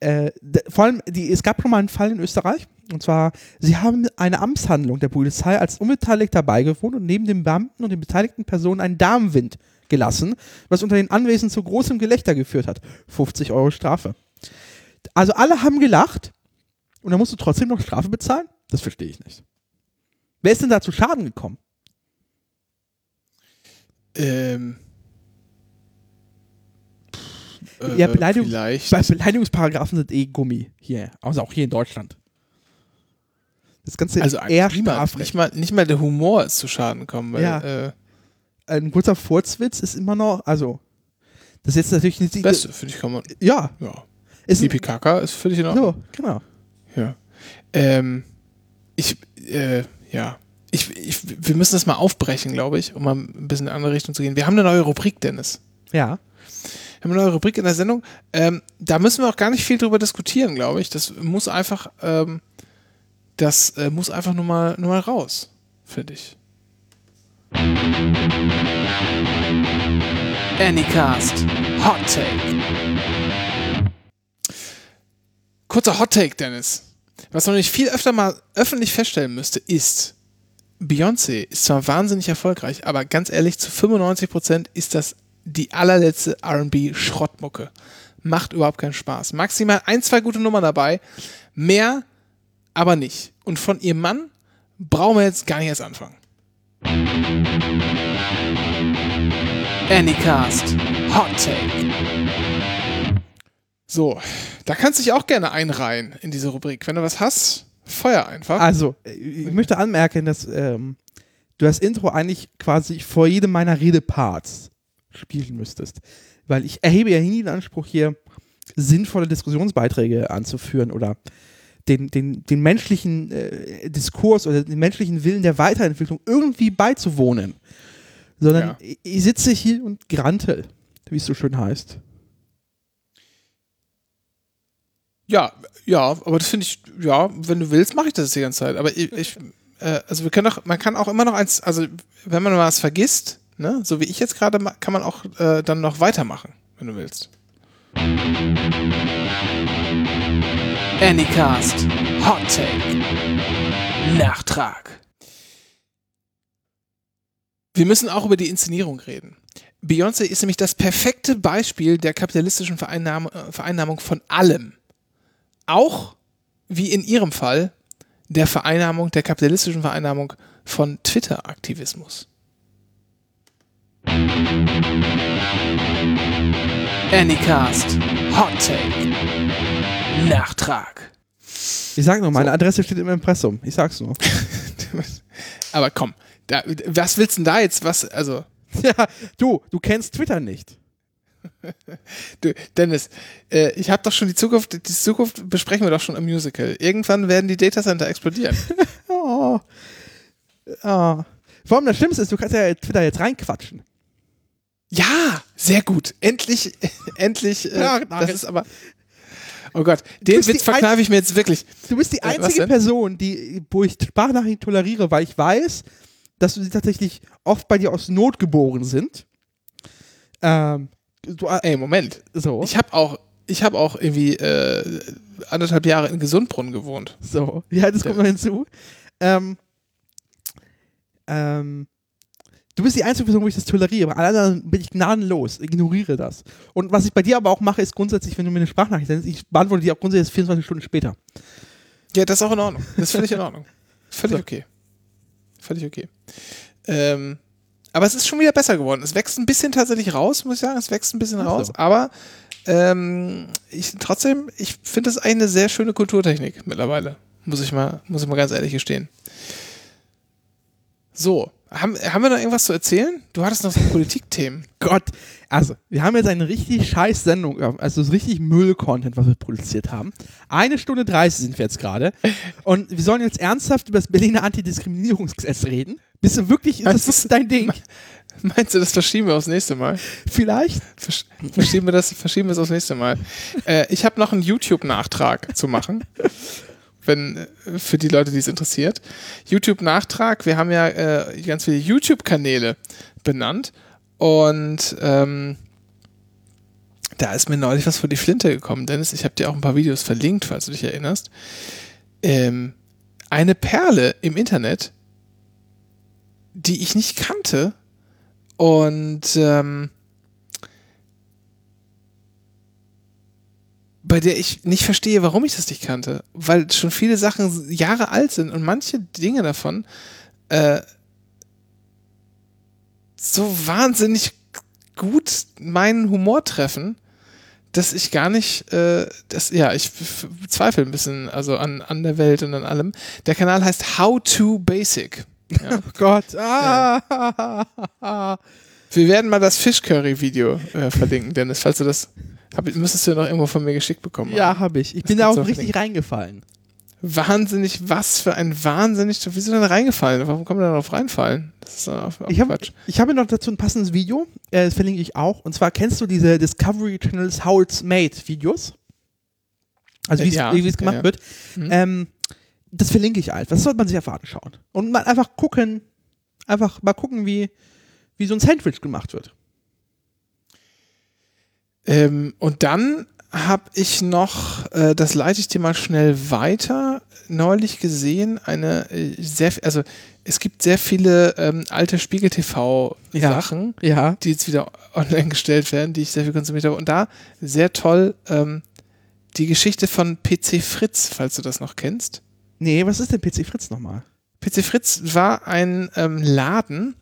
äh, vor allem, die, es gab schon mal einen Fall in Österreich, Und zwar, sie haben eine Amtshandlung der Polizei als Unbeteiligter beigewohnt und neben den Beamten und den beteiligten Personen einen Darmwind gelassen, was unter den Anwesenden zu großem Gelächter geführt hat. 50 Euro Strafe. Also alle haben gelacht und dann musst du trotzdem noch Strafe bezahlen? Das verstehe ich nicht. Wer ist denn da zu Schaden gekommen? Ähm. Äh, ja, Beleidigung, vielleicht. bei Beleidigungsparagraphen sind eh Gummi hier, also auch hier in Deutschland. Das Ganze Also ist eher niemand, nicht mal, nicht mal der Humor ist zu Schaden gekommen. Weil, Ja. äh, Ein kurzer Furzwitz ist immer noch, also das ist jetzt natürlich nicht die Beste, finde ich, kann man. Ja, Ja. ist Pipi Kaka ist völlig in Ordnung. so, genau. Ja. Ähm, ich, äh, ja. Ich, ich, wir müssen das mal aufbrechen, glaube ich, um mal ein bisschen in eine andere Richtung zu gehen. Wir haben eine neue Rubrik, Dennis. Ja. Wir haben eine neue Rubrik in der Sendung. Ähm, da müssen wir auch gar nicht viel drüber diskutieren, glaube ich. Das muss einfach, ähm, das äh, muss einfach nur mal, nur mal raus, finde ich. Anycast Hot Take. Kurzer Hot Take, Dennis. Was man nicht viel öfter mal öffentlich feststellen müsste, ist, Beyoncé ist zwar wahnsinnig erfolgreich, aber ganz ehrlich, zu 95% ist das die allerletzte RB-Schrottmucke. Macht überhaupt keinen Spaß. Maximal ein, zwei gute Nummern dabei, mehr aber nicht. Und von ihrem Mann brauchen wir jetzt gar nicht erst anfangen. Anycast Hot Take. So, da kannst du dich auch gerne einreihen in diese Rubrik. Wenn du was hast, feuer einfach. Also, ich möchte anmerken, dass ähm, du das Intro eigentlich quasi vor jedem meiner Redeparts spielen müsstest. Weil ich erhebe ja nie den Anspruch, hier sinnvolle Diskussionsbeiträge anzuführen oder den, den, den menschlichen äh, Diskurs oder den menschlichen Willen der Weiterentwicklung irgendwie beizuwohnen. Sondern Ja. ich, ich sitze hier und grantel, wie es so schön heißt. Ja, ja, aber das finde ich, ja, wenn du willst, mache ich das die ganze Zeit. Aber ich, ich äh, also wir können doch, man kann auch immer noch eins, also wenn man mal was vergisst, ne, so wie ich jetzt gerade, kann man auch äh, dann noch weitermachen, wenn du willst. Anycast Hot Take Nachtrag. Wir müssen auch über die Inszenierung reden. Beyoncé ist nämlich das perfekte Beispiel der kapitalistischen Vereinnahme, äh, Vereinnahmung von allem auch wie in ihrem Fall der Vereinnahmung, der kapitalistischen Vereinnahmung von Twitter-Aktivismus. Anycast Hot Take Nachtrag. Ich sag nur, meine Adresse steht im Impressum. Ich sag's nur. Aber komm, da, was willst du denn da jetzt? Was, also, ja, du, du kennst Twitter nicht. du, Dennis, äh, ich habe doch schon die Zukunft, die Zukunft besprechen wir doch schon im Musical. Irgendwann werden die Datacenter explodieren. Oh. oh. Vor allem das Schlimmste ist, du kannst ja Twitter jetzt reinquatschen. Ja, sehr gut. Endlich, endlich. Äh, Ja, das danke. ist aber. Oh Gott, den Witz verkneife ich mir jetzt wirklich. Du bist die Äh, einzige denn? Person, die, wo ich Sprachnachrichten toleriere, weil ich weiß, dass sie tatsächlich oft bei dir aus Not geboren sind. Ähm, du, äh, Ey, Moment. so, Ich habe auch, ich habe auch irgendwie äh, anderthalb Jahre in Gesundbrunnen gewohnt. so. Ja, das kommt noch hinzu. Ähm, ähm, du bist die einzige Person, wo ich das toleriere. Bei allen anderen bin ich gnadenlos, ignoriere das. Und was ich bei dir aber auch mache, ist grundsätzlich, wenn du mir eine Sprachnachricht sendest, ich beantworte die auch grundsätzlich 24 Stunden später. Ja, das ist auch in Ordnung. Das ist völlig in Ordnung. Völlig So. okay. Völlig okay. Ähm, aber es ist schon wieder besser geworden. Es wächst ein bisschen tatsächlich raus, muss ich sagen. Es wächst ein bisschen so. raus. Aber ähm, ich, trotzdem, ich finde das eine sehr schöne Kulturtechnik mittlerweile. Muss ich mal, muss ich mal ganz ehrlich gestehen. So, haben, haben wir noch irgendwas zu erzählen? Du hattest noch so Politikthemen. Gott, also, wir haben jetzt eine richtig scheiß Sendung, also es ist richtig Müll-Content, was wir produziert haben. Eine Stunde 30 sind wir jetzt gerade. Und wir sollen jetzt ernsthaft über das Berliner Antidiskriminierungsgesetz reden. Bist du wirklich, ist das wirklich dein Ding? Meinst du, das verschieben wir aufs nächste Mal? Vielleicht? Versch verschieben wir das, verschieben wir es aufs nächste Mal. Äh, ich habe noch einen YouTube-Nachtrag zu machen. Wenn, äh, für die Leute, die es interessiert. YouTube-Nachtrag, wir haben ja äh, ganz viele YouTube-Kanäle benannt und ähm, da ist mir neulich was vor die Flinte gekommen, Dennis. Ich habe dir auch ein paar Videos verlinkt, falls du dich erinnerst. ähm, eine Perle im Internet, die ich nicht kannte und ähm, bei der ich nicht verstehe, warum ich das nicht kannte, weil schon viele Sachen Jahre alt sind und manche Dinge davon äh, so wahnsinnig gut meinen Humor treffen, dass ich gar nicht, äh, das, ja, ich zweifle ein bisschen also an, an der Welt und an allem. Der Kanal heißt How to Basic. Ja. Oh Gott. Ah. Wir werden mal das Fischcurry-Video äh, verlinken, Dennis, falls du das, hab, müsstest du ja noch irgendwo von mir geschickt bekommen. haben. Ja, habe ich. Ich Das bin da auch richtig verlinken. reingefallen. Wahnsinnig, was für ein wahnsinnig, wieso denn reingefallen? Warum kann man da drauf reinfallen? Das ist auch, auch Ich habe Quatsch. ich habe noch dazu ein passendes Video, äh, das verlinke ich auch. Und zwar kennst du diese Discovery Channels How It's Made Videos? Also wie es Ja, es gemacht ja, ja. wird. Mhm. Ähm, das verlinke ich einfach. Das sollte man sich einfach anschauen. Und mal einfach gucken, einfach mal gucken, wie, wie so ein Sandwich gemacht wird. Ähm, und dann habe ich noch, äh, das leite ich dir mal schnell weiter, neulich gesehen, eine äh, sehr, also es gibt sehr viele ähm, alte Spiegel-TV-Sachen, Ja. die jetzt wieder online gestellt werden, die ich sehr viel konsumiert habe. Und da sehr toll ähm, die Geschichte von PC Fritz, falls du das noch kennst. Nee, was ist denn PC Fritz nochmal? PC Fritz war ein ähm, Laden,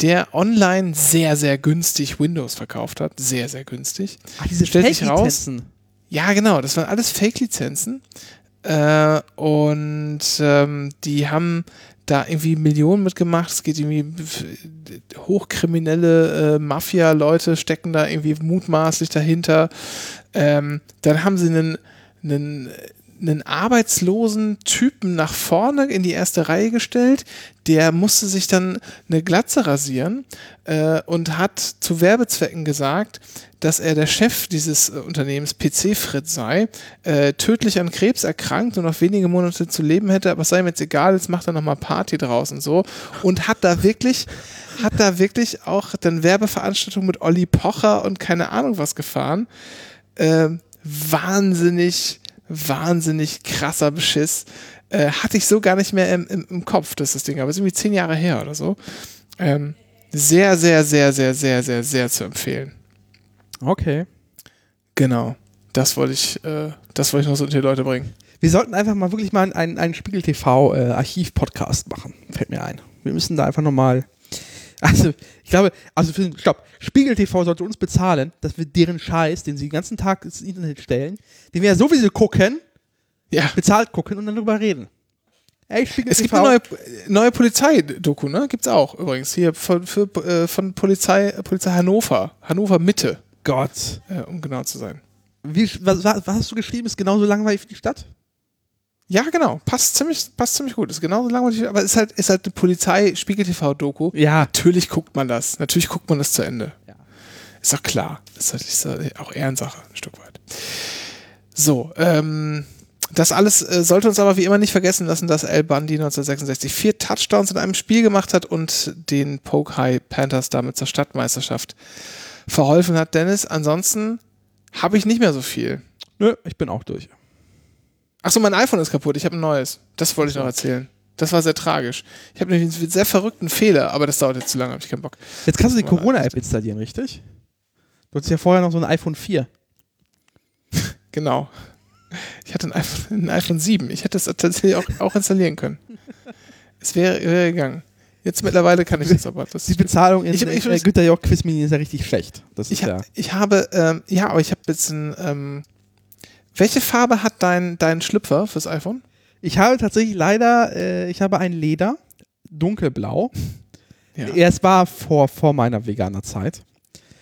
der online sehr, sehr günstig Windows verkauft hat. Sehr, sehr günstig. Ach, diese Stellt sich raus, Fake-Lizenzen. Ja, genau, das waren alles Fake-Lizenzen. Äh, und ähm, die haben da irgendwie Millionen mitgemacht. Es geht irgendwie hochkriminelle äh, Mafia-Leute stecken da irgendwie mutmaßlich dahinter. Ähm, dann haben sie einen, einen, einen arbeitslosen Typen nach vorne in die erste Reihe gestellt. Der musste sich dann eine Glatze rasieren äh, und hat zu Werbezwecken gesagt, dass er der Chef dieses äh, Unternehmens PC Fritz sei, äh, tödlich an Krebs erkrankt und noch wenige Monate zu leben hätte, aber es sei ihm jetzt egal, jetzt macht er nochmal Party draus und so. Und hat da wirklich, hat da wirklich auch dann Werbeveranstaltungen mit Olli Pocher und keine Ahnung was gefahren. Ähm, wahnsinnig, wahnsinnig krasser Beschiss. Äh, hatte ich so gar nicht mehr im, im, im Kopf, das ist das Ding, aber ist irgendwie zehn Jahre her oder so. Ähm, sehr, sehr, sehr, sehr, sehr, sehr, sehr zu empfehlen. Okay. Genau. Das wollte ich, äh, das wollte ich noch so unter die Leute bringen. Wir sollten einfach mal wirklich mal einen, einen Spiegel TV äh, Archiv-Podcast machen. Fällt mir ein. Wir müssen da einfach nochmal. Also, ich glaube, also für, stopp. Spiegel TV sollte uns bezahlen, dass wir deren Scheiß, den sie den ganzen Tag ins Internet stellen, den wir ja sowieso gucken, Ja. bezahlt gucken und dann drüber reden. Ey, Spiegel Es gibt TV. eine neue, neue Polizei-Doku, ne? Gibt's auch übrigens. Hier von, für, äh, von Polizei, Polizei Hannover. Hannover Mitte, Gott. äh, um genau zu sein. Wie, was, was was hast du geschrieben? Ist genauso langweilig wie die Stadt? Ja, genau. Passt ziemlich, passt ziemlich gut. Ist genauso langweilig, aber ist halt, ist halt eine Polizei-Spiegel-TV-Doku. Ja. Natürlich guckt man das. Natürlich guckt man das zu Ende. Ja. Ist doch klar. Ist, halt, ist halt auch Ehrensache, ein Stück weit. So, ähm, das alles äh, sollte uns aber wie immer nicht vergessen lassen, dass Al Bundy 1966 vier Touchdowns in einem Spiel gemacht hat und den Poke High Panthers damit zur Stadtmeisterschaft verholfen hat. Dennis, ansonsten habe ich nicht mehr so viel. Nö, ich bin auch durch. Achso, mein iPhone ist kaputt. Ich habe ein neues. Das wollte ich noch erzählen. Das war sehr tragisch. Ich habe nämlich einen sehr verrückten Fehler, aber das dauert jetzt zu lange, habe ich keinen Bock. Jetzt kannst du die Corona-App installieren, richtig? Du hattest ja vorher noch so ein iPhone 4. Genau. Ich hatte ein iPhone, ein iPhone 7. Ich hätte es tatsächlich auch, auch installieren können. Es wäre, wäre gegangen. Jetzt mittlerweile kann ich das aber. Das Die Bezahlung in Ich- ich- äh, Güter Jörg Quizmini ist ja richtig schlecht. Das ist ich, ja. ich habe, ähm, ja, aber ich habe jetzt ein, ähm, welche Farbe hat dein, dein Schlüpfer fürs iPhone? Ich habe tatsächlich leider, äh, ich habe ein Leder, dunkelblau. Ja. Es war vor, vor meiner veganer Zeit.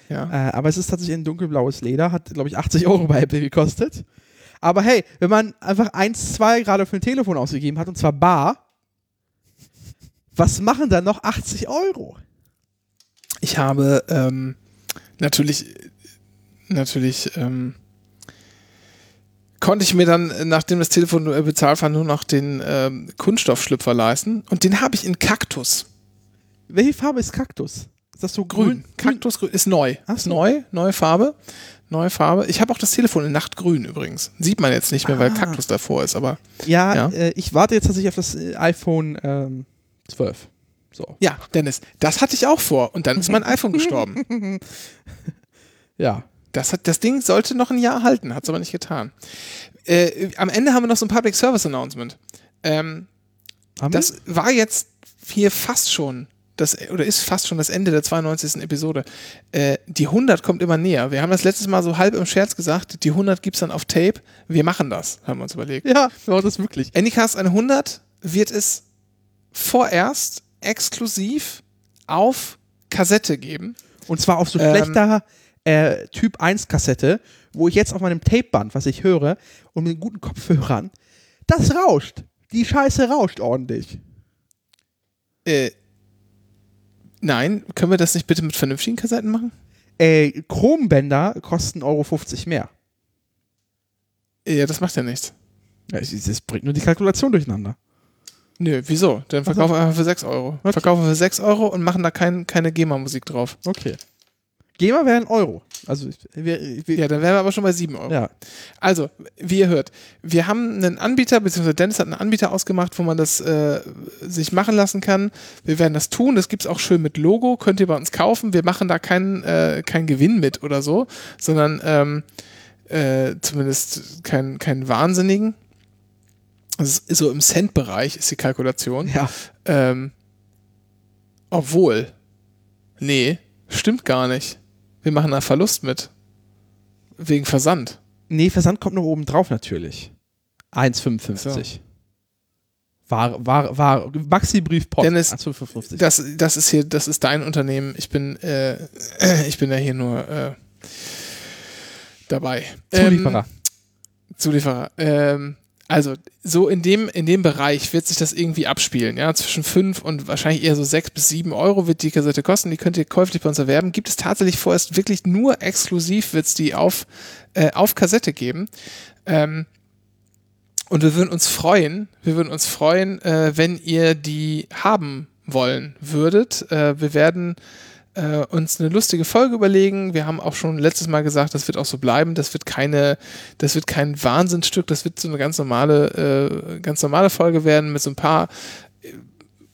Ja. Äh, aber es ist tatsächlich ein dunkelblaues Leder, hat, glaube ich, 80 Euro bei Apple gekostet. Aber hey, wenn man einfach 1, 2 gerade für ein Telefon ausgegeben hat, und zwar bar, was machen dann noch 80 Euro? Ich habe ähm, natürlich, natürlich ähm, konnte ich mir dann, äh, nachdem das Telefon äh, bezahlt war, nur noch den ähm, Kunststoffschlüpfer leisten. Und den habe ich in Kaktus. Welche Farbe ist Kaktus? Ist das so grün? Grün. Kaktusgrün ist neu. Ach Ist so. neu, neue Farbe. Neue Farbe. Ich habe auch das Telefon in Nachtgrün übrigens. Sieht man jetzt nicht mehr, weil Ah. Kaktus davor ist, aber Ja, Ja. Äh, ich warte jetzt tatsächlich auf das äh, iPhone ähm, 12. So. ja, Dennis, das hatte ich auch vor und dann ist mein iPhone gestorben. Ja. Das, hat, das Ding sollte noch ein Jahr halten, hat es aber nicht getan. Äh, am Ende haben wir noch so ein Public Service Announcement. Ähm, Haben das war jetzt hier fast schon, das, oder ist fast schon das Ende der 92. Episode. Äh, die 100 kommt immer näher. Wir haben das letztes Mal so halb im Scherz gesagt, die 100 gibt es dann auf Tape. Wir machen das, haben wir uns überlegt. wir? Ja, wir machen das wirklich. Anycast 100 wird es vorerst exklusiv auf Kassette geben. Und zwar auf so Ähm, schlechter äh, Typ 1 Kassette, wo ich jetzt auf meinem Tapeband, was ich höre, und mit guten Kopfhörern, das rauscht. Die Scheiße rauscht ordentlich. Äh, nein, können wir das nicht bitte mit vernünftigen Kassetten machen? Äh, Chrombänder kosten Euro 50 mehr. Ja, das macht ja nichts. Ja, Das bringt nur die Kalkulation durcheinander. Nö, wieso? Dann verkaufen wir einfach für 6 Euro. Okay. Verkaufen wir für 6 Euro und machen da kein, keine GEMA-Musik drauf. Okay. GEMA wäre ein Euro. Also, wir, wir, Ja, dann wären wir aber schon bei 7 Euro. ja. Also, wie ihr hört, wir haben einen Anbieter, beziehungsweise Dennis hat einen Anbieter ausgemacht, wo man das äh, sich machen lassen kann. Wir werden das tun. Das gibt es auch schön mit Logo. Könnt ihr bei uns kaufen. Wir machen da keinen äh, keinen Gewinn mit oder so, sondern ähm, äh, zumindest keinen keinen Wahnsinnigen. Das ist so im Cent-Bereich ist die Kalkulation. ja. Ähm, obwohl, nee, stimmt gar nicht. Wir machen da Verlust mit. Wegen Versand. Nee, Versand kommt noch oben drauf natürlich. 1,55. War, war, war, Maxi-Brief Post. Dennis, 1,55. Das, das ist hier, das ist dein Unternehmen. Ich bin, äh, ich bin ja hier nur äh, dabei. Zulieferer. Ähm, Zulieferer. Ähm, also so in dem, in dem Bereich wird sich das irgendwie abspielen. Ja, zwischen 5 und wahrscheinlich eher so 6 bis 7 Euro wird die Kassette kosten. Die könnt ihr käuflich bei uns erwerben. Gibt es tatsächlich vorerst wirklich nur exklusiv wird es die auf, äh, auf Kassette geben. Ähm, und wir würden uns freuen, wir würden uns freuen, äh, wenn ihr die haben wollen würdet. Äh, wir werden äh, uns eine lustige Folge überlegen. Wir haben auch schon letztes Mal gesagt, das wird auch so bleiben. Das wird keine, das wird kein Wahnsinnsstück. Das wird so eine ganz normale, äh, ganz normale Folge werden mit so ein paar, äh,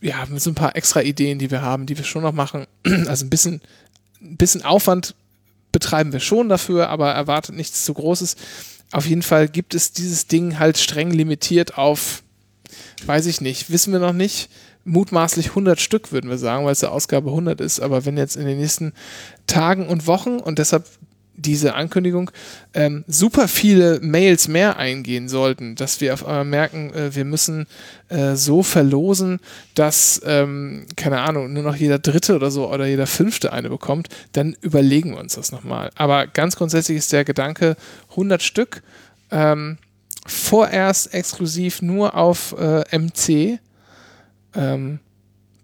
ja, mit so ein paar extra Ideen, die wir haben, die wir schon noch machen. Also ein bisschen, ein bisschen Aufwand betreiben wir schon dafür, aber erwartet nichts zu Großes. Auf jeden Fall gibt es dieses Ding halt streng limitiert auf, weiß ich nicht, wissen wir noch nicht. Mutmaßlich 100 Stück, würden wir sagen, weil es der Ausgabe 100 ist. Aber wenn jetzt in den nächsten Tagen und Wochen und deshalb diese Ankündigung ähm, super viele Mails mehr eingehen sollten, dass wir auf einmal merken, äh, wir müssen äh, so verlosen, dass, ähm, keine Ahnung, nur noch jeder Dritte oder so oder jeder Fünfte eine bekommt, dann überlegen wir uns das nochmal. Aber ganz grundsätzlich ist der Gedanke 100 Stück, ähm, vorerst exklusiv nur auf äh, MC, ähm,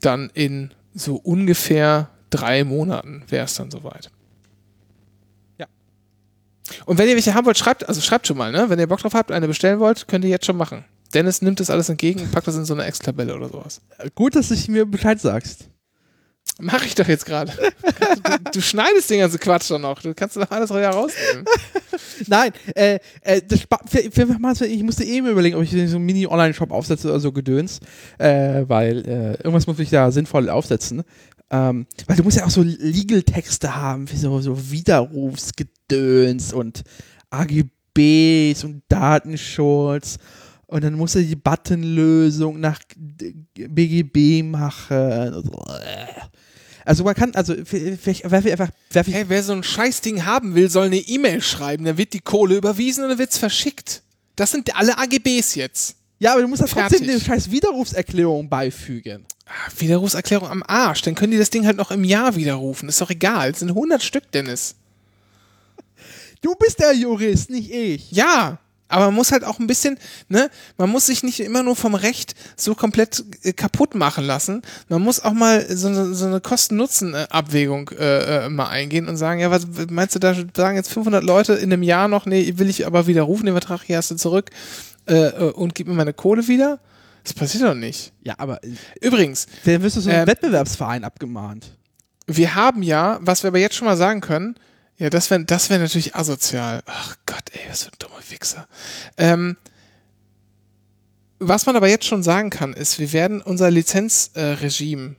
dann in so ungefähr drei Monaten wäre es dann soweit. Ja. Und wenn ihr welche haben wollt, schreibt, also schreibt schon mal, ne? Wenn ihr Bock drauf habt, eine bestellen wollt, könnt ihr jetzt schon machen. Dennis nimmt das alles entgegen und packt das in so eine Excel-Tabelle oder sowas. Gut, dass du mir Bescheid sagst. Mach ich doch jetzt gerade. du, du schneidest den ganzen Quatsch doch noch. Du kannst doch alles rausnehmen. Nein, äh, äh, das ich musste eben überlegen, ob ich so einen Mini-Online-Shop aufsetze oder so Gedöns, äh, weil äh, irgendwas muss ich da sinnvoll aufsetzen. Ähm, weil du musst ja auch so Legal-Texte haben, wie so, so Widerrufsgedöns und AGBs und Datenschutz. Und dann musst du die Buttonlösung nach BGB machen. Also man kann, also vielleicht werfe ich einfach, werfe ich Hey, wer so ein Scheißding haben will, soll eine E-Mail schreiben. Dann wird die Kohle überwiesen und dann wird's verschickt. Das sind alle AGBs jetzt. Ja, aber du musst da trotzdem eine scheiß Widerrufserklärung beifügen. Ah, Widerrufserklärung am Arsch. Dann können die das Ding halt noch im Jahr widerrufen. Ist doch egal. Es sind 100 Stück, Dennis. Du bist der Jurist, nicht ich. Ja, aber man muss halt auch ein bisschen, ne, man muss sich nicht immer nur vom Recht so komplett äh, kaputt machen lassen. Man muss auch mal so eine, so eine Kosten-Nutzen-Abwägung äh, äh, mal eingehen und sagen, ja, was meinst du da, sagen jetzt 500 Leute in einem Jahr noch, nee, will ich aber widerrufen, den Vertrag hier hast du zurück äh, äh, und gib mir meine Kohle wieder? Das passiert doch nicht. Ja, aber Übrigens, dann wirst du so einen Ähm, Wettbewerbsverein abgemahnt. wir haben ja, was wir aber jetzt schon mal sagen können, Ja, das wäre das wär natürlich asozial. Ach Gott, ey, was für ein dummer Wichser. Ähm, was man aber jetzt schon sagen kann, ist, wir werden unser Lizenzregime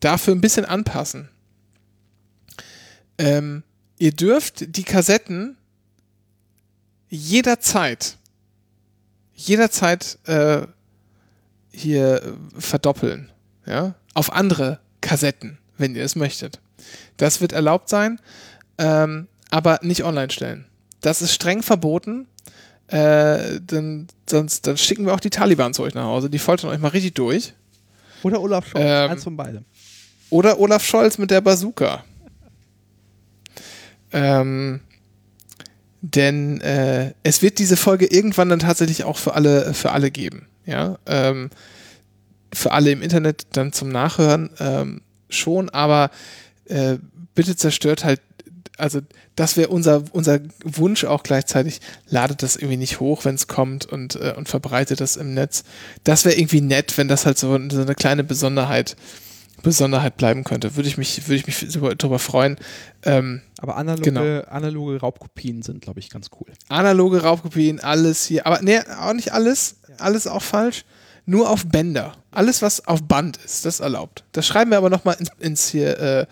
dafür ein bisschen anpassen. Ähm, ihr dürft die Kassetten jederzeit, jederzeit äh, hier äh, verdoppeln. Ja? Auf andere Kassetten, wenn ihr es möchtet. Das wird erlaubt sein, ähm, aber nicht online stellen. Das ist streng verboten. Äh, denn sonst dann schicken wir auch die Taliban zu euch nach Hause. Die foltern euch mal richtig durch. Oder Olaf Scholz, Ähm, eins von beidem. Oder Olaf Scholz mit der Bazooka. Ähm, denn äh, es wird diese Folge irgendwann dann tatsächlich auch für alle, für alle geben. Ja, ähm, für alle im Internet dann zum Nachhören ähm, schon, aber äh, bitte zerstört halt, also das wäre unser, unser Wunsch auch gleichzeitig, ladet das irgendwie nicht hoch, wenn es kommt und, äh, und verbreitet das im Netz. Das wäre irgendwie nett, wenn das halt so, so eine kleine Besonderheit Besonderheit bleiben könnte. Würde ich mich, würde ich mich super, darüber freuen. Ähm, Aber analoge, genau. analoge Raubkopien sind, glaube ich, ganz cool. analoge Raubkopien, alles hier, aber nee, auch nicht alles, alles auch falsch. Nur auf Bänder. Alles, was auf Band ist, das ist erlaubt. Das schreiben wir aber nochmal ins, ins hier, äh,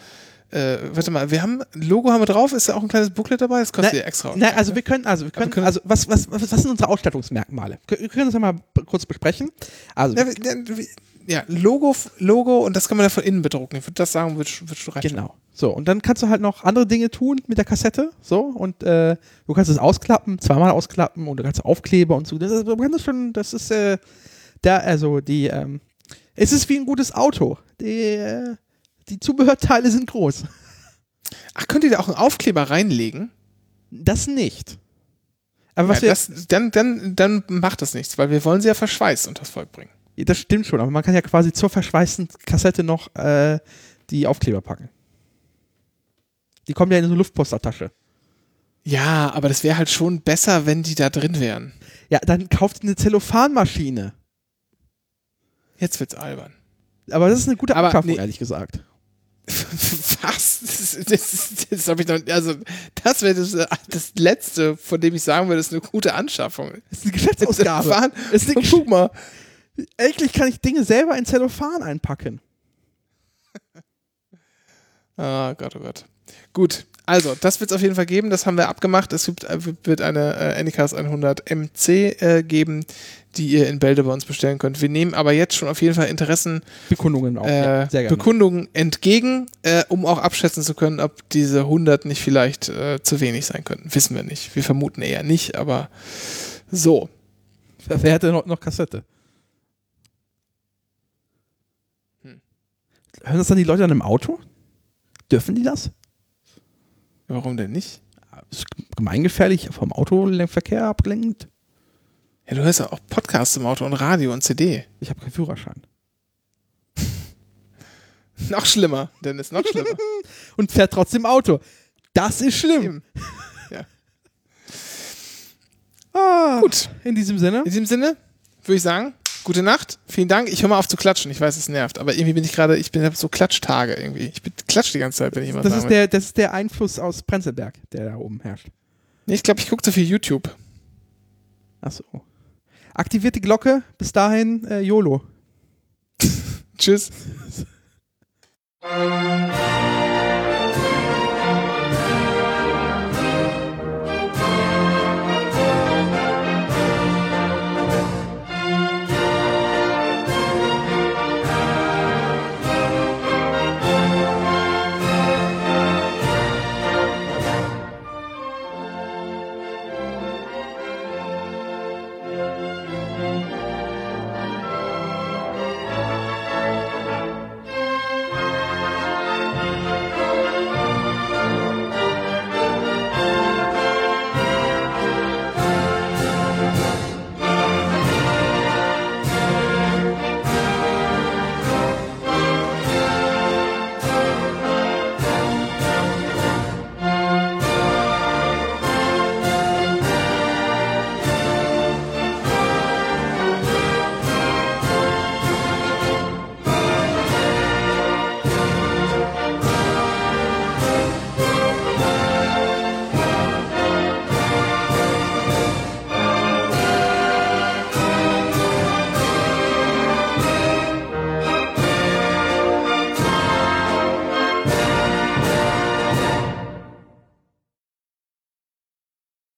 äh, warte mal, wir haben, Logo haben wir drauf, ist da auch ein kleines Booklet dabei? Das kostet ja extra. na, also wir können, also wir können, können- also was, was, was, was sind unsere Ausstattungsmerkmale? Wir können das ja mal kurz besprechen. Also ja, wir- ja, Logo, Logo und das kann man ja von innen bedrucken. Ich würde das sagen, würdest würdest du recht. Genau. So, und dann kannst du halt noch andere Dinge tun mit der Kassette. So, und äh, du kannst es ausklappen, zweimal ausklappen und du kannst Aufkleber und so. Das ist, das schon, das ist, äh, da, also die, ähm, es ist wie ein gutes Auto. Die, äh, die Zubehörteile sind groß. Ach, könnt ihr da auch einen Aufkleber reinlegen? Das nicht. Aber was ja, wir, das, dann, dann, dann macht das nichts, weil wir wollen sie ja verschweißt unters Volk bringen. das stimmt schon, aber man kann ja quasi zur verschweißten Kassette noch äh, die Aufkleber packen. Die kommen ja in so eine Luftpostertasche. Ja, aber das wäre halt schon besser, wenn die da drin wären. Ja, dann kauft eine Zellophanmaschine. Jetzt wird's albern. Aber das ist eine gute Aber Anschaffung, nee. ehrlich gesagt. Was? Das, das, das habe ich noch. Also, das wäre das, das Letzte, von dem ich sagen würde, das ist eine gute Anschaffung. Das ist eine Geschäftsausgabe. Ist eine Guck mal. Endlich kann ich Dinge selber in Zellophan einpacken. Ah, Gott, oh Gott. Gut, also, das wird es auf jeden Fall geben. Das haben wir abgemacht. Es gibt, äh, wird eine äh, Anycast 100 MC äh, geben, die ihr in Bälde bei uns bestellen könnt. Wir nehmen aber jetzt schon auf jeden Fall Interessen. Bekundungen auch. äh, ja. Bekundungen entgegen, äh, um auch abschätzen zu können, ob diese 100 nicht vielleicht äh, zu wenig sein könnten. Wissen wir nicht. Wir vermuten eher nicht, aber so. Wer hätte noch, noch Kassette? Hm. Hören das dann die Leute dann im Auto? Dürfen die das? Warum denn nicht? Ist gemeingefährlich vom Autoverkehr abgelenkt? Ja, du hörst ja auch Podcasts im Auto und Radio und CD. Ich habe keinen Führerschein. Noch schlimmer, Dennis, noch schlimmer. Und fährt trotzdem Auto. Das ist schlimm. Ja. Ah, Gut. In diesem Sinne. In diesem Sinne würde ich sagen, gute Nacht. Vielen Dank. Ich höre mal auf zu klatschen. Ich weiß, es nervt, aber irgendwie bin ich gerade, ich bin so Klatschtage irgendwie. Ich bin klatsch die ganze Zeit, wenn ich immer Das sagen ist, der, das ist der Einfluss aus Prenzlberg, der da oben herrscht. Nee, ich glaube, ich gucke zu viel YouTube. Achso. Aktiviert die Glocke. Bis dahin, äh, YOLO. Tschüss.